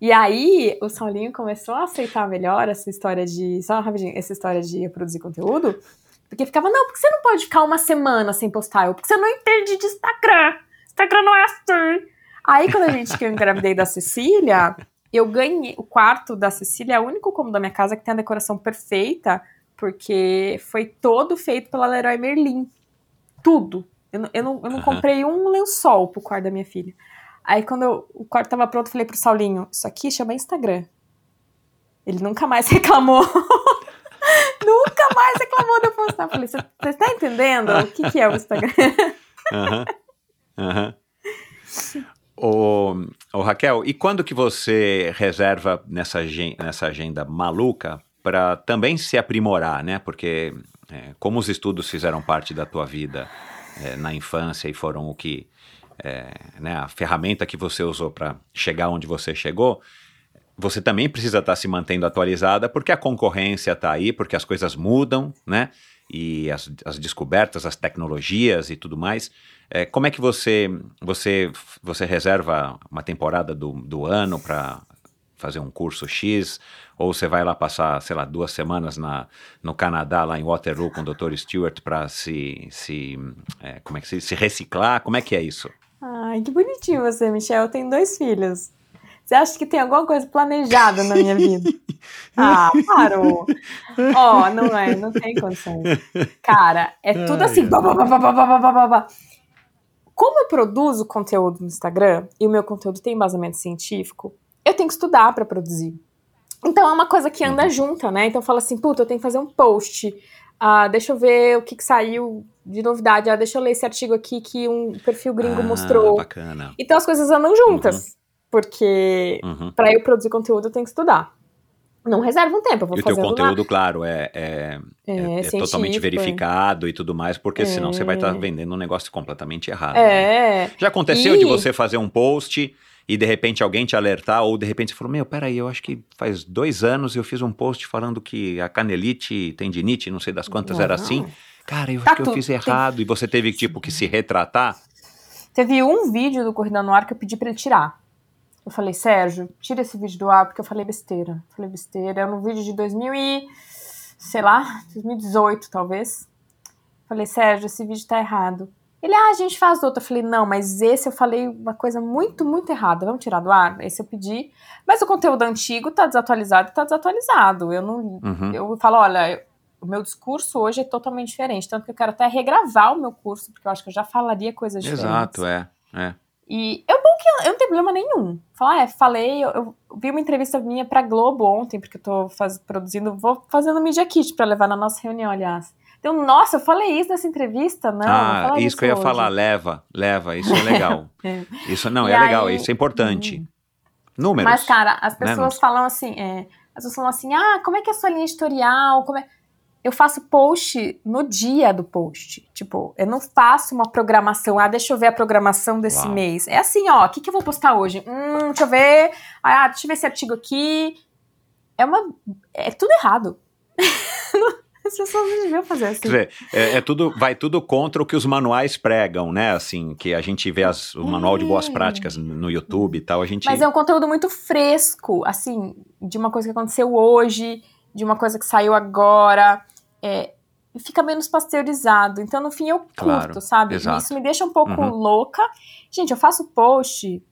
E aí o Saulinho começou a aceitar melhor essa história de. Só rapidinho, essa história de produzir conteúdo. Porque ficava, não, porque você não pode ficar uma semana sem postar? Eu, porque você não entende de Instagram. Instagram não é assim. Aí, quando a gente que eu engravidei da Cecília, eu ganhei. O quarto da Cecília é o único cômodo da minha casa que tem a decoração perfeita, porque foi todo feito pela Leroy Merlin. Tudo. Eu, não- eu não, eu não Aham. comprei um lençol pro quarto da minha filha. Aí, quando eu- o quarto tava pronto, eu falei pro Saulinho: Isso aqui chama Instagram. Ele nunca mais reclamou. Mais reclamou de eu postar. Eu falei: Você você tá entendendo o que, que é o Instagram? Aham. Aham. Ô, Raquel, e quando que você reserva nessa, nessa agenda maluca para também se aprimorar, né? Porque é, como os estudos fizeram parte da tua vida é, na infância e foram o que é, né, a ferramenta que você usou para chegar onde você chegou, você também precisa estar se mantendo atualizada porque a concorrência está aí, porque as coisas mudam, né? E as, as descobertas, as tecnologias e tudo mais. É, como é que você você você reserva uma temporada do, do ano para fazer um curso X, ou você vai lá passar, sei lá, duas semanas na, no Canadá, lá em Waterloo, com o Dr. Stewart, para se, se, é, como é que se, se reciclar? Como é que é isso? Ai, que bonitinho você, Michel. Tenho dois filhos. Você acha que tem alguma coisa planejada na minha vida? Ah, parou. Ó, oh, não é, não tem condições. Cara, é tudo assim. Bah, bah, bah, Como eu produzo conteúdo no Instagram e o meu conteúdo tem embasamento científico, eu tenho que estudar para produzir. Então é uma coisa que anda uhum. junta, né? Então eu falo assim, puta, eu tenho que fazer um post. Ah, deixa eu ver o que, que saiu de novidade. Ah, deixa eu ler esse artigo aqui que um perfil gringo ah, mostrou. Bacana. Então as coisas andam juntas. Uhum. Porque uhum. para eu produzir conteúdo eu tenho que estudar. Não reserva um tempo, eu vou e o teu conteúdo, claro, é, é, é, é, é totalmente verificado e tudo mais, porque senão você vai estar tá vendendo um negócio completamente errado. É. Né? Já aconteceu e... de você fazer um post e de repente alguém te alertar, ou de repente você falou: Meu, peraí, eu acho que faz dois anos eu fiz um post falando que a canelite, tendinite, não sei das quantas não, era assim. Cara, eu tá acho que eu fiz errado tem... e você teve tipo que se retratar. Teve um vídeo do Corrida no Ar que eu pedi para ele tirar. Eu falei, Sérgio, tira esse vídeo do ar porque eu falei besteira. Falei besteira. É um vídeo de 2000 e, sei lá, 2018 talvez. Falei, Sérgio, esse vídeo tá errado. Ele, ah, a gente faz outro. Eu falei, não, mas esse eu falei uma coisa muito, muito errada. Vamos tirar do ar? Esse eu pedi. Mas o conteúdo antigo tá desatualizado tá desatualizado. Eu não. Uhum. Eu falo, olha, o meu discurso hoje é totalmente diferente. Tanto que eu quero até regravar o meu curso, porque eu acho que eu já falaria coisas diferentes. Exato, é. é. E é bom que eu, eu não tenho problema nenhum. Falar, é, falei, eu, eu, vi uma entrevista minha pra Globo ontem, porque eu tô faz, produzindo, vou fazendo Media Kit pra levar na nossa reunião, aliás. Então, nossa, eu falei isso nessa entrevista? Não, ah, não isso que eu ia hoje. falar, leva, leva, isso é legal. é. Isso não, e é aí, legal, isso é importante. Hum. Números. Mas, cara, as né, pessoas né? falam assim, é, as pessoas falam assim, ah, como é que é a sua linha editorial? Como é eu faço post no dia do post. Tipo, eu não faço uma programação. Ah, deixa eu ver a programação desse Uau. mês. É assim, ó, o que, que eu vou postar hoje? Hum, deixa eu ver. Ah, deixa eu ver esse artigo aqui. É uma. É tudo errado. As pessoas não deviam fazer assim. Quer dizer, é, é, tudo, vai tudo contra o que os manuais pregam, né? Assim, que a gente vê as, o manual de boas é. práticas no YouTube e tal, a gente... Mas é um conteúdo muito fresco, assim, de uma coisa que aconteceu hoje, de uma coisa que saiu agora é, fica menos pasteurizado. Então, no fim, eu curto, claro, sabe? Exato. Isso me deixa um pouco uhum. louca. Gente, eu faço post,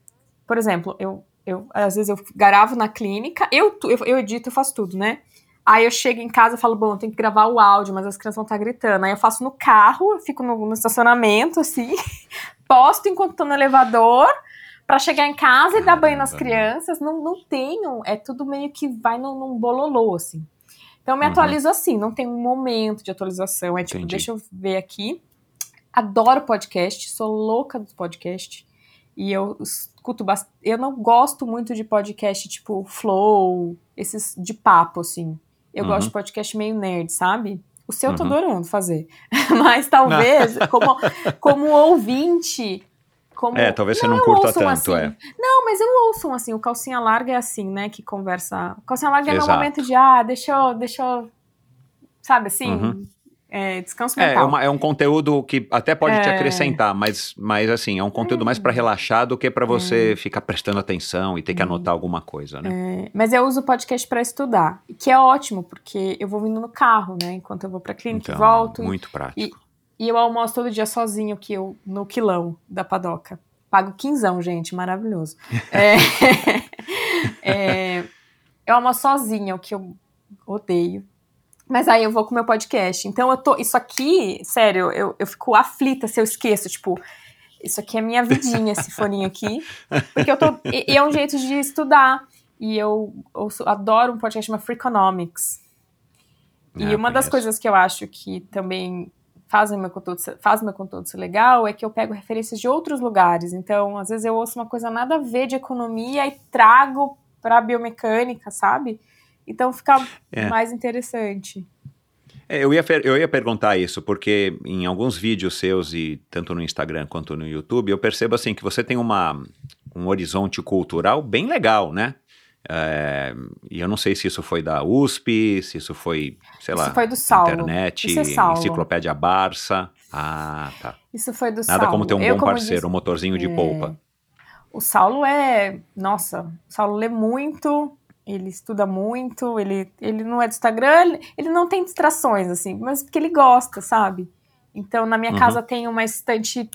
por exemplo, eu, eu às vezes eu gravo na clínica, eu, eu, eu edito, eu faço tudo, né? Aí eu chego em casa e falo, bom, tem que gravar o áudio, mas as crianças vão estar tá gritando. Aí eu faço no carro, eu fico no, no estacionamento, assim, posto enquanto tô no elevador, para chegar em casa e dar banho nas crianças. Não, não tenho, é tudo meio que vai num, num bololô, assim. Então eu me uhum. atualizo assim, não tem um momento de atualização. É tipo, Entendi. deixa eu ver aqui. Adoro podcast, sou louca do podcast. E eu escuto bastante. Eu não gosto muito de podcast tipo Flow, esses de papo, assim. Eu uhum. gosto de podcast meio nerd, sabe? O seu eu tô uhum. adorando fazer. Mas talvez, como, como ouvinte, como, é, talvez você não, não curta tanto, assim. é. Não, mas eu ouço assim, o calcinha larga é assim, né, que conversa. O calcinha larga Exato. é no momento de, ah, deixa eu, deixa eu, sabe assim, uhum. é, descanso é, mental. É, uma, é, um conteúdo que até pode é... te acrescentar, mas, mas assim, é um conteúdo mais para é. relaxar do que para você é. ficar prestando atenção e ter que anotar alguma coisa, né? mas eu uso o podcast para estudar, que é ótimo, porque eu vou vindo no carro, né, enquanto eu vou pra clínica então, e volto. Muito prático. E, e eu almoço todo dia sozinho que eu, no quilão da padoca. Pago quinzão, gente, maravilhoso. é, é, eu almoço sozinha, o que eu odeio. Mas aí eu vou com o meu podcast. Então eu tô. Isso aqui, sério, eu, eu fico aflita se eu esqueço. Tipo, isso aqui é minha vidinha, esse foninho aqui. Porque eu tô. E, e é um jeito de estudar. E eu, adoro um podcast chamado Freakonomics. E ah, uma das coisas que eu acho que também fazem meu conteúdo, faz meu conteúdo ser legal é que eu pego referências de outros lugares. Então, às vezes eu ouço uma coisa nada a ver de economia e trago para biomecânica, sabe? Então fica é. mais interessante. É, eu, ia, eu ia perguntar isso, porque em alguns vídeos seus, e tanto no Instagram quanto no YouTube, eu percebo assim que você tem uma, um horizonte cultural bem legal, né? É, e eu não sei se isso foi da USP, se isso foi, sei isso lá, foi do Saulo. internet, isso é Saulo. enciclopédia Barça. Ah, tá. Isso foi do Nada Saulo. como ter um eu, bom parceiro, disse, um motorzinho de é... polpa. O Saulo é. Nossa, o Saulo lê muito. ele estuda muito, ele, ele não é do Instagram, ele, ele não tem distrações, assim, mas porque ele gosta, sabe? Então, na minha Uhum. casa tem uma estante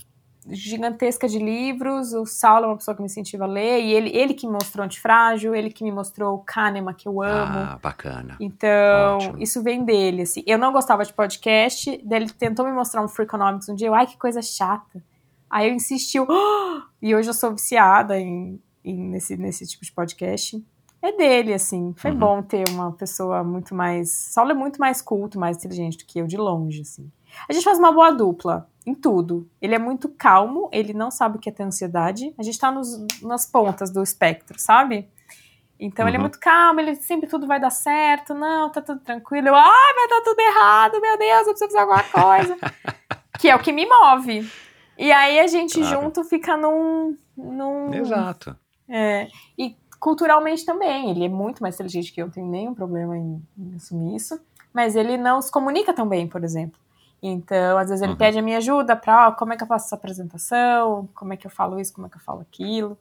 gigantesca de livros, o Saulo é uma pessoa que me incentiva a ler, e ele, ele que me mostrou Antifrágil, ele que me mostrou o Kahneman, que eu amo. Ah, bacana. Então, Ótimo. isso vem dele, assim. Eu não gostava de podcast, daí ele tentou me mostrar um Freakonomics um dia, eu, ai, que coisa chata. Aí eu insisti, eu, "Ah!" e hoje eu sou viciada em, em- nesse, nesse tipo de podcast. É dele, assim. Foi Uhum. bom ter uma pessoa muito mais... Saulo é muito mais culto, mais inteligente do que eu, de longe, assim. A gente faz uma boa dupla, em tudo. Ele é muito calmo, ele não sabe o que é ter ansiedade. A gente tá nos, nas pontas do espectro, sabe? Então ele é Uhum. muito calmo, ele sempre tudo vai dar certo, não, tá tudo tranquilo. Eu, ai, vai dar tudo errado, meu Deus, eu preciso fazer alguma coisa. que é o que me move. E aí a gente Claro. junto fica num. num Exato. é, e culturalmente também, ele é muito mais inteligente que eu, não tenho nenhum problema em, em assumir isso. Mas ele não se comunica tão bem, por exemplo. Então, às vezes ele Uhum. pede a minha ajuda para como é que eu faço essa apresentação, como é que eu falo isso, como é que eu falo aquilo.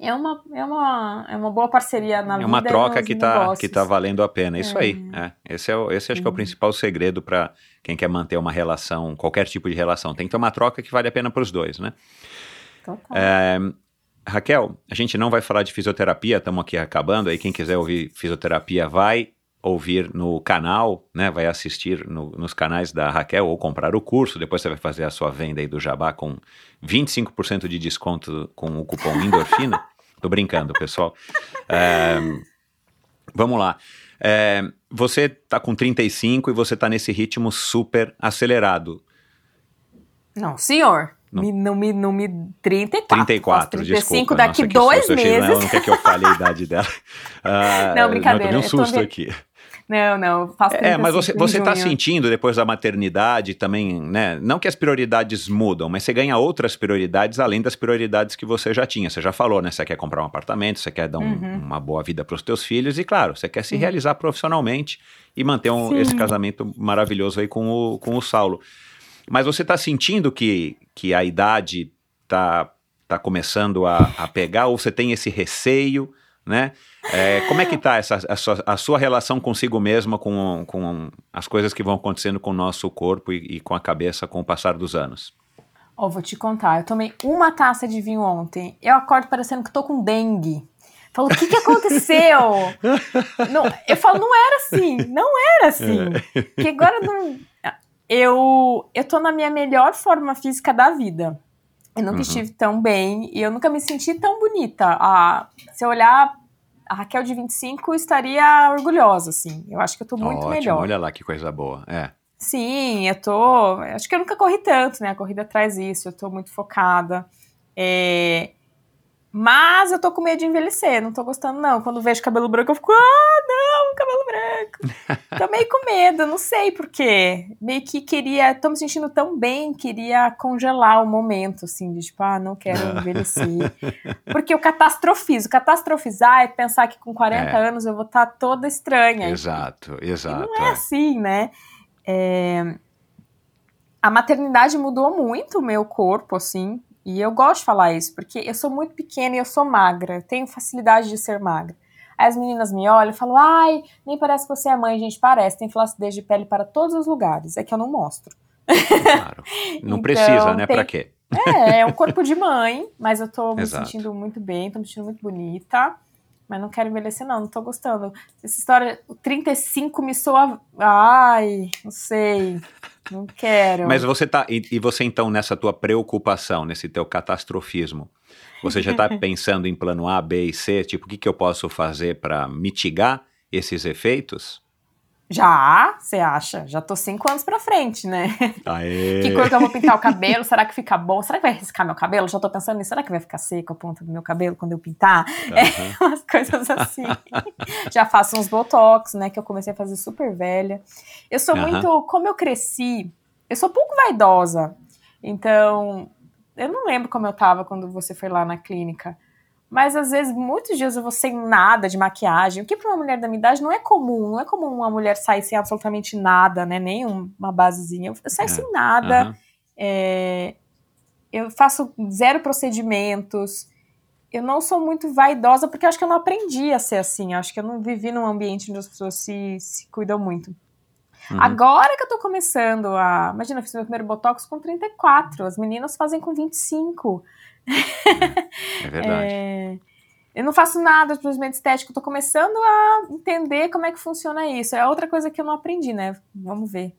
É uma, é uma, é uma boa parceria na É vida. uma e troca que tá, negócios. que tá valendo a pena. Isso É. aí. É. Esse, é o, esse acho que é o Uhum. principal segredo para quem quer manter uma relação, qualquer tipo de relação. Tem que ter uma troca que vale a pena para os dois, né? Total. É, Raquel, a gente não vai falar de fisioterapia, estamos aqui acabando. Aí quem quiser ouvir fisioterapia vai ouvir no canal, né? Vai assistir no- nos canais da Raquel ou comprar o curso. Depois você vai fazer a sua venda aí do Jabá com 25% de desconto com o cupom Endorfina. Tô brincando, pessoal. É, vamos lá. É, você tá com 35 e você tá nesse ritmo super acelerado. Não, senhor. Não. Me, não, me, não me. 34. 34, Faço 35 desculpa. daqui Nossa, dois. Eu meses. Não, quer que eu fale a idade dela. Ah, Não, brincadeira, eu tomei um eu susto vendo- aqui. Não, não, faço É, mas 35 você, você tá sentindo depois da maternidade também, né? Não que as prioridades mudam, mas você ganha outras prioridades além das prioridades que você já tinha. Você já falou, né? Você quer comprar um apartamento, você quer dar um- Uhum. uma boa vida para os teus filhos e, claro, você quer se realizar profissionalmente e manter um- esse casamento maravilhoso aí com o, com o Saulo. Mas você tá sentindo que, que a idade tá, tá começando a, a pegar ou você tem esse receio, né? É, como é que tá essa, a, sua, a sua relação consigo mesma, com, com as coisas que vão acontecendo com o nosso corpo e, e com a cabeça com o passar dos anos? Ó, vou te contar. Eu tomei uma taça de vinho ontem. Eu acordo parecendo que tô com dengue. Falo, o que que aconteceu? não, eu falo, não era assim. Não era assim. Que agora não... Eu, eu tô na minha melhor forma física da vida. Eu nunca Uhum. estive tão bem e eu nunca me senti tão bonita. Ah, se eu olhar a Raquel de 25, eu estaria orgulhosa, assim. Eu acho que eu tô muito Ótimo, melhor. olha lá que coisa boa. É. Sim, eu tô. Acho que eu nunca corri tanto, né? A corrida traz isso, eu tô muito focada. É, Mas eu tô com medo de envelhecer, não tô gostando, não. Quando vejo cabelo branco, eu fico, ah, não, cabelo branco. tô meio com medo, não sei por quê. Meio que queria, tô me sentindo tão bem, queria congelar o momento, assim, de tipo, ah, não quero envelhecer. Porque eu catastrofizo. Catastrofizar é pensar que com 40 É. anos eu vou estar toda estranha. Exato, exato. não é assim, né? É, A maternidade mudou muito o meu corpo, assim, e eu gosto de falar isso, porque eu sou muito pequena e eu sou magra, eu tenho facilidade de ser magra. Aí as meninas me olham e falam, ai, nem parece que você é mãe, gente, parece, tem flacidez de pele para todos os lugares, é que eu não mostro. Claro. Não Então, precisa, né? tem- Pra quê? É, é um corpo de mãe, mas eu tô me Exato. sentindo muito bem, tô me sentindo muito bonita. Mas não quero envelhecer, não, não tô gostando. Essa história, o 35 me soa. Ai, não sei. Não quero. Mas você tá. E, e você, então, nessa tua preocupação, nesse teu catastrofismo, você já tá pensando em plano A, B e C? Tipo, o que, que eu posso fazer para mitigar esses efeitos? Já, você acha? Já tô cinco anos pra frente, né? Aê! Que cor que eu vou pintar o cabelo? Será que fica bom? Será que vai riscar meu cabelo? Já tô pensando nisso. Será que vai ficar seco a ponta do meu cabelo quando eu pintar? Aham. umas coisas assim. Já faço uns botox, né? Que eu comecei a fazer super velha. Eu sou Aham. muito. Como eu cresci, eu sou pouco vaidosa. Então, eu não lembro como eu tava quando você foi lá na clínica. Mas às vezes, muitos dias eu vou sem nada de maquiagem, o que para uma mulher da minha idade não é comum. Não é comum uma mulher sair sem absolutamente nada, né? Nem um- uma basezinha. Eu saio É. sem nada. Aham. É, eu faço zero procedimentos. eu não sou muito vaidosa porque eu acho que eu não aprendi a ser assim. Eu acho que eu não vivi num ambiente onde as pessoas se, se cuidam muito. Uhum. Agora que eu tô começando a. Imagina, eu fiz meu primeiro botox com 34, as meninas fazem com 25. É verdade. É, Eu não faço nada de procedimento estético, tô começando a entender como é que funciona isso. É outra coisa que eu não aprendi, né? Vamos ver.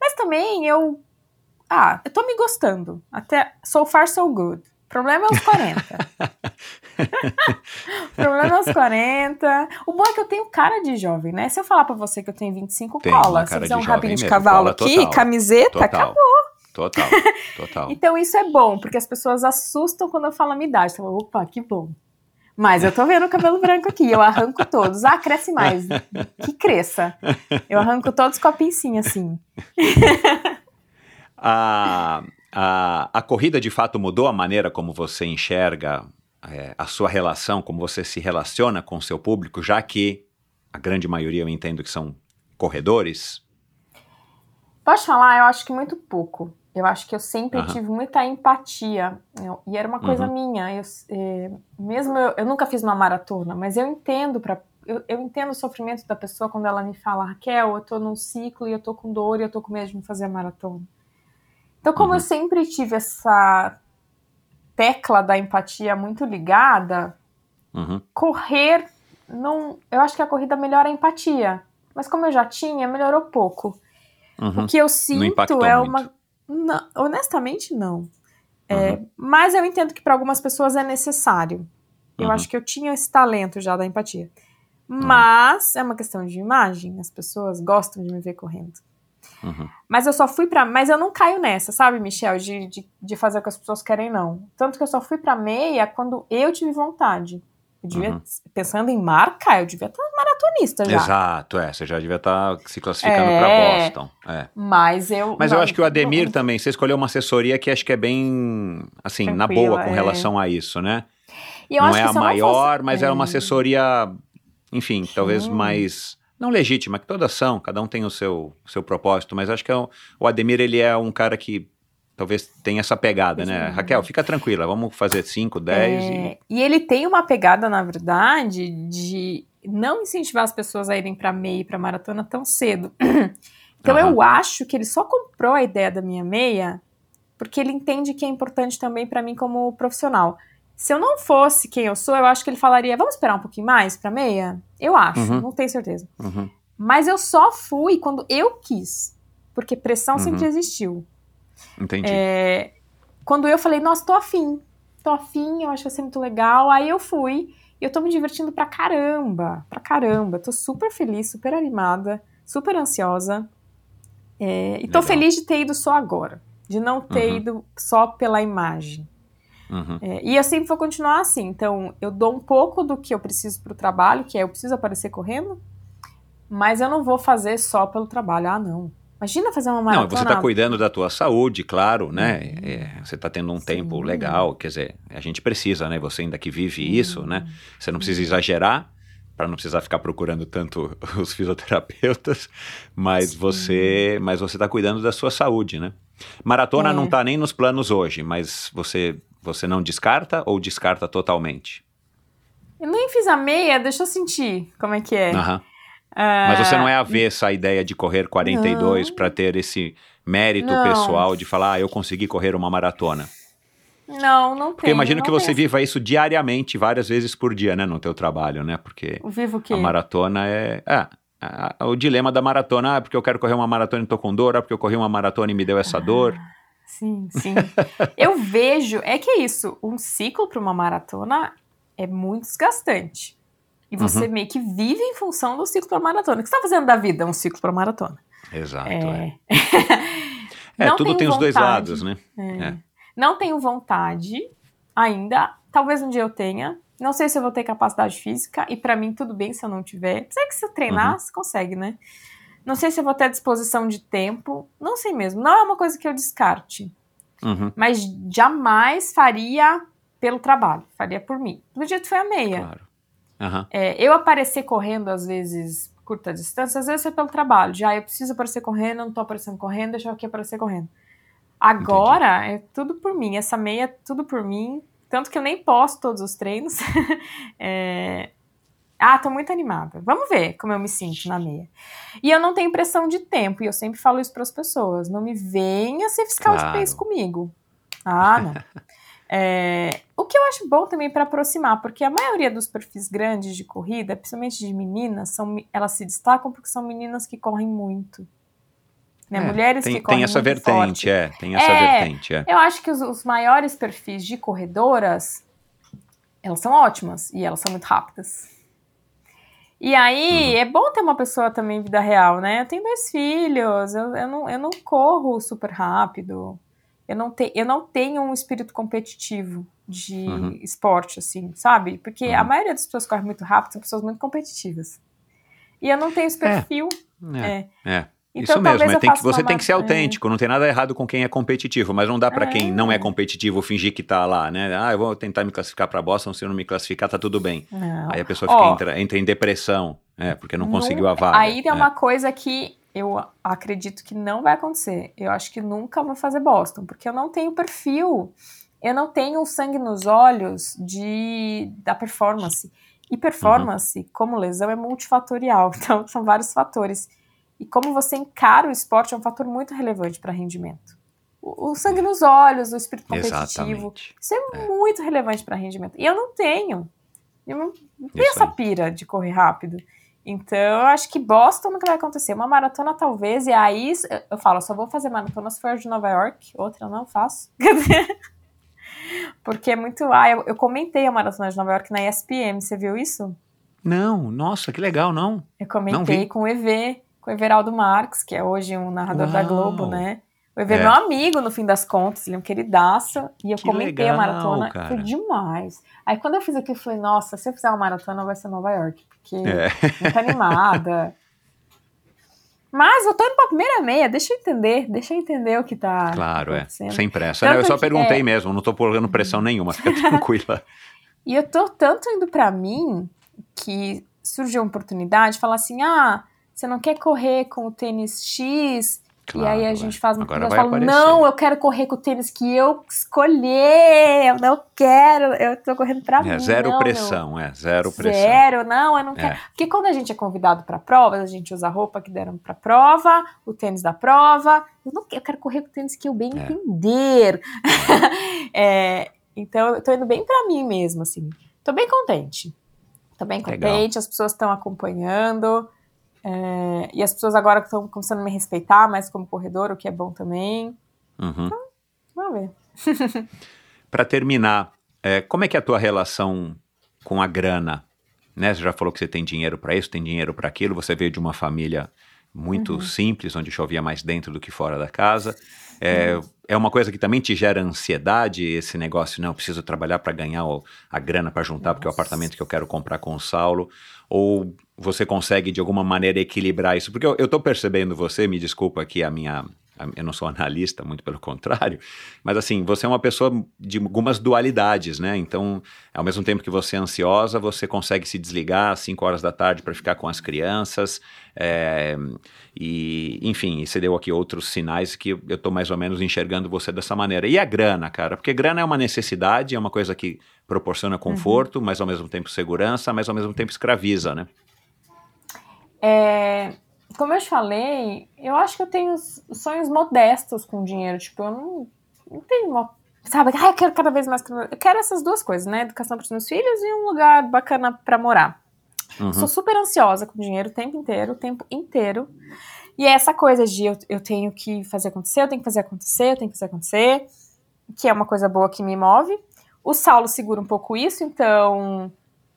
Mas também eu. Ah, eu tô me gostando. Até so far so good. Problema é os 40. Problema é os 40. O bom é que eu tenho cara de jovem, né? Se eu falar pra você que eu tenho 25, Tem cola. Se fizer um rabinho de mesmo, cavalo aqui, total. camiseta, Total. acabou. Total, total. Então isso é bom, porque as pessoas assustam quando eu falo a minha idade. Então, opa, que bom. Mas eu tô vendo o cabelo branco aqui, eu arranco todos. Ah, cresce mais. Que cresça. Eu arranco todos com a pincinha, assim. A, a, a corrida de fato mudou a maneira como você enxerga é, a sua relação, como você se relaciona com o seu público, já que a grande maioria eu entendo que são corredores? Posso falar? Eu acho que muito pouco. Eu acho que eu sempre Aham. tive muita empatia. Eu- e era uma coisa Uhum. minha. Eu, é, mesmo eu, eu nunca fiz uma maratona, mas eu entendo para eu, eu entendo o sofrimento da pessoa quando ela me fala, Raquel, eu tô num ciclo e eu tô com dor e eu tô com medo de me fazer a maratona. Então, como Uhum. eu sempre tive essa tecla da empatia muito ligada, Uhum. correr não. Eu acho que a corrida melhora a empatia. Mas como eu já tinha, melhorou pouco. Uhum. O que eu sinto é muito. Não, honestamente, não. É, Uhum. mas eu entendo que para algumas pessoas é necessário. Eu Uhum. acho que eu tinha esse talento já da empatia. Mas é uma questão de imagem. As pessoas gostam de me ver correndo. Uhum. Mas eu só fui pra. Mas eu não caio nessa, sabe, Michel? De, de, de fazer o que as pessoas querem, não. Tanto que eu só fui pra meia quando eu tive vontade. Eu devia, Uhum. pensando em marca, eu devia estar maratonista já. Exato, é. Você já devia estar se classificando É. para Boston. É. Mas eu. Mas eu não, acho que o Ademir não- também, você escolheu uma assessoria que acho que é bem, assim, na boa com é. relação a isso, né? Eu não é a eu maior, fosse- mas é uma assessoria, enfim, talvez mais não legítima, que todas são, cada um tem o seu, seu propósito, mas acho que é o, o Ademir ele é um cara que talvez tenha essa pegada, né? Raquel, fica tranquila, vamos fazer 5, 10 e É, e ele tem uma pegada, na verdade, de não incentivar as pessoas a irem pra meia e pra maratona tão cedo. Então Aham. eu acho que ele só comprou a ideia da minha meia porque ele entende que é importante também pra mim como profissional. Se eu não fosse quem eu sou, eu acho que ele falaria: vamos esperar um pouquinho mais pra meia? Eu acho, Uhum. não tenho certeza. Uhum, Mas eu só fui quando eu quis, porque pressão Uhum. sempre existiu. Entendi. É, quando eu falei, nossa, tô afim, tô afim, eu acho que vai ser muito legal. Aí eu fui e eu tô me divertindo pra caramba, pra caramba. Tô super feliz, super animada, super ansiosa. É, e tô Legal. feliz de ter ido só agora, de não ter Uhum. ido só pela imagem. Uhum, É, e eu sempre vou continuar assim. Então, eu dou um pouco do que eu preciso pro trabalho, que é eu preciso aparecer correndo, mas eu não vou fazer só pelo trabalho. Ah, não. Imagina fazer uma Não, maratona. você está cuidando da tua saúde, claro, né? É, você está tendo um tempo Sim. legal, quer dizer, a gente precisa, né? Você ainda que vive isso, né? Você não precisa exagerar para não precisar ficar procurando tanto os fisioterapeutas, mas Sim. você, mas você está cuidando da sua saúde, né? Maratona É. não está nem nos planos hoje, mas você você não descarta ou descarta totalmente? Eu nem fiz a meia, deixa eu sentir como é que é. Aham. Ah, Mas você não é avessa à ideia de correr 42 para ter esse mérito Não. pessoal de falar, ah, eu consegui correr uma maratona. Não, não Porque tem. eu imagino que você viva isso diariamente, várias vezes por dia, né, no teu trabalho, né? Porque vivo o quê? a maratona é, é, a- a- o dilema da maratona, ah, porque eu quero correr uma maratona e tô com dor, ah, porque eu corri uma maratona e me deu essa dor. Sim, sim. eu vejo, é que é isso, um ciclo para uma maratona é muito desgastante. E você meio que vive em função do ciclo para maratona. O que você está fazendo da vida? Um ciclo para maratona. Exato, é. É. É, tudo tem os dois lados, né? É. É. Não tenho vontade ainda. Talvez um dia eu tenha. Não sei se eu vou ter capacidade física. E pra mim, tudo bem se eu não tiver. Apesar que se eu treinar, Uhum. você consegue, né? Não sei se eu vou ter disposição de tempo. Não sei mesmo. Não é uma coisa que eu descarte. Uhum, Mas jamais faria pelo trabalho. Faria por mim. Do jeito foi a meia. claro. Aham, É, eu aparecer correndo, às vezes, curta distância, às vezes foi pelo trabalho. Já eu preciso aparecer correndo, não tô aparecendo correndo, deixa eu aqui aparecer correndo. Agora é tudo por mim. Essa meia é tudo por mim. tanto que eu nem posto todos os treinos. é, ah, tô muito animada. Vamos ver como eu me sinto na meia. E eu não tenho pressão de tempo, e eu sempre falo isso para as pessoas. Não me venha ser fiscal claro. de pace comigo. Ah, não. é, o que eu acho bom também para aproximar, porque a maioria dos perfis grandes de corrida, principalmente de meninas, são, elas se destacam porque são meninas que correm muito. Né? É, Mulheres tem, que correm Tem essa muito vertente, forte. é. Tem essa É, vertente, é. Eu acho que os, os maiores perfis de corredoras, elas são ótimas e elas são muito rápidas. E aí, é bom ter uma pessoa também em vida real, né? Eu tenho dois filhos, eu, eu, não, eu não corro super rápido. Eu não, te, eu não tenho um espírito competitivo de Uhum. esporte, assim, sabe? Porque a Uhum. maioria das pessoas que correm muito rápido são pessoas muito competitivas. E eu não tenho esse perfil. É, é. Então, Isso mesmo, é, tem que, faça uma você tem que ser mar- autêntico, não tem nada errado com quem é competitivo, mas não dá pra quem não é É. competitivo fingir que tá lá, né? Ah, eu vou tentar me classificar pra Boston, se eu não me classificar tá tudo bem. Não. Aí a pessoa fica, Ó, entra, entra em depressão, é, porque não Nunca- conseguiu a vaga. Aí tem é. uma coisa que eu acredito que não vai acontecer. Eu acho que nunca vou fazer Boston, porque eu não tenho perfil. Eu não tenho o sangue nos olhos de da performance. E performance, Uhum. como lesão, é multifatorial. Então, são vários fatores. E como você encara o esporte é um fator muito relevante para rendimento. O, o sangue nos olhos, o espírito competitivo, Exatamente. isso é, muito relevante para rendimento. E eu não tenho. Eu não, não tenho essa pira de correr rápido. Então, eu acho que Boston nunca vai acontecer. Uma maratona, talvez, e aí eu- falo, só vou fazer maratona se for de Nova York, outra eu não faço. Porque é muito. Ah, eu, eu comentei a maratona de Nova York na ESPM, você viu isso? Não, nossa, que legal, não. Eu Não comentei vi. com o EV, com o Everaldo Marques, que é hoje um narrador da Uau. Globo, né? O EV é meu amigo, no fim das contas, ele é um queridaço. E eu Que comentei a legal, maratona, cara. foi demais. Aí quando eu fiz aquilo, eu falei, nossa, se eu fizer uma maratona, vai ser Nova York, porque É. muito animada. Mas eu tô indo pra primeira meia, deixa eu entender, deixa eu entender o que tá Claro, é. Sem pressa. Tanto eu só perguntei é. mesmo, não tô colocando pressão nenhuma, fica tranquila. E eu tô tanto indo pra mim que surgiu uma oportunidade de falar assim: ah, você não quer correr com o tênis X? E aí a Claro, gente faz uma Agora vai falo, não, eu quero correr com o tênis que eu escolher, eu não quero, eu tô correndo pra mim. É zero não, pressão, é zero Meu, pressão. zero, não, eu não quero. É. Porque quando a gente é convidado pra prova, a gente usa a roupa que deram pra prova, o tênis da prova. Eu, não, quero- eu quero correr com o tênis que eu bem É. entender. É, então eu tô indo bem pra mim mesmo, assim. Tô bem contente. Tô bem Legal. contente, as pessoas estão acompanhando. É, e as pessoas agora estão começando a me respeitar mais como corredor, o que é bom também. Uhum. Vamos ver. Para terminar, é, como é que é a tua relação com a grana? Né? Você já falou que você tem dinheiro para isso, tem dinheiro para aquilo. Você veio de uma família muito Uhum. simples, onde chovia mais dentro do que fora da casa. É, Uhum. é uma coisa que também te gera ansiedade, esse negócio, não, eu preciso trabalhar para ganhar a grana para juntar, porque é o Nossa. apartamento que eu quero comprar com o Saulo. Ou você consegue, de alguma maneira, equilibrar isso? Porque eu, tô percebendo você, me desculpa aqui a minha... a- Eu não sou analista, muito pelo contrário, mas assim, você é uma pessoa de algumas dualidades, né? Então, ao mesmo tempo que você é ansiosa, você consegue se desligar às 5 horas da tarde para ficar com as crianças. é, e, enfim, e você deu aqui outros sinais que eu tô mais ou menos enxergando você dessa maneira. E a grana, cara? Porque grana é uma necessidade, é uma coisa que proporciona conforto, mas ao mesmo tempo segurança, mas ao mesmo tempo escraviza, né? É, como eu te falei, eu acho que eu tenho sonhos modestos com dinheiro. Tipo, eu não, não tenho uma. Sabe, ah, eu quero cada vez mais. Eu quero essas duas coisas, né? Educação para os meus filhos e um lugar bacana para morar. Uhum. Sou super ansiosa com dinheiro o tempo inteiro, o tempo inteiro. E é essa coisa de eu, eu tenho que fazer acontecer, eu tenho que fazer acontecer, eu tenho que fazer acontecer, que é uma coisa boa que me move. O Saulo segura um pouco isso, então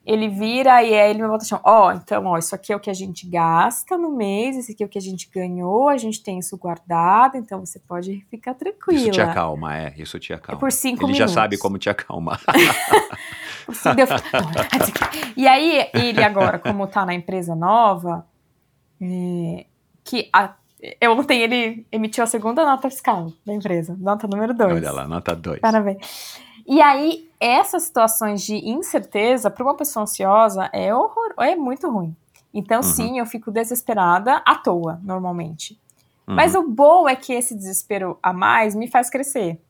ele vira e aí ele me bota assim, ó, então, ó, isso aqui é o que a gente gasta no mês, esse aqui é o que a gente ganhou, a gente tem isso guardado, então você pode ficar tranquila. Isso te acalma, é, isso te acalma. por cinco Ele minutos. já sabe como te acalmar. Assim, deu- e aí, ele agora, como tá na empresa nova, é, que a, eu ontem ele emitiu a segunda nota fiscal da empresa, nota número 2. Olha lá, nota 2. Parabéns. E aí, essas situações de incerteza, para uma pessoa ansiosa, é horror, é muito ruim. Então, Uhum. sim, eu fico desesperada à toa, normalmente. Uhum. Mas o bom é que esse desespero a mais me faz crescer.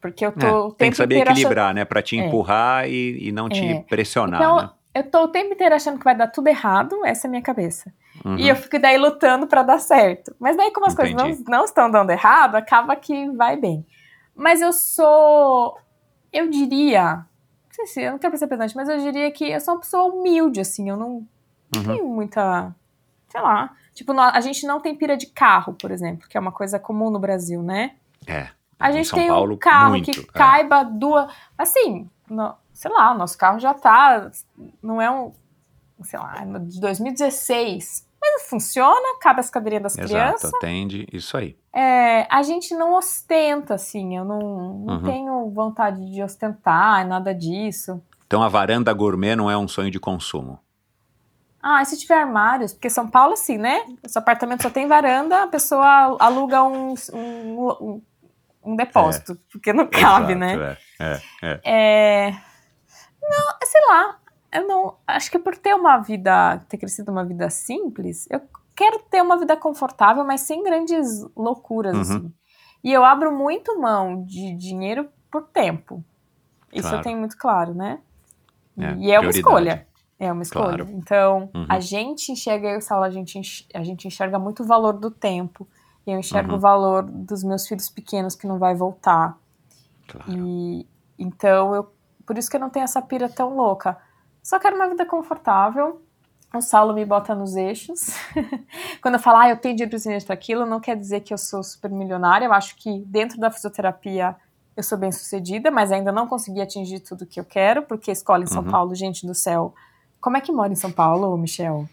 Porque eu tô É, o tem que saber inteiro achando- equilibrar, né? Pra te É. empurrar e, e não te É. pressionar, Então, né? eu tô o tempo inteiro achando que vai dar tudo errado, essa é a minha cabeça. Uhum. E eu fico daí lutando pra dar certo. Mas daí, como as coisas não, Entendi. não estão dando errado, acaba que vai bem. Mas eu sou. Eu diria. Não sei se eu não quero ser pedante, mas eu diria que eu sou uma pessoa humilde, assim. Eu não Uhum. tenho muita. Sei lá. Tipo, a gente não tem pira de carro, por exemplo, que é uma coisa comum no Brasil, né? É. A gente São tem Paulo, um carro muito, que é. caiba duas. Assim, no- sei lá, o nosso carro já tá. Não é um. Sei lá, é de 2016. Funciona, cabe as cadeirinhas das Exato, crianças. atende isso aí. É, a gente não ostenta, assim. Eu não, não Uhum. tenho vontade de ostentar, nada disso. Então a varanda gourmet não é um sonho de consumo. Ah, e se tiver armários? Porque São Paulo, assim, né? Seu apartamento só tem varanda, a pessoa aluga um, um, um- um depósito. Porque não cabe, Exato, né? É, é, é. É... Não, sei lá. Eu não. Acho que por ter uma vida. ter crescido uma vida simples, eu quero ter uma vida confortável, mas sem grandes loucuras, Uhum. assim. E eu abro muito mão de dinheiro por tempo. Isso Claro. eu tenho muito claro, né? É, e é uma prioridade. escolha. É uma escolha. Claro. Então, Uhum. a gente enxerga, eu falo, a gente, enx- a gente enxerga muito o valor do tempo. E eu enxergo Uhum. o valor dos meus filhos pequenos que não vai voltar. Claro. E então eu por isso que eu não tenho essa pira tão louca. Só quero uma vida confortável. O Saulo me bota nos eixos. Quando eu falo, ah, eu tenho dinheiro para isso para aquilo, não quer dizer que eu sou super milionária. Eu acho que dentro da fisioterapia eu sou bem sucedida, mas ainda não consegui atingir tudo que eu quero, porque escola em São Uhum. Paulo, gente do céu. Como é que mora em São Paulo, Michel?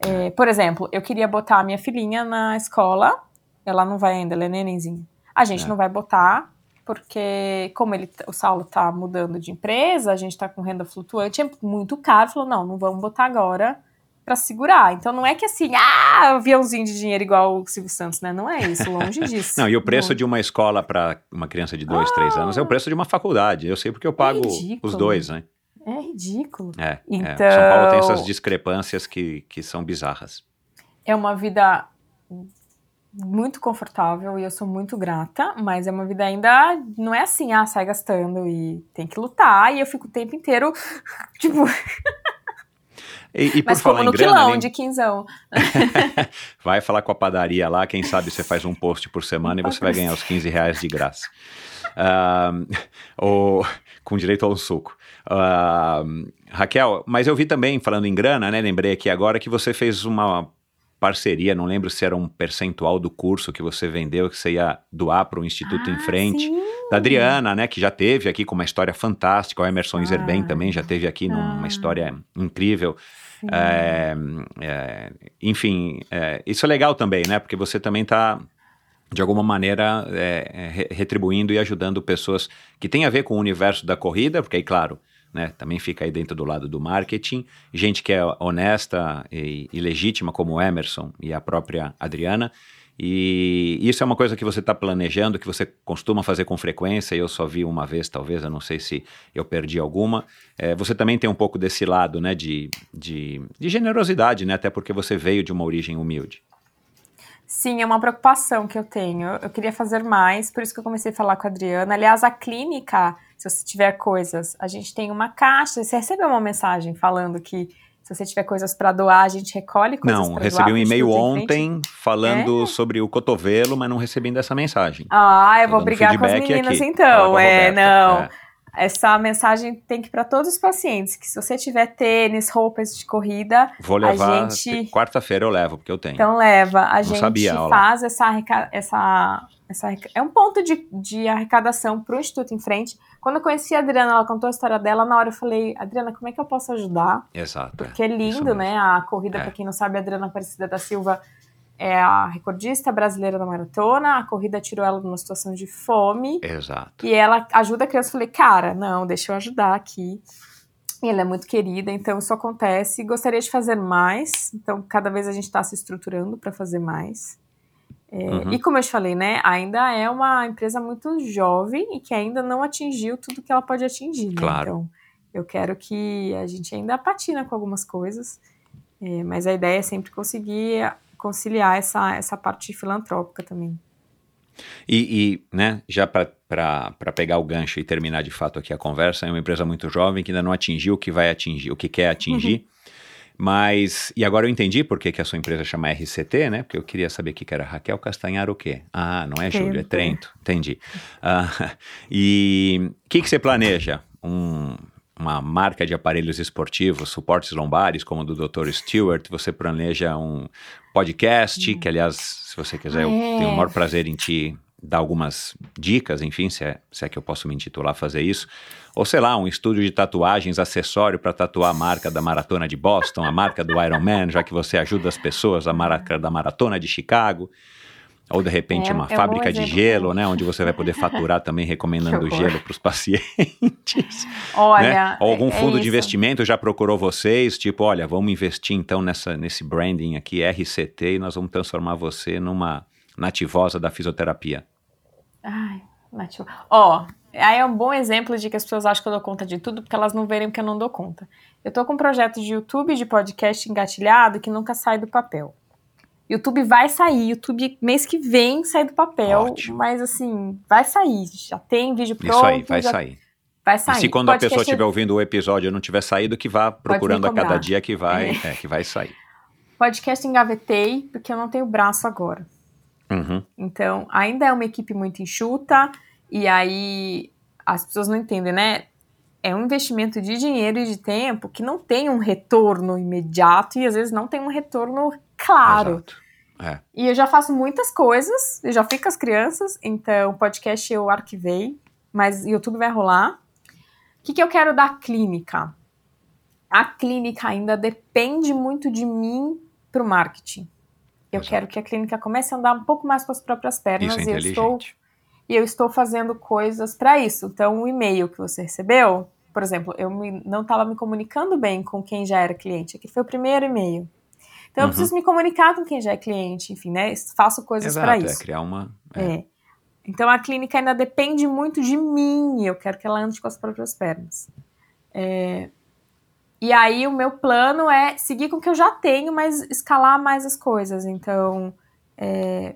É, por exemplo, eu queria botar a minha filhinha na escola. Ela não vai ainda, ela é nenenzinha. A gente É. não vai botar, porque como ele, o Saulo tá mudando de empresa, a gente tá com renda flutuante, é muito caro. Falou, não, não vamos botar agora pra segurar. Então não é que assim, ah, aviãozinho de dinheiro igual o Silvio Santos, né? Não é isso, longe disso. Não, e o preço Não. de uma escola para uma criança de 2, 3 anos é o preço de uma faculdade. Eu sei porque eu pago ridículo. os dois, né? É ridículo. É, é. Então- São Paulo tem essas discrepâncias que, que são bizarras. É uma vida muito confortável e eu sou muito grata, mas é uma vida ainda não é assim, ah, sai gastando e tem que lutar e eu fico o tempo inteiro tipo, E, e por mas falar como em grana, quilão nem- de quinzão. vai falar com a padaria lá, quem sabe você faz um post por semana e você vai ganhar os 15 reais de graça. Ah, o- com direito ao suco. Ah, Raquel, mas eu vi também, falando em grana, né? Lembrei aqui agora que você fez uma parceria, não lembro se era um percentual do curso que você vendeu, que você ia doar para o Instituto em Ah, Frente. sim. Da Adriana, né, que já teve aqui com uma história fantástica, o Emerson Iserben Ah. também já teve aqui numa Ah. história incrível. É, é, enfim, é, isso é legal também, né? Porque você também está, de alguma maneira, é, re- retribuindo e ajudando pessoas que têm a ver com o universo da corrida, porque aí, claro, né, também fica aí dentro do lado do marketing, gente que é honesta e, e legítima, como o Emerson e a própria Adriana. E isso é uma coisa que você está planejando, que você costuma fazer com frequência, e eu só vi uma vez, talvez, eu não sei se eu perdi alguma. É, você também tem um pouco desse lado, né, de, de, de generosidade, né, até porque você veio de uma origem humilde. Sim, é uma preocupação que eu tenho. Eu queria fazer mais, por isso que eu comecei a falar com a Adriana. Aliás, a clínica, se você tiver coisas, a gente tem uma caixa. Você recebeu uma mensagem falando que se você tiver coisas para doar, a gente recolhe coisas não, recebi doar um e-mail ontem falando sobre o cotovelo, mas não recebi ainda essa mensagem. Ah, eu vou brigar com as meninas aqui. então. É, não. É. Essa mensagem tem que ir para todos os pacientes, que se você tiver tênis, roupas de corrida, Vou levar, gente- quarta-feira eu levo, porque eu tenho. então leva. A gente sabia, faz essa, essa, essa é um ponto de, de arrecadação para o Instituto em Frente. Quando eu conheci a Adriana, ela contou a história dela, na hora eu falei, Adriana, como é que eu posso ajudar? Exato. Porque é lindo, né? A corrida, É. para quem não sabe, a Adriana Aparecida da Silva é a recordista brasileira da maratona. A corrida tirou ela de uma situação de fome. Exato. E ela ajuda a criança. Eu falei, cara, não, deixa eu ajudar aqui. E ela é muito querida, então isso acontece. Gostaria de fazer mais, então cada vez a gente está se estruturando para fazer mais. É, Uhum. E como eu te falei, né, ainda é uma empresa muito jovem e que ainda não atingiu tudo que ela pode atingir. né? Claro. Então, eu quero que a gente ainda patina com algumas coisas, é, mas a ideia é sempre conseguir conciliar essa, essa parte filantrópica também. E, e, né, já para para pegar o gancho e terminar de fato aqui a conversa, é uma empresa muito jovem que ainda não atingiu o que vai atingir, o que quer atingir. Mas, e agora eu entendi por que, que a sua empresa chama RCT, né? Porque eu queria saber o que, era Raquel Castanhar o quê? Ah, não é Júlio, é Trento. Entendi. Ah, e o que, que você planeja? Um, uma marca de aparelhos esportivos, suportes lombares, como o do Dr. Stewart, você planeja um podcast, que aliás, se você quiser, eu É. tenho o maior prazer em te dar algumas dicas, enfim, se é, se é que eu posso me intitular fazer isso. Ou sei lá, um estúdio de tatuagens, acessório para tatuar a marca da Maratona de Boston, a marca do Ironman, já que você ajuda as pessoas, a marca da Maratona de Chicago. Ou de repente É, uma é um fábrica de exemplo gelo, né? Onde você vai poder faturar também recomendando gelo para os pacientes Olha. né? Ou algum é- é fundo de isso. investimento já procurou vocês, tipo, olha, vamos investir então nessa, nesse branding aqui, RCT, e nós vamos transformar você numa nativosa da fisioterapia. Ai, nativo. Ó, aí é um bom exemplo de que as pessoas acham que eu dou conta de tudo porque elas não verem que eu não dou conta. Eu tô com um projeto de YouTube de podcast engatilhado que nunca sai do papel. YouTube vai sair, YouTube mês que vem sai do papel, Ótimo. mas assim, vai sair. Já tem vídeo pronto. Isso aí, vai já- sair. Vai sair. E se quando a pessoa estiver ouvindo o episódio e não tiver saído, que vá procurando a cada dia que vai, é, que vai sair. Podcast engavetei porque eu não tenho braço agora. Uhum. Então, ainda é uma equipe muito enxuta, e aí as pessoas não entendem, né? É um investimento de dinheiro e de tempo que não tem um retorno imediato e às vezes não tem um retorno claro. Exato. É. E eu já faço muitas coisas, eu já fico com as crianças, então podcast eu arquivei, mas YouTube vai rolar. O que, que eu quero da clínica? A clínica ainda depende muito de mim para o marketing. Eu Exato. quero que a clínica comece a andar um pouco mais com as próprias pernas Isso é e eu estou e eu estou fazendo coisas para isso. Então, o e-mail que você recebeu, por exemplo, eu me- não estava me comunicando bem com quem já era cliente. Aqui foi o primeiro e-mail. Então, eu Uhum. preciso me comunicar com quem já é cliente, enfim, né? Faço coisas para é isso. criar uma... é. É. Então, a clínica ainda depende muito de mim. Eu quero que ela ande com as próprias pernas. É, E aí, o meu plano é seguir com o que eu já tenho, mas escalar mais as coisas. Então, é,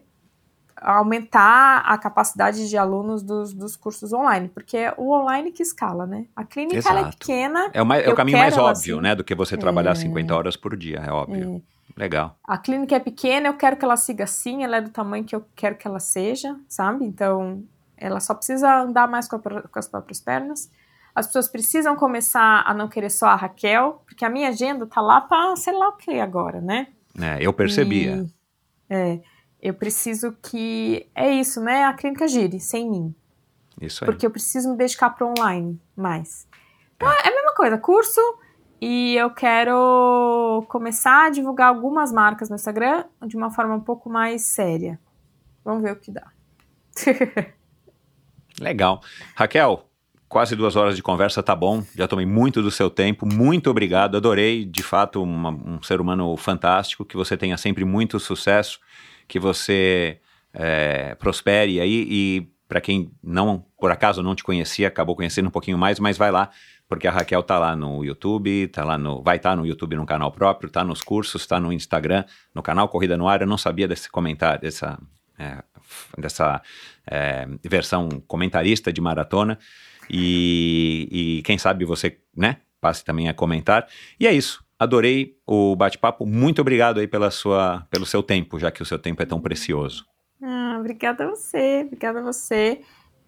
aumentar a capacidade de alunos dos, dos cursos online, porque é o online que escala, né? A clínica é pequena, É é o Eu caminho mais óbvio, assim. né? Do que você trabalhar É. 50 horas por dia, é óbvio. Legal. a clínica é pequena, eu quero que ela siga assim, ela é do tamanho que eu quero que ela seja, sabe? Então, ela só precisa andar mais com, a com as próprias pernas. As pessoas precisam começar a não querer só a Raquel, porque a minha agenda tá lá pra sei lá o que agora, né? É, eu percebia. E, é, eu preciso que. É isso, né? A clínica gire sem mim. Isso aí. Porque eu preciso me dedicar pro online mais. Então, é a mesma coisa, curso. E eu quero começar a divulgar algumas marcas no Instagram de uma forma um pouco mais séria. Vamos ver o que dá. Legal. Raquel, quase duas horas de conversa, tá bom. Já tomei muito do seu tempo. Muito obrigado. Adorei, de fato, uma- um ser humano fantástico. Que você tenha sempre muito sucesso. Que você é, prospere aí. E para quem não, por acaso, não te conhecia, acabou conhecendo um pouquinho mais, mas vai lá. Porque a Raquel tá lá no YouTube, tá lá no, vai estar no YouTube no canal próprio, tá nos cursos, tá no Instagram, no canal Corrida no Ar. Eu não sabia desse comentário, dessa, é, dessa é, versão comentarista de maratona. E, e quem sabe você, né, passe também a comentar. E é isso. Adorei o bate-papo. Muito obrigado aí pela sua, pelo seu tempo, já que o seu tempo é tão precioso. Ah, obrigada a você, obrigada a você.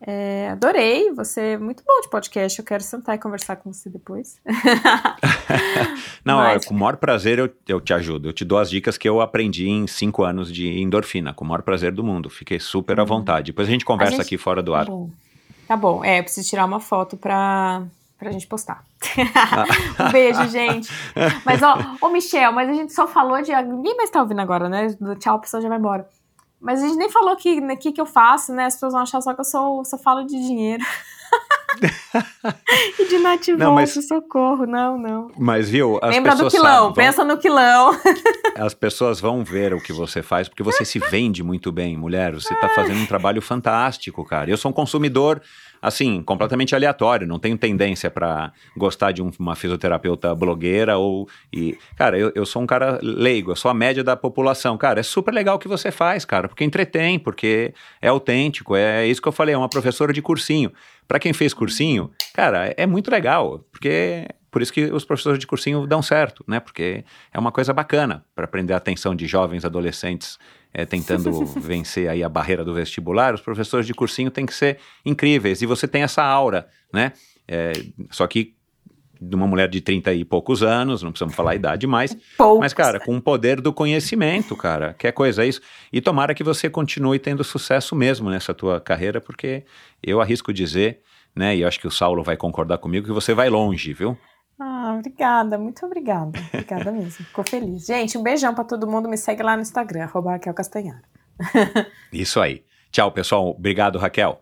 É, adorei, você é muito bom de podcast. Eu quero sentar e conversar com você depois. Não, Mas- com o maior prazer eu, eu te ajudo. Eu te dou as dicas que eu aprendi em cinco anos de endorfina, com o maior prazer do mundo. Fiquei super à vontade. Depois a gente conversa Uhum. gente- aqui fora do Tá ar. bom. Tá bom, é, eu preciso tirar uma foto pra, pra gente postar. um beijo, gente. Mas, ó, ô Michel, mas a gente só falou de. Ninguém mais tá ouvindo agora, né? Do tchau, a pessoa já vai embora. Mas a gente nem falou que, né, que, que eu faço, né? As pessoas vão achar só que eu sou, só falo de dinheiro. e de nativoso, mas- socorro, não, não. Mas viu, as Lembra do pessoas quilão, sabem, vão- pensa no quilão. as pessoas vão ver o que você faz, porque você se vende muito bem, mulher. Você tá fazendo um trabalho fantástico, cara. Eu sou um consumidor, assim, completamente aleatório. Não tenho tendência pra gostar de um- uma fisioterapeuta blogueira ou. E, cara, eu, eu sou um cara leigo, eu sou a média da população. Cara, é super legal o que você faz, cara, porque entretém, porque é autêntico. É isso que eu falei, é uma professora de cursinho. Pra quem fez cursinho, cara, é muito legal, porque por isso que os professores de cursinho dão certo, né? Porque é uma coisa bacana para prender a atenção de jovens adolescentes é, tentando vencer aí a barreira do vestibular. Os professores de cursinho têm que ser incríveis e você tem essa aura, né? É, só que de uma mulher de 30 e poucos anos, não precisamos falar a idade mais, Poucos. mas, cara, com o poder do conhecimento, cara, que coisa é isso. E tomara que você continue tendo sucesso mesmo nessa tua carreira, porque eu arrisco dizer, né, e eu acho que o Saulo vai concordar comigo, que você vai longe, viu? Ah, obrigada, muito obrigada. Obrigada mesmo. Ficou feliz. Gente, um beijão pra todo mundo. Me segue lá no Instagram, Raquel Castanhar. Isso aí. Tchau, pessoal. Obrigado, Raquel.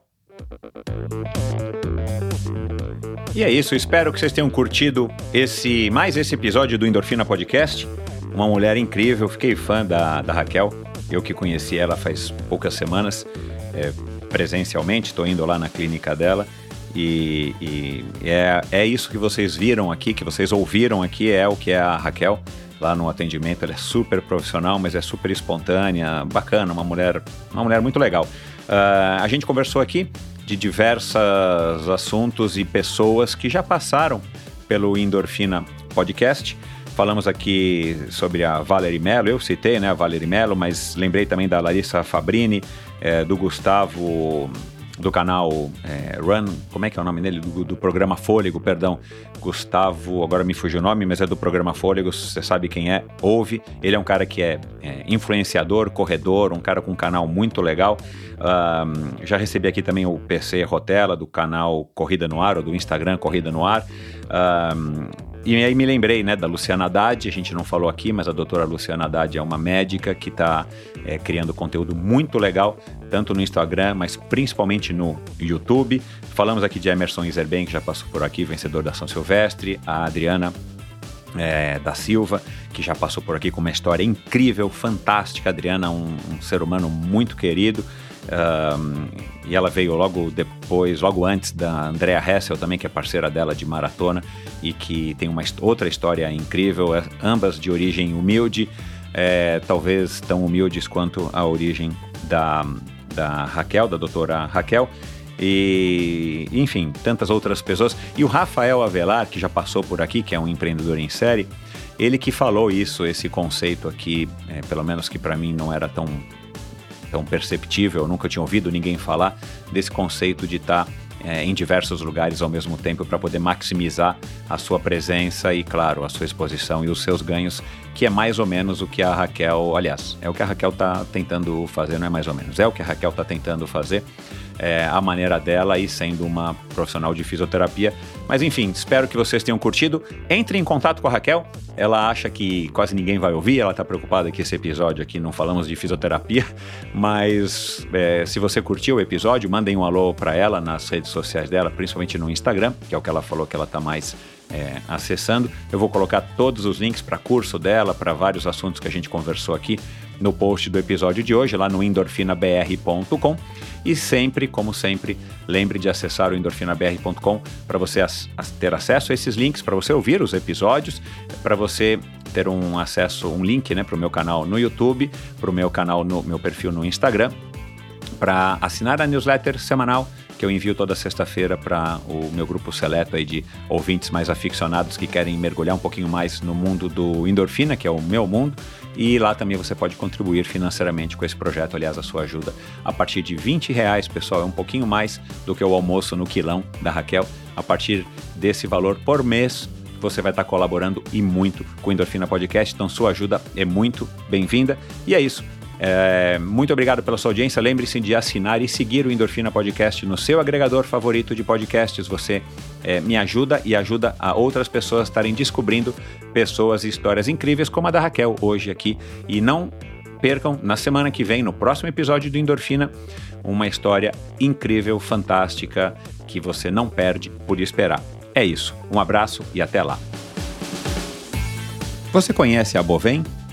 E é isso, espero que vocês tenham curtido esse mais esse episódio do Endorfina Podcast. Uma mulher incrível, fiquei fã da, da Raquel. Eu que conheci ela faz poucas semanas, é, presencialmente, estou indo lá na clínica dela. E, e é, é isso que vocês viram aqui, que vocês ouviram aqui, é o que é a Raquel lá no atendimento. Ela é super profissional, mas é super espontânea, bacana, uma mulher, uma mulher muito legal. Ah, a gente conversou aqui de diversos assuntos e pessoas que já passaram pelo Endorfina Podcast. Falamos aqui sobre a Valerie Mello, eu citei né, a Valerie Mello, mas lembrei também da Larissa Fabrini, eh, do Gustavo, do canal eh, Run, como é que é o nome dele? Do, do programa Fôlego, perdão. Gustavo, agora me fugiu o nome, mas é do programa Fôlego, você sabe quem é, ouve. Ele é um cara que é, é, influenciador, corredor, um cara com um canal muito legal. Um, já recebi aqui também o PC Rotella, do canal Corrida no Ar, ou do Instagram Corrida no Ar. Um, e aí me lembrei né, da Luciana Haddad, a gente não falou aqui, mas a doutora Luciana Haddad é uma médica que está é, criando conteúdo muito legal, tanto no Instagram, mas principalmente no YouTube. Falamos aqui de Emerson Iserben, que já passou por aqui, vencedor da São Silvestre, a Adriana é, da Silva, que já passou por aqui com uma história incrível, fantástica. Adriana, um, um ser humano muito querido. Um, e ela veio logo depois, logo antes da Andrea Hessel também, que é parceira dela de maratona e que tem uma outra história incrível, é, ambas de origem humilde, é, talvez tão humildes quanto a origem da, da Raquel, da doutora Raquel. E, enfim, tantas outras pessoas. E o Rafael Avelar, que já passou por aqui, que é um empreendedor em série, ele que falou isso, esse conceito aqui, é, pelo menos que para mim não era tão tão perceptível, eu nunca tinha ouvido ninguém falar desse conceito de estar é, em diversos lugares ao mesmo tempo para poder maximizar a sua presença e, claro, a sua exposição e os seus ganhos, que é mais ou menos o que a Raquel, aliás, é o que a Raquel está tentando fazer, não é mais ou menos, é o que a Raquel está tentando fazer, é, a maneira dela e sendo uma profissional de fisioterapia. Mas enfim, espero que vocês tenham curtido. Entre em contato com a Raquel. Ela acha que quase ninguém vai ouvir, ela está preocupada que esse episódio aqui não falamos de fisioterapia, mas é, se você curtiu o episódio, mandem um alô para ela nas redes sociais dela, principalmente no Instagram, que é o que ela falou que ela está mais é, acessando. Eu vou colocar todos os links para curso dela, para vários assuntos que a gente conversou aqui no post do episódio de hoje, lá no endorfinabr.com. E sempre, como sempre, lembre de acessar o endorfinabr.com para você as, as ter acesso a esses links, para você ouvir os episódios, para você ter um acesso, um link né, para o meu canal no YouTube, para o meu canal, no meu perfil no Instagram, para assinar a newsletter semanal que eu envio toda sexta-feira para o meu grupo seleto aí de ouvintes mais aficionados que querem mergulhar um pouquinho mais no mundo do endorfina, que é o meu mundo. E lá também você pode contribuir financeiramente com esse projeto, aliás, a sua ajuda a partir de 20 reais, pessoal, é um pouquinho mais do que o almoço no quilão da Raquel. A partir desse valor por mês, você vai estar colaborando e muito com o Endorfina Podcast, então sua ajuda é muito bem-vinda. E é isso. É, muito obrigado pela sua audiência. Lembre-se de assinar e seguir o Endorfina Podcast no seu agregador favorito de podcasts. Você é, me ajuda e ajuda a outras pessoas a estarem descobrindo pessoas e histórias incríveis como a da Raquel hoje aqui. E não percam, na semana que vem, no próximo episódio do Endorfina, uma história incrível, fantástica, que você não perde por esperar. É isso. Um abraço e até lá. Você conhece a Bovem?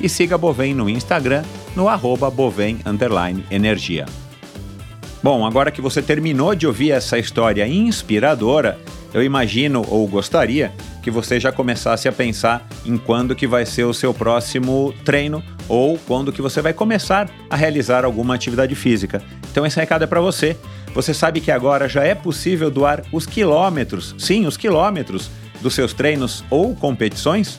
e siga a Bovem no Instagram no arroba Bovem Energia. Bom, agora que você terminou de ouvir essa história inspiradora, eu imagino ou gostaria que você já começasse a pensar em quando que vai ser o seu próximo treino ou quando que você vai começar a realizar alguma atividade física. Então esse recado é para você. Você sabe que agora já é possível doar os quilômetros, sim, os quilômetros dos seus treinos ou competições?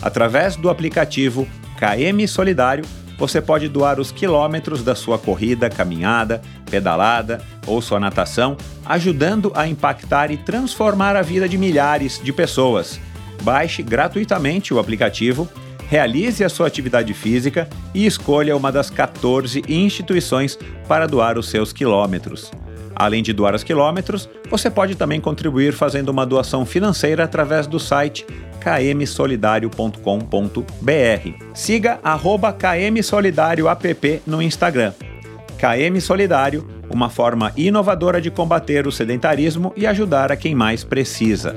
Através do aplicativo KM Solidário, você pode doar os quilômetros da sua corrida, caminhada, pedalada ou sua natação, ajudando a impactar e transformar a vida de milhares de pessoas. Baixe gratuitamente o aplicativo, realize a sua atividade física e escolha uma das 14 instituições para doar os seus quilômetros. Além de doar os quilômetros, você pode também contribuir fazendo uma doação financeira através do site kmsolidario.com.br. Siga arroba no Instagram. KM Solidário, uma forma inovadora de combater o sedentarismo e ajudar a quem mais precisa.